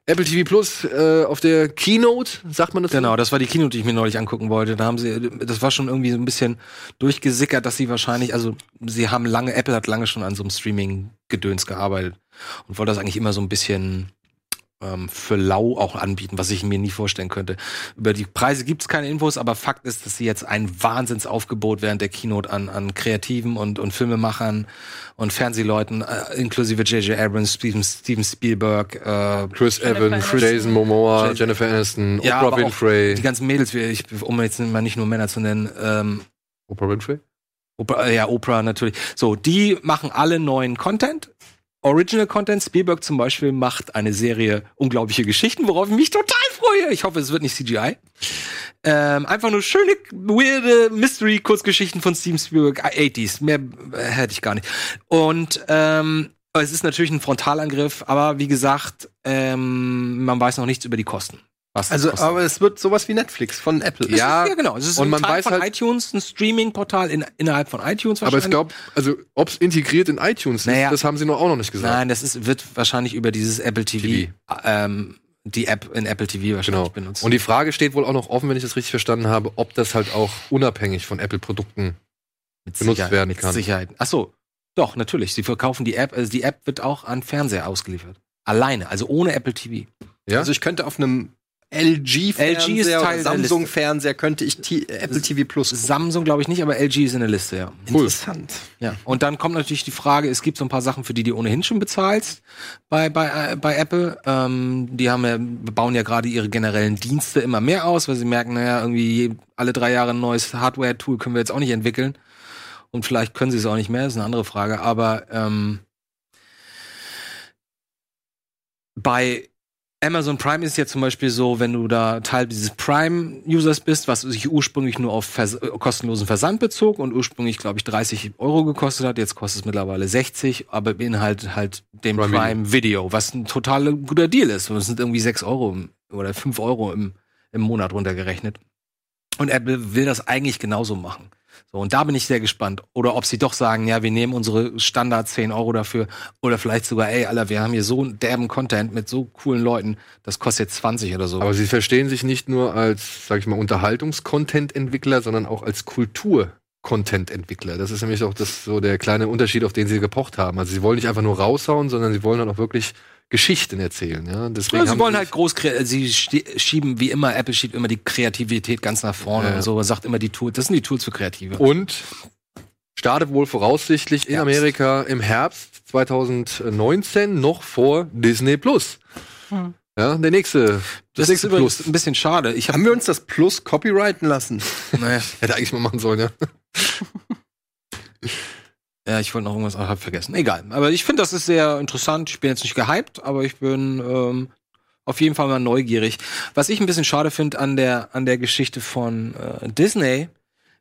Apple TV Plus äh, auf der Keynote, sagt man das? Genau, das war die Keynote, die ich mir neulich angucken wollte. Da haben sie, das war schon irgendwie so ein bisschen durchgesickert, dass sie wahrscheinlich, also sie haben lange, Apple hat lange schon an so einem Streaming-Gedöns gearbeitet und wollte das eigentlich immer so ein bisschen ähm, für lau auch anbieten, was ich mir nie vorstellen könnte. Über die Preise gibt's keine Infos, aber Fakt ist, dass sie jetzt ein Wahnsinnsaufgebot während der Keynote an, an Kreativen und, und Filmemachern und Fernsehleuten, äh, inklusive J.J. Abrams, Steven, Steven Spielberg, äh, Chris Evans. Jason Momoa, Jason- Jennifer Aniston, ja, Oprah Winfrey. die ganzen Mädels, ich, um jetzt mal nicht nur Männer zu nennen, ähm, Oprah Winfrey? Oprah, ja, Oprah natürlich. So, die machen alle neuen Content. Original Content. Spielberg zum Beispiel macht eine Serie Unglaubliche Geschichten, worauf ich mich total freue. Ich hoffe, es wird nicht CGI. Ähm, einfach nur schöne, weirde Mystery-Kurzgeschichten von Steven Spielberg, äh, 80s. Mehr äh, hätte ich gar nicht. Und ähm, es ist natürlich ein Frontalangriff, aber wie gesagt, ähm, man weiß noch nichts über die Kosten. Was Also, kostet. aber es wird sowas wie Netflix von Apple. Ja, ist, ja, genau. Es ist und ein man Teil weiß von halt- iTunes, ein Streaming-Portal in, innerhalb von iTunes Aber ich wahrscheinlich. glaube, also ob es integriert in iTunes Naja. ist, das haben sie noch auch noch nicht gesagt. Nein, das ist, wird wahrscheinlich über dieses Apple TV, TV. Ähm, die App in Apple TV wahrscheinlich Genau. benutzt. Und die Frage steht wohl auch noch offen, wenn ich das richtig verstanden habe, ob das halt auch unabhängig von Apple-Produkten mit benutzt Sicherheit- werden mit kann. Sicherheit. Ach so, doch, natürlich. Sie verkaufen die App, also die App wird auch an Fernseher ausgeliefert. Alleine, also ohne Apple TV. Ja? Also ich könnte auf einem LG-Fernseher Samsung-Fernseher könnte ich T Apple TV Plus gucken. Samsung glaube ich nicht, aber LG ist in der Liste, ja. cool. Interessant. Ja. Und dann kommt natürlich die Frage, es gibt so ein paar Sachen, für die du ohnehin schon bezahlst bei, bei, äh, bei Apple. Ähm, die haben ja, bauen ja gerade ihre generellen Dienste immer mehr aus, weil sie merken, naja, irgendwie alle drei Jahre ein neues Hardware-Tool können wir jetzt auch nicht entwickeln. Und vielleicht können sie es auch nicht mehr, ist eine andere Frage. Aber ähm, bei Amazon Prime ist ja zum Beispiel so, wenn du da Teil dieses Prime-Users bist, was sich ursprünglich nur auf Vers kostenlosen Versand bezog und ursprünglich, glaube ich, 30 Euro gekostet hat, jetzt kostet es mittlerweile 60, aber beinhaltet halt den Prime Prime, Video, was ein total guter Deal ist. Und es sind irgendwie 6 Euro im, oder 5 Euro im, im Monat runtergerechnet. Und Apple will das eigentlich genauso machen. So, und da bin ich sehr gespannt. Oder ob sie doch sagen, ja, wir nehmen unsere Standard 10 Euro dafür. Oder vielleicht sogar, ey, Alter, wir haben hier so einen derben Content mit so coolen Leuten, das kostet jetzt 20 oder so. Aber sie verstehen sich nicht nur als, sag ich mal, Unterhaltungs-Content-Entwickler, sondern auch als Kultur-Content-Entwickler. Das ist nämlich auch das, so der kleine Unterschied, auf den sie gepocht haben. Also sie wollen nicht einfach nur raushauen, sondern sie wollen dann auch wirklich Geschichten erzählen. Ja? Deswegen Ja, sie wollen halt groß, sie schieben wie immer, Apple schiebt immer die Kreativität ganz nach vorne Ja. und so, sagt immer die Tools, das sind die Tools für Kreative. Und startet wohl voraussichtlich in. Amerika im Herbst 2019 noch vor Disney Plus. Hm. Ja, der nächste. das Das ist nächste übrigens Plus. ein bisschen schade. Ich hab, Haben wir uns das Plus copyrighten lassen? naja, Hätte eigentlich mal machen sollen, ja. ja, ich wollte noch irgendwas, aber hab vergessen. Egal. Aber ich finde, das ist sehr interessant. Ich bin jetzt nicht gehypt, aber ich bin ähm, auf jeden Fall mal neugierig. Was ich ein bisschen schade finde an der an der Geschichte von äh, Disney,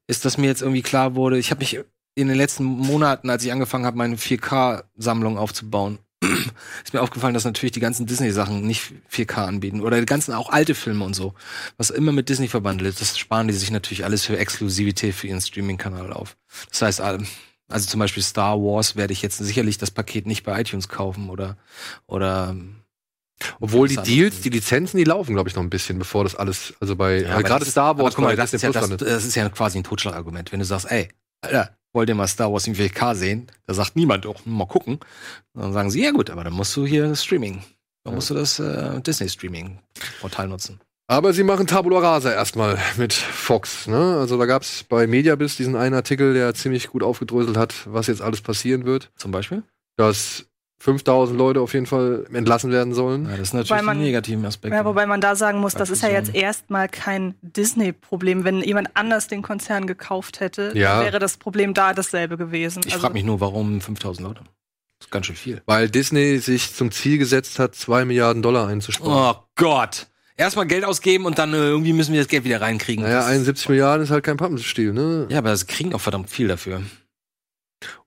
ist, dass mir jetzt irgendwie klar wurde, ich habe mich in den letzten Monaten, als ich angefangen habe, meine 4K-Sammlung aufzubauen, ist mir aufgefallen, dass natürlich die ganzen Disney-Sachen nicht 4K anbieten. Oder die ganzen auch alte Filme und so. Was immer mit Disney verbandelt ist, das sparen die sich natürlich alles für Exklusivität für ihren Streaming-Kanal auf. Das heißt, also zum Beispiel Star Wars werde ich jetzt sicherlich das Paket nicht bei iTunes kaufen oder oder ähm, Obwohl die das Deals, die Lizenzen, die laufen, glaube ich, noch ein bisschen, bevor das alles, also bei, Ja, äh, gerade das Star Wars guck mal, das Disney ist, ja, das, das ist ja quasi ein Totschlagargument. Wenn du sagst, ey, Alter, wollt ihr mal Star Wars in 4K sehen? Da sagt niemand, doch, mal gucken. Dann sagen sie, ja gut, aber dann musst du hier das Streaming. Dann Ja. musst du das äh, Disney-Streaming-Portal nutzen. Aber sie machen Tabula Rasa erstmal mit Fox. Ne? Also da gab es bei Mediabiz diesen einen Artikel, der ziemlich gut aufgedröselt hat, was jetzt alles passieren wird. Zum Beispiel? Dass 5000 Leute auf jeden Fall entlassen werden sollen. Ja, das ist natürlich Wobei man- ein negativer Aspekt. Ja, wobei man da sagen muss, das ist ja jetzt erstmal kein Disney-Problem. Wenn jemand anders den Konzern gekauft hätte, Ja. wäre das Problem da dasselbe gewesen. ich Also- frage mich nur, warum 5000 Leute? Das ist ganz schön viel. Weil Disney sich zum Ziel gesetzt hat, 2 Milliarden Dollar einzusparen. Oh Gott. Erstmal Geld ausgeben und dann äh, irgendwie müssen wir das Geld wieder reinkriegen. Naja, Das- 71 Milliarden ist halt kein Pappenstiel, ne? Ja, aber sie kriegen auch verdammt viel dafür.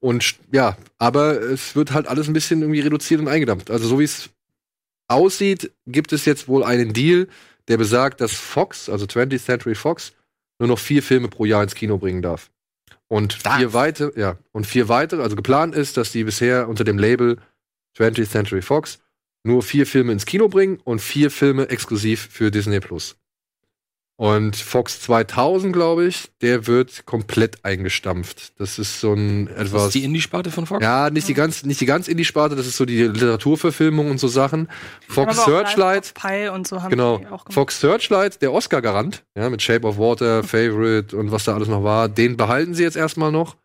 Und sch- ja, aber es wird halt alles ein bisschen irgendwie reduziert und eingedampft. Also so wie es aussieht, gibt es jetzt wohl einen Deal, der besagt, dass Fox, also 20th Century Fox, nur noch vier Filme pro Jahr ins Kino bringen darf. Und Darf. vier weitere, ja, und vier weitere, also geplant ist, dass die bisher unter dem Label 20th Century Fox nur vier Filme ins Kino bringen und vier Filme exklusiv für Disney Plus. Und Fox 2000, glaube ich, der wird komplett eingestampft. Das ist so ein Das etwas. ist die Indie-Sparte von Fox? Ja, nicht die ganz, nicht die ganz Indie-Sparte, das ist so die Literaturverfilmung und so Sachen. Fox Searchlight, of Pi und so haben genau. die auch gemacht. Fox Searchlight, der Oscar-Garant, ja, mit Shape of Water, Favorite und was da alles noch war, den behalten sie jetzt erstmal noch.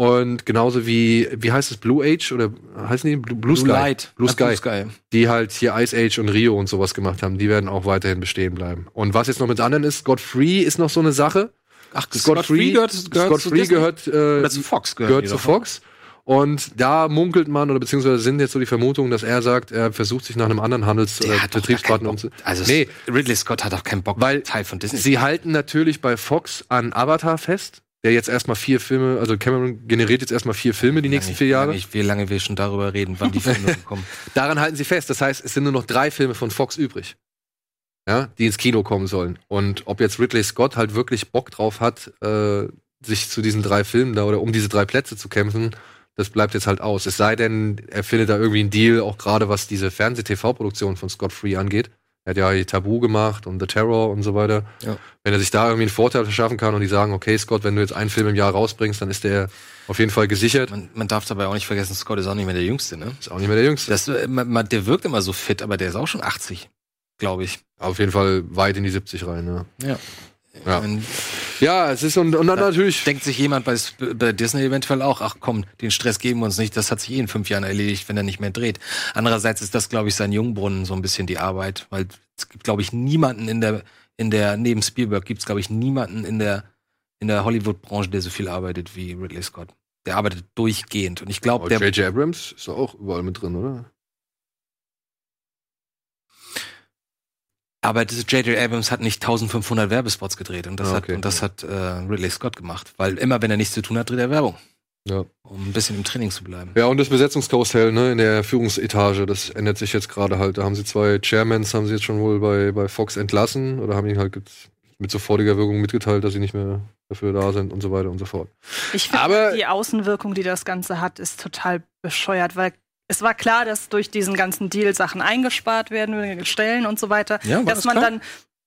Und genauso wie, wie heißt es, Blue Age oder heißen die Blue, Blue Sky? Light. Blue Sky. Blue Sky. Die halt hier Ice Age und Rio und sowas gemacht haben, die werden auch weiterhin bestehen bleiben. Und was jetzt noch mit anderen ist, Scott Free ist noch so eine Sache. Ach, Scott, Free gehört, gehört Scott zu Free gehört, äh, zu Fox gehört, gehört zu doch. Fox. Und da munkelt man, oder beziehungsweise sind jetzt so die Vermutungen, dass er sagt, er versucht sich nach einem anderen Handels- Der oder doch Betriebspartner umzu. Also nee, Ridley Scott hat auch keinen Bock, Weil Teil von Disney. sie halten natürlich bei Fox an Avatar fest, der jetzt erstmal vier Filme, also Cameron generiert jetzt erstmal vier Filme die nächsten Lange- vier Jahre. lange ich- Wie lange wir schon darüber reden, wann die Filme kommen. Daran halten sie fest. Das heißt, es sind nur noch drei Filme von Fox übrig. Ja, die ins Kino kommen sollen. Und ob jetzt Ridley Scott halt wirklich Bock drauf hat, äh, sich zu diesen drei Filmen da oder um diese drei Plätze zu kämpfen, das bleibt jetzt halt aus. Es sei denn, er findet da irgendwie einen Deal, auch gerade was diese Fernseh-TV-Produktion von Scott Free angeht. Er hat ja hier Tabu gemacht und The Terror und so weiter. Ja. Wenn er sich da irgendwie einen Vorteil verschaffen kann und die sagen, okay, Scott, wenn du jetzt einen Film im Jahr rausbringst, dann ist der auf jeden Fall gesichert. Man, man darf dabei auch nicht vergessen, Scott ist auch nicht mehr der Jüngste, ne? Ist auch nicht mehr der Jüngste. Das, äh, man, man, der wirkt immer so fit, aber der ist auch schon 80, glaube ich. Auf jeden Fall weit in die 70 rein, ja. Ja. Ja. Ja, es ist und, und dann natürlich. denkt sich jemand bei, bei Disney eventuell auch, ach komm, den Stress geben wir uns nicht, das hat sich eh in fünf Jahren erledigt, wenn er nicht mehr dreht. Andererseits ist das, glaube ich, sein Jungbrunnen so ein bisschen die Arbeit, weil es gibt, glaube ich, niemanden in der, in der, neben Spielberg gibt es, glaube ich, niemanden in der, in der Hollywood-Branche, der so viel arbeitet wie Ridley Scott. Der arbeitet durchgehend. Und ich glaube, der, J.J. Abrams ist auch überall mit drin, oder? Aber J.J. Abrams hat nicht 1500 Werbespots gedreht und das Ah, hat okay. und das hat äh, Ridley Scott gemacht, weil immer wenn er nichts zu tun hat, dreht er Werbung, Ja. um ein bisschen im Training zu bleiben. Ja, und das Besetzungskarussell, ne, in der Führungsetage, das ändert sich jetzt gerade halt. Da haben sie zwei Chairmans, haben sie jetzt schon wohl bei, bei Fox entlassen oder haben ihnen halt mit sofortiger Wirkung mitgeteilt, dass sie nicht mehr dafür da sind und so weiter und so fort. Ich finde, Aber- die Außenwirkung, die das Ganze hat, ist total bescheuert, weil es war klar, dass durch diesen ganzen Deal Sachen eingespart werden, Stellen und so weiter, Ja, dass das man klar? dann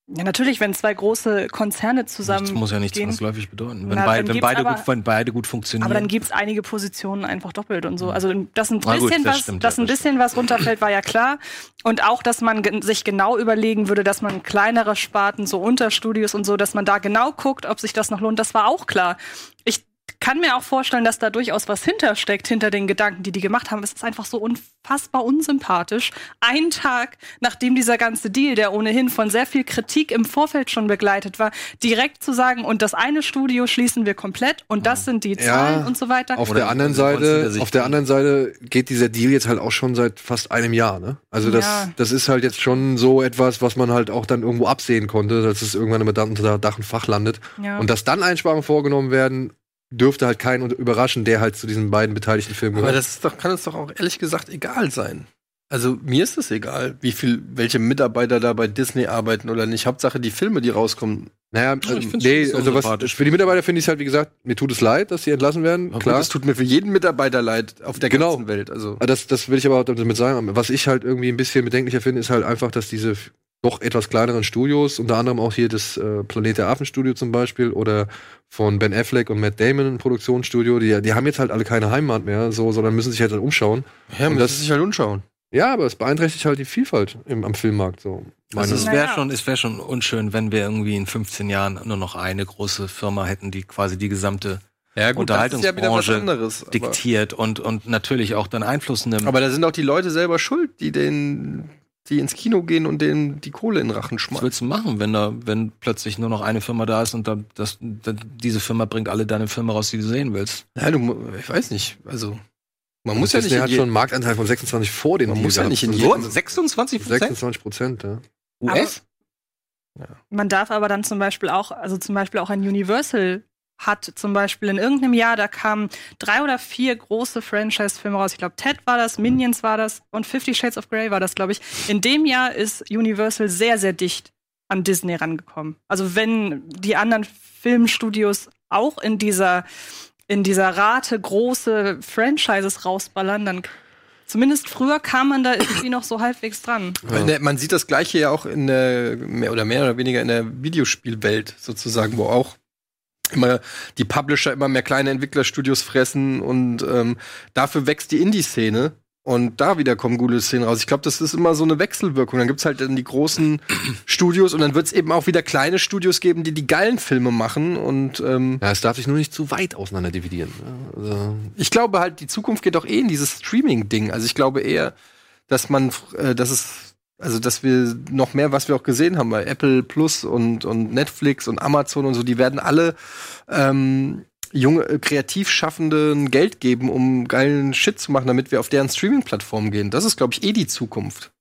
ja, natürlich, wenn zwei große Konzerne zusammen. Das muss ja nicht zwangsläufig bedeuten. Wenn, Na, beid, wenn, beide aber- gut, wenn beide gut funktionieren. Aber dann gibt es einige Positionen einfach doppelt und so. Also dass ein Na gut, bisschen das was, stimmt, dass ja, ein das bisschen was runterfällt, war ja klar. Und auch, dass man sich genau überlegen würde, dass man kleinere Sparten, so Unterstudios und so, dass man da genau guckt, ob sich das noch lohnt. Das war auch klar. Ich kann mir auch vorstellen, dass da durchaus was hintersteckt, hinter den Gedanken, die die gemacht haben. Es ist einfach so unfassbar unsympathisch. Ein Tag, nachdem dieser ganze Deal, der ohnehin von sehr viel Kritik im Vorfeld schon begleitet war, direkt zu sagen, und das eine Studio schließen wir komplett und das sind die Zahlen und so weiter. Auf Oder der anderen Seite, auf der anderen Seite geht dieser Deal jetzt halt auch schon seit fast einem Jahr, ne? Also das, Ja. das ist halt jetzt schon so etwas, was man halt auch dann irgendwo absehen konnte, dass es irgendwann unter Dach und Fach landet. Ja. Und dass dann Einsparungen vorgenommen werden, dürfte halt keinen überraschen, der halt zu diesen beiden beteiligten Filmen Aber gehört. das ist doch, kann uns doch auch ehrlich gesagt egal sein. Also mir ist es egal, wie viel, welche Mitarbeiter da bei Disney arbeiten oder nicht. Hauptsache die Filme, die rauskommen. Naja, ich also, find's nee, also was, für die Mitarbeiter finde ich es halt, wie gesagt, mir tut es leid, dass sie entlassen werden. Klar. Klar. Es tut mir für jeden Mitarbeiter leid auf der Genau. ganzen Welt. Also Aber Das, das will ich aber damit sagen. Was ich halt irgendwie ein bisschen bedenklicher finde, ist halt einfach, dass diese doch etwas kleineren Studios, unter anderem auch hier das äh, Planet der Affen Studio zum Beispiel oder von Ben Affleck und Matt Damon ein Produktionsstudio, die, die haben jetzt halt alle keine Heimat mehr, so, sondern müssen sich halt dann umschauen. ja, Und man das- sich halt umschauen. Ja, aber es beeinträchtigt halt die Vielfalt im, am Filmmarkt. So. Also es wäre schon, es wäre schon unschön, wenn wir irgendwie in 15 Jahren nur noch eine große Firma hätten, die quasi die gesamte Ja, Unterhaltungsbranche anderes. Aber, diktiert und, und natürlich auch dann Einfluss nimmt. aber da sind auch die Leute selber schuld, die den, die ins Kino gehen und denen die Kohle in den Rachen Was schmeißen. willst du machen, wenn da, wenn plötzlich nur noch eine Firma da ist und da, das, da, diese Firma bringt alle deine Filme raus, die du sehen willst? Ja, du, ich weiß nicht. Also man muss Und ja nicht Disney in hat schon einen Marktanteil von 26 vor den Man muss ja nicht in So, jedem- 26 26 Prozent, ja. US? Man darf aber dann zum Beispiel auch, also zum Beispiel auch ein Universal hat zum Beispiel in irgendeinem Jahr, da kamen drei oder vier große Franchise-Filme raus. Ich glaube, Ted war das, Minions war das und Fifty Shades of Grey war das, glaube ich. In dem Jahr ist Universal sehr, sehr dicht an Disney rangekommen. Also wenn die anderen Filmstudios auch in dieser in dieser Rate große Franchises rausballern, dann zumindest früher kam man da irgendwie noch so halbwegs dran. In der- Man sieht das Gleiche ja auch in der, mehr oder mehr oder weniger in der Videospielwelt sozusagen, wo auch immer die Publisher immer mehr kleine Entwicklerstudios fressen und ähm, dafür wächst die Indie-Szene und da wieder kommen gute Szenen raus. Ich glaube, das ist immer so eine Wechselwirkung. Dann gibt's halt dann die großen Studios und dann wird's eben auch wieder kleine Studios geben, die die geilen Filme machen und ähm, Ja, es darf sich nur nicht zu weit auseinander dividieren. Ja, also, ich glaube halt, die Zukunft geht auch eh in dieses Streaming-Ding. Also ich glaube eher, dass man, äh, dass es, also dass wir noch mehr, was wir auch gesehen haben bei Apple Plus und, und Netflix und Amazon und so, die werden alle ähm, junge, äh, kreativ Schaffenden Geld geben, um geilen Shit zu machen, damit wir auf deren Streaming-Plattform gehen. Das ist, glaube ich, eh die Zukunft.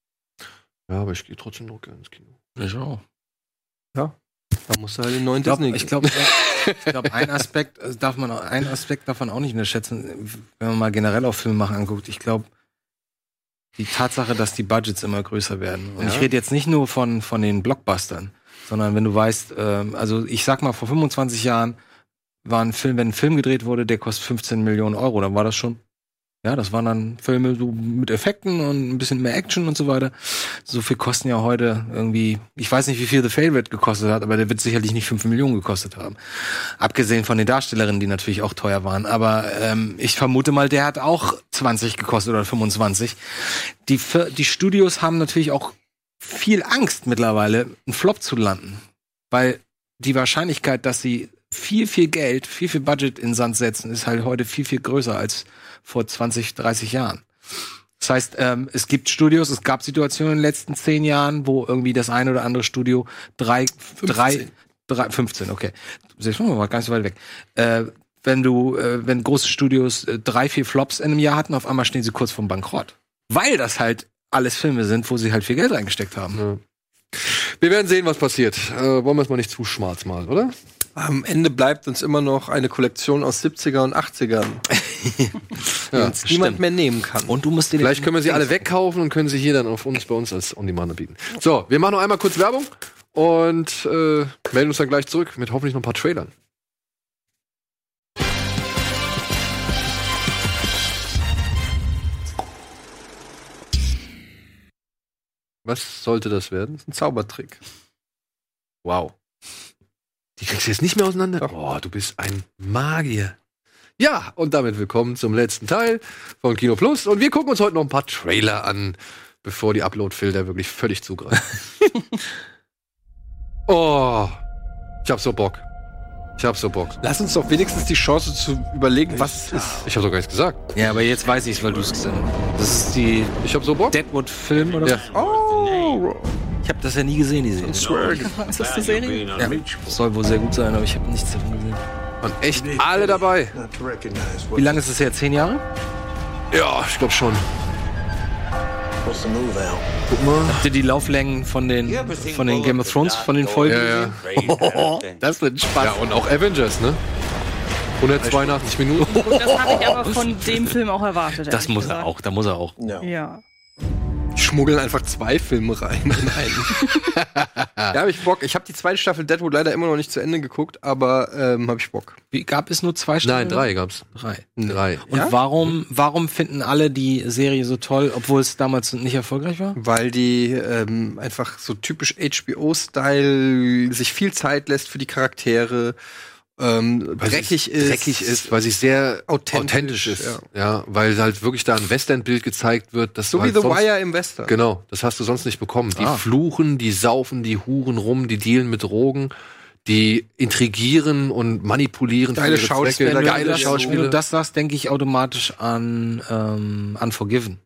ja, aber ich gehe trotzdem noch gerne ins Kino. Ich auch. Da musst du halt den neuen Ich glaube, Disney. ich glaube, ich glaub, ein Aspekt äh, darf man, auch- ein Aspekt davon auch nicht unterschätzen, wenn man mal generell auf Filme machen anguckt. Ich glaube, die Tatsache, dass die Budgets immer größer werden. Und Ja. ich rede jetzt nicht nur von, von den Blockbustern, sondern wenn du weißt, ähm, also ich sag mal, vor 25 Jahren war ein Film, wenn ein Film gedreht wurde, der kostet 15 Millionen Euro, dann war das schon, ja, das waren dann Filme so mit Effekten und ein bisschen mehr Action und so weiter. So viel kosten ja heute irgendwie, ich weiß nicht, wie viel The Favorite gekostet hat, aber der wird sicherlich nicht 5 Millionen gekostet haben. Abgesehen von den Darstellerinnen, die natürlich auch teuer waren. Aber ähm, ich vermute mal, der hat auch 20 gekostet oder 25. Die, die Studios haben natürlich auch viel Angst mittlerweile, einen Flop zu landen. Weil die Wahrscheinlichkeit, dass sie viel, viel Geld, viel, viel Budget in Sand setzen, ist halt heute viel, viel größer als vor 20, 30 Jahren. Das heißt, ähm, es gibt Studios, es gab Situationen in den letzten zehn Jahren, wo irgendwie das eine oder andere Studio drei, drei, drei 15, okay. Gar nicht so weit weg. Äh, wenn du, äh, wenn große Studios äh, drei, vier Flops in einem Jahr hatten, auf einmal stehen sie kurz vorm Bankrott. Weil das halt alles Filme sind, wo sie halt viel Geld reingesteckt haben. Wir werden sehen, was passiert. Äh, wollen wir es mal nicht zu schwarz malen, oder? Am Ende bleibt uns immer noch eine Kollektion aus 70er und 80ern, die Ja, uns niemand mehr nehmen kann. Und du musst Vielleicht können wir sie alle wegkaufen und können sie hier dann auf uns bei uns als On-Demand bieten. So, wir machen noch einmal kurz Werbung und äh, melden uns dann gleich zurück mit hoffentlich noch ein paar Trailern. Was sollte das werden? ein Zaubertrick. Wow. Die kriegst du jetzt nicht mehr auseinander? Oh, du bist ein Magier. Ja, und damit willkommen zum letzten Teil von Kino Plus. Und wir gucken uns heute noch ein paar Trailer an, bevor die Upload-Filter wirklich völlig zugreifen. oh, ich hab so Bock. Ich hab so Bock. Lass uns doch wenigstens die Chance zu überlegen, was es ist. Ich hab doch gar nichts gesagt. Ja, aber jetzt weiß ich weil du es gesagt hast. Das ist die Ich hab so Bock. Deadwood-Film oder Ja. Oh, Ich habe das ja nie gesehen, die Serie. Swerg. Ist das die Serie? Ja, soll wohl sehr gut sein, aber ich habe nichts davon gesehen. Und echt alle dabei. Wie lange ist es her? Zehn Jahre? Ja, ich glaube schon. Guck mal. Habt ihr die Lauflängen von den, von den Game of Thrones, von den Folgen? Ja, ja. das wird Spaß. Ja, und auch Avengers, ne? 182 Minuten. Das habe ich aber von dem Film auch erwartet. Das muss er gesagt. auch, da muss er auch. Ja. Schmuggeln einfach zwei Filme rein in einen. ja, hab ich Bock. Ich habe die zweite Staffel Deadwood leider immer noch nicht zu Ende geguckt, aber ähm, habe ich Bock. Wie, gab es nur zwei Staffeln? Nein, drei gab's. Drei. Drei. Und Ja? warum, warum finden alle die Serie so toll, obwohl es damals nicht erfolgreich war? Weil die ähm, einfach so typisch HBO-Style sich viel Zeit lässt für die Charaktere, ähm, Weil dreckig ist. dreckig ist, weil sie sehr Authentisch, authentisch, ist. ja. Ja. weil halt wirklich da ein Western-Bild gezeigt wird. Das So du wie halt The sonst, Wire im Western. Genau, das hast du sonst nicht bekommen. Die Ah. fluchen, die saufen, die huren rum, die dealen mit Drogen, die intrigieren und manipulieren Geile Schauspieler, geile das, Wenn du Schauspieler. das sagst, denke ich automatisch an ähm, Unforgiven.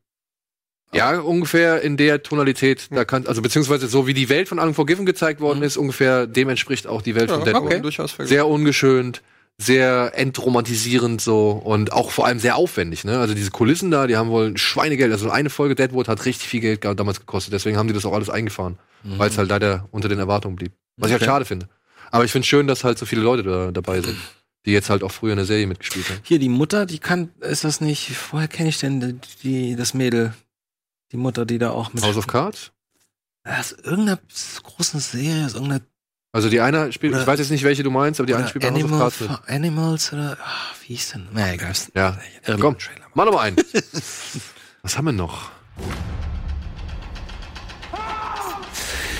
Ja, ungefähr in der Tonalität, da kann, also beziehungsweise so wie die Welt von Unforgiven gezeigt worden ist, ungefähr dem entspricht auch die Welt von Deadwood. okay. durchaus. Sehr ungeschönt, sehr entromantisierend so und auch vor allem sehr aufwendig. Ne? Also diese Kulissen da, die haben wohl ein Schweinegeld. Also eine Folge Deadwood hat richtig viel Geld ge- damals gekostet. Deswegen haben die das auch alles eingefahren, weil es halt leider unter den Erwartungen blieb. Was ich halt Okay. schade finde. Aber ich finde schön, dass halt so viele Leute da, dabei sind, die jetzt halt auch früher in der Serie mitgespielt haben. Hier, die Mutter, die kann, ist das nicht, woher kenne ich denn die, das Mädel? Die Mutter, die da auch mit. House of Cards? aus irgendeiner großen Serie, aus irgendeiner Also die eine spielt, ich weiß jetzt nicht, welche du meinst, aber die eine spielt bei House of Animal, Cards. Animals oder ah, wie hieß denn? Na egal. Ja, Irre komm, mach noch mal einen. Was haben wir noch?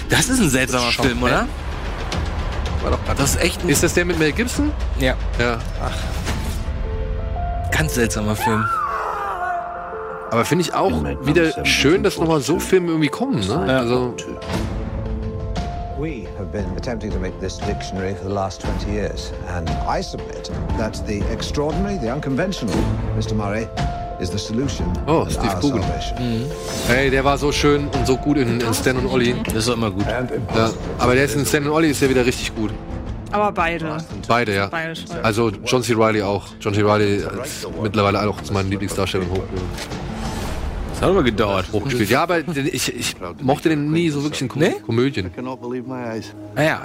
Das ist ein seltsamer Film, oder? War doch Das ist echt ein Ist das der mit Mel Gibson? ja, Ja. ganz seltsamer Film. Aber finde ich auch wieder schön, dass nochmal so Filme irgendwie kommen, ne? Also, We have been attempting to make this dictionary for the last 20 years, and I submit that the extraordinary, the unconventional, Mr. Murray, is the solution Oh, Steve Coogan. salvation. ey, der war so schön und so gut in, in Stan und Ollie. Das ist doch immer gut. And Ja, aber der ist in Stan und Ollie ist ja wieder richtig gut. Aber beide. Beide, ja. Beide. Also John C. Reilly auch. John C. Reilly ist mittlerweile auch zu meinen Lieblingsdarstellern hoch, Das hat aber gedauert. hochgespielt. Ja, aber ich, ich mochte den nie so wirklich in Kom Nee? Komödien.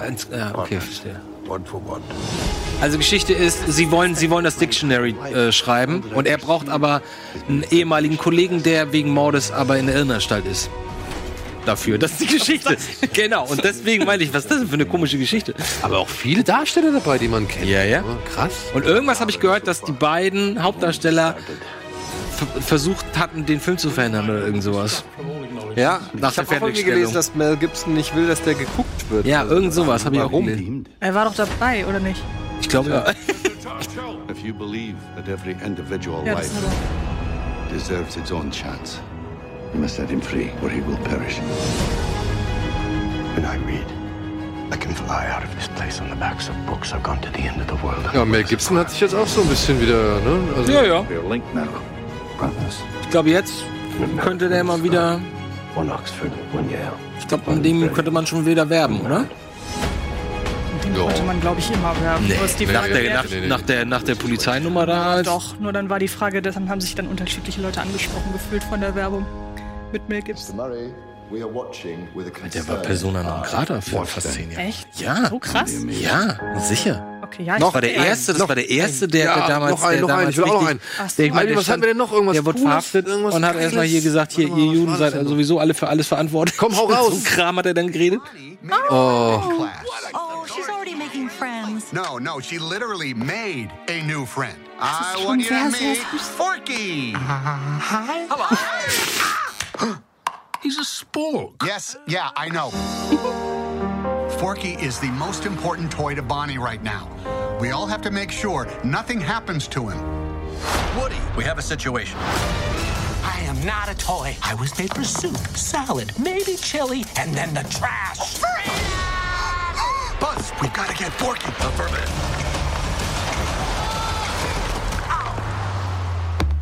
ins- ja, okay, verstehe. One for one. Also Geschichte ist, sie wollen, sie wollen das Dictionary äh, schreiben und er braucht aber einen ehemaligen Kollegen, der wegen Mordes aber in der Irrenanstalt ist. Dafür, das ist die Geschichte. genau, und deswegen meine ich, was ist das denn für eine komische Geschichte? Aber auch viele Darsteller dabei, die man kennt. Ja, ja. Krass. Und irgendwas habe ich gehört, dass die beiden Hauptdarsteller versucht hatten, den Film zu verändern oder irgend sowas. Ja, Nach ich der habe auch gelesen, dass Mel Gibson nicht will, dass der geguckt wird. Ja, irgend sowas habe ich auch gelesen. Er war doch dabei, oder nicht? Ich glaube ja. If you believe that every individual Ja, das life er. deserves its own chance, you must set him free or he will perish. And I read. I can fly out of this place on the backs of books. I've gone to the end of the world. Ja, Mel Gibson hat sich jetzt auch so ein bisschen wieder, ne? Also, Ja, ja. We're linked now, brothers. Ich glaube, jetzt könnte der mal wieder. Ich glaube, an dem könnte man schon wieder werben, oder? Den Ja. konnte man, glaube ich, immer werben. Ist die nach, Frage, der, wer- nach, nach, der, nach der Polizeinummer da halt. Doch, nur dann war die Frage, deshalb haben sich dann unterschiedliche Leute angesprochen gefühlt von der Werbung mit Mel Gibson. Der war Persona non grata für fast zehn Jahre. Echt? Ja. So krass? Ja, sicher. Okay, ja, Das ich war der erste, das war der erste, der, der Ja, damals, noch einen, der noch einen, damals ich will auch noch richtig- einen. Ach so. Der, der was hatten wir denn noch? Irgendwas Der wurde verhaftet Irgendwas und hat erstmal hier gesagt, hier, ihr Juden seid das sowieso alle für alles verantwortlich. Komm, hau So raus. ein Kram hat er dann geredet. Oh, Oh, she's already making friends. No, no, she literally made a new friend. I want you to meet Forky. He's a spork. Yes, yeah, I know. Forky is the most important toy to Bonnie right now. We all have to make sure nothing happens to him. Woody, we have a situation. I am not a toy. I was made for soup, salad, maybe chili, and then the trash. Buzz, we've got to get Forky. Affirmative.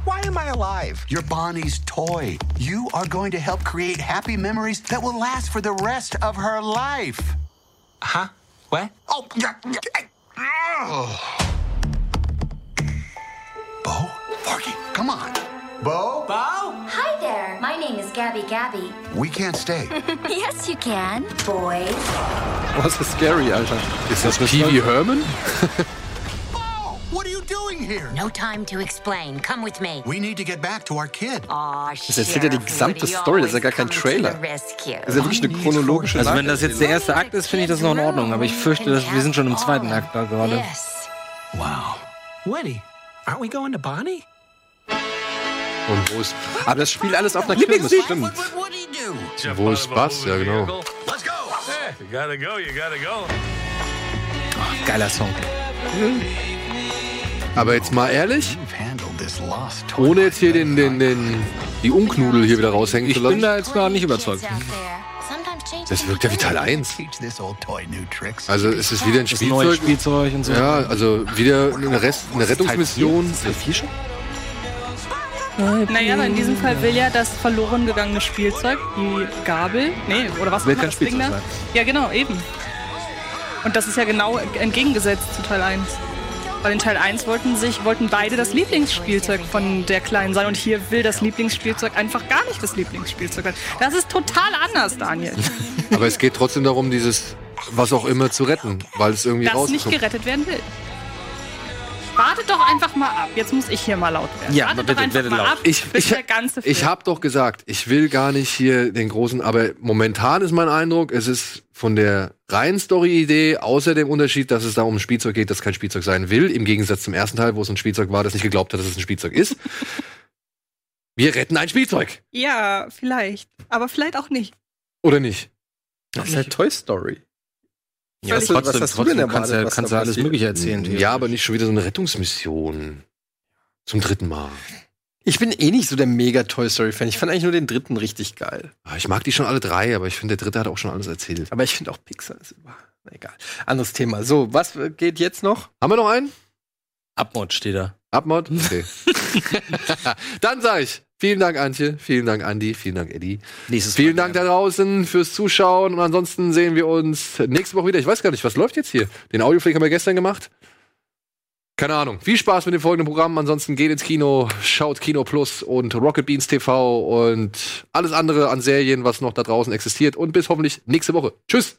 Why am I alive? You're Bonnie's toy. You are going to help create happy memories that will last for the rest of her life. Huh? Where? Oh, yeah. yeah. Oh. Bo? Forky, come on. Bo? Bo? Hi there. My name is Gabby Gabby. We can't stay. yes, you can. Boy. Was ist scary, Alter? ist das Pee Wee Herman? here? No time to explain. Come with me. We need to get back to our kid. Das erzählt ja die gesamte Story, das ist ja gar kein Trailer. Das ist ja wirklich eine chronologische Also wenn das jetzt der erste Akt ist, finde ich das noch in Ordnung. Aber ich fürchte, dass wir sind schon im zweiten Akt da gerade. Yes. Wow. Woody, aren't we going to Bonnie? Und wo ist, Aber das spielt alles auf einer Kirmes, stimmt. Wo ist Bass? Ja, genau. Let's go. You gotta go, you gotta go. Geiler Song. Aber jetzt mal ehrlich, ohne jetzt hier den, den, den, die Unknudel hier wieder raushängen Ich zu bin lassen. da jetzt gar nicht überzeugt. Das wirkt ja wie Teil 1. Teach this old toy new tricks. Also es ist wieder ein Spielzeug. Spielzeug und so. Ja, also wieder eine, Rest, eine Rettungsmission. Teil 4 schon? Naja, aber in diesem Fall will ja das verloren gegangene Spielzeug, die Gabel, nee, oder was Will auch immer kein das Ding Spielzeug da. sein. Ja, genau, eben. Und das ist ja genau entgegengesetzt zu Teil 1. Weil in Teil 1 wollten sich, wollten beide das Lieblingsspielzeug von der Kleinen sein und hier will das Lieblingsspielzeug einfach gar nicht das Lieblingsspielzeug sein. Das ist total anders, Daniel. Aber es geht trotzdem darum, dieses was auch immer zu retten, weil es irgendwie Das nicht rauskommt. gerettet werden will. Wartet doch einfach mal ab. Jetzt muss ich hier mal laut werden. Ja, wartet bitte, doch einfach werde mal laut. ab, Ich- bis ich- der ganze Film. Ich habe doch gesagt, ich will gar nicht hier den großen, aber momentan ist mein Eindruck, es ist von der reinen Story-Idee, außer dem Unterschied, dass es da um ein Spielzeug geht, das kein Spielzeug sein will, im Gegensatz zum ersten Teil, wo es ein Spielzeug war, das nicht geglaubt hat, dass es ein Spielzeug ist. Wir retten ein Spielzeug. ja, vielleicht. Aber vielleicht auch nicht. Oder nicht? Das ist halt Toy Story. Ja, trotzdem, was hast du trotzdem denn kannst erwartet, du kannst du alles? Mögliche erzählen. Ja, aber nicht schon wieder so eine Rettungsmission. Zum dritten Mal. Ich bin eh nicht so der mega Toy Story-Fan. Ich fand eigentlich nur den dritten richtig geil. Ah, Ich mag die schon alle drei, aber ich finde, der dritte hat auch schon alles erzählt. Aber ich finde auch Pixar ist über. Na, egal. Anderes Thema. So, was geht jetzt noch? Haben wir noch einen? Abmod steht da. Abmod? Okay. Dann sage ich, vielen Dank, Antje, vielen Dank, Andi, vielen Dank, Eddie. Nächstes Vielen Dank da draußen fürs Zuschauen und ansonsten sehen wir uns nächste Woche wieder. Ich weiß gar nicht, was läuft jetzt hier? Den Audioflick haben wir gestern gemacht. Keine Ahnung. Viel Spaß mit dem folgenden Programm. Ansonsten geht ins Kino, schaut Kino Plus und Rocket Beans TV und alles andere an Serien, was noch da draußen existiert. Und bis hoffentlich nächste Woche. Tschüss.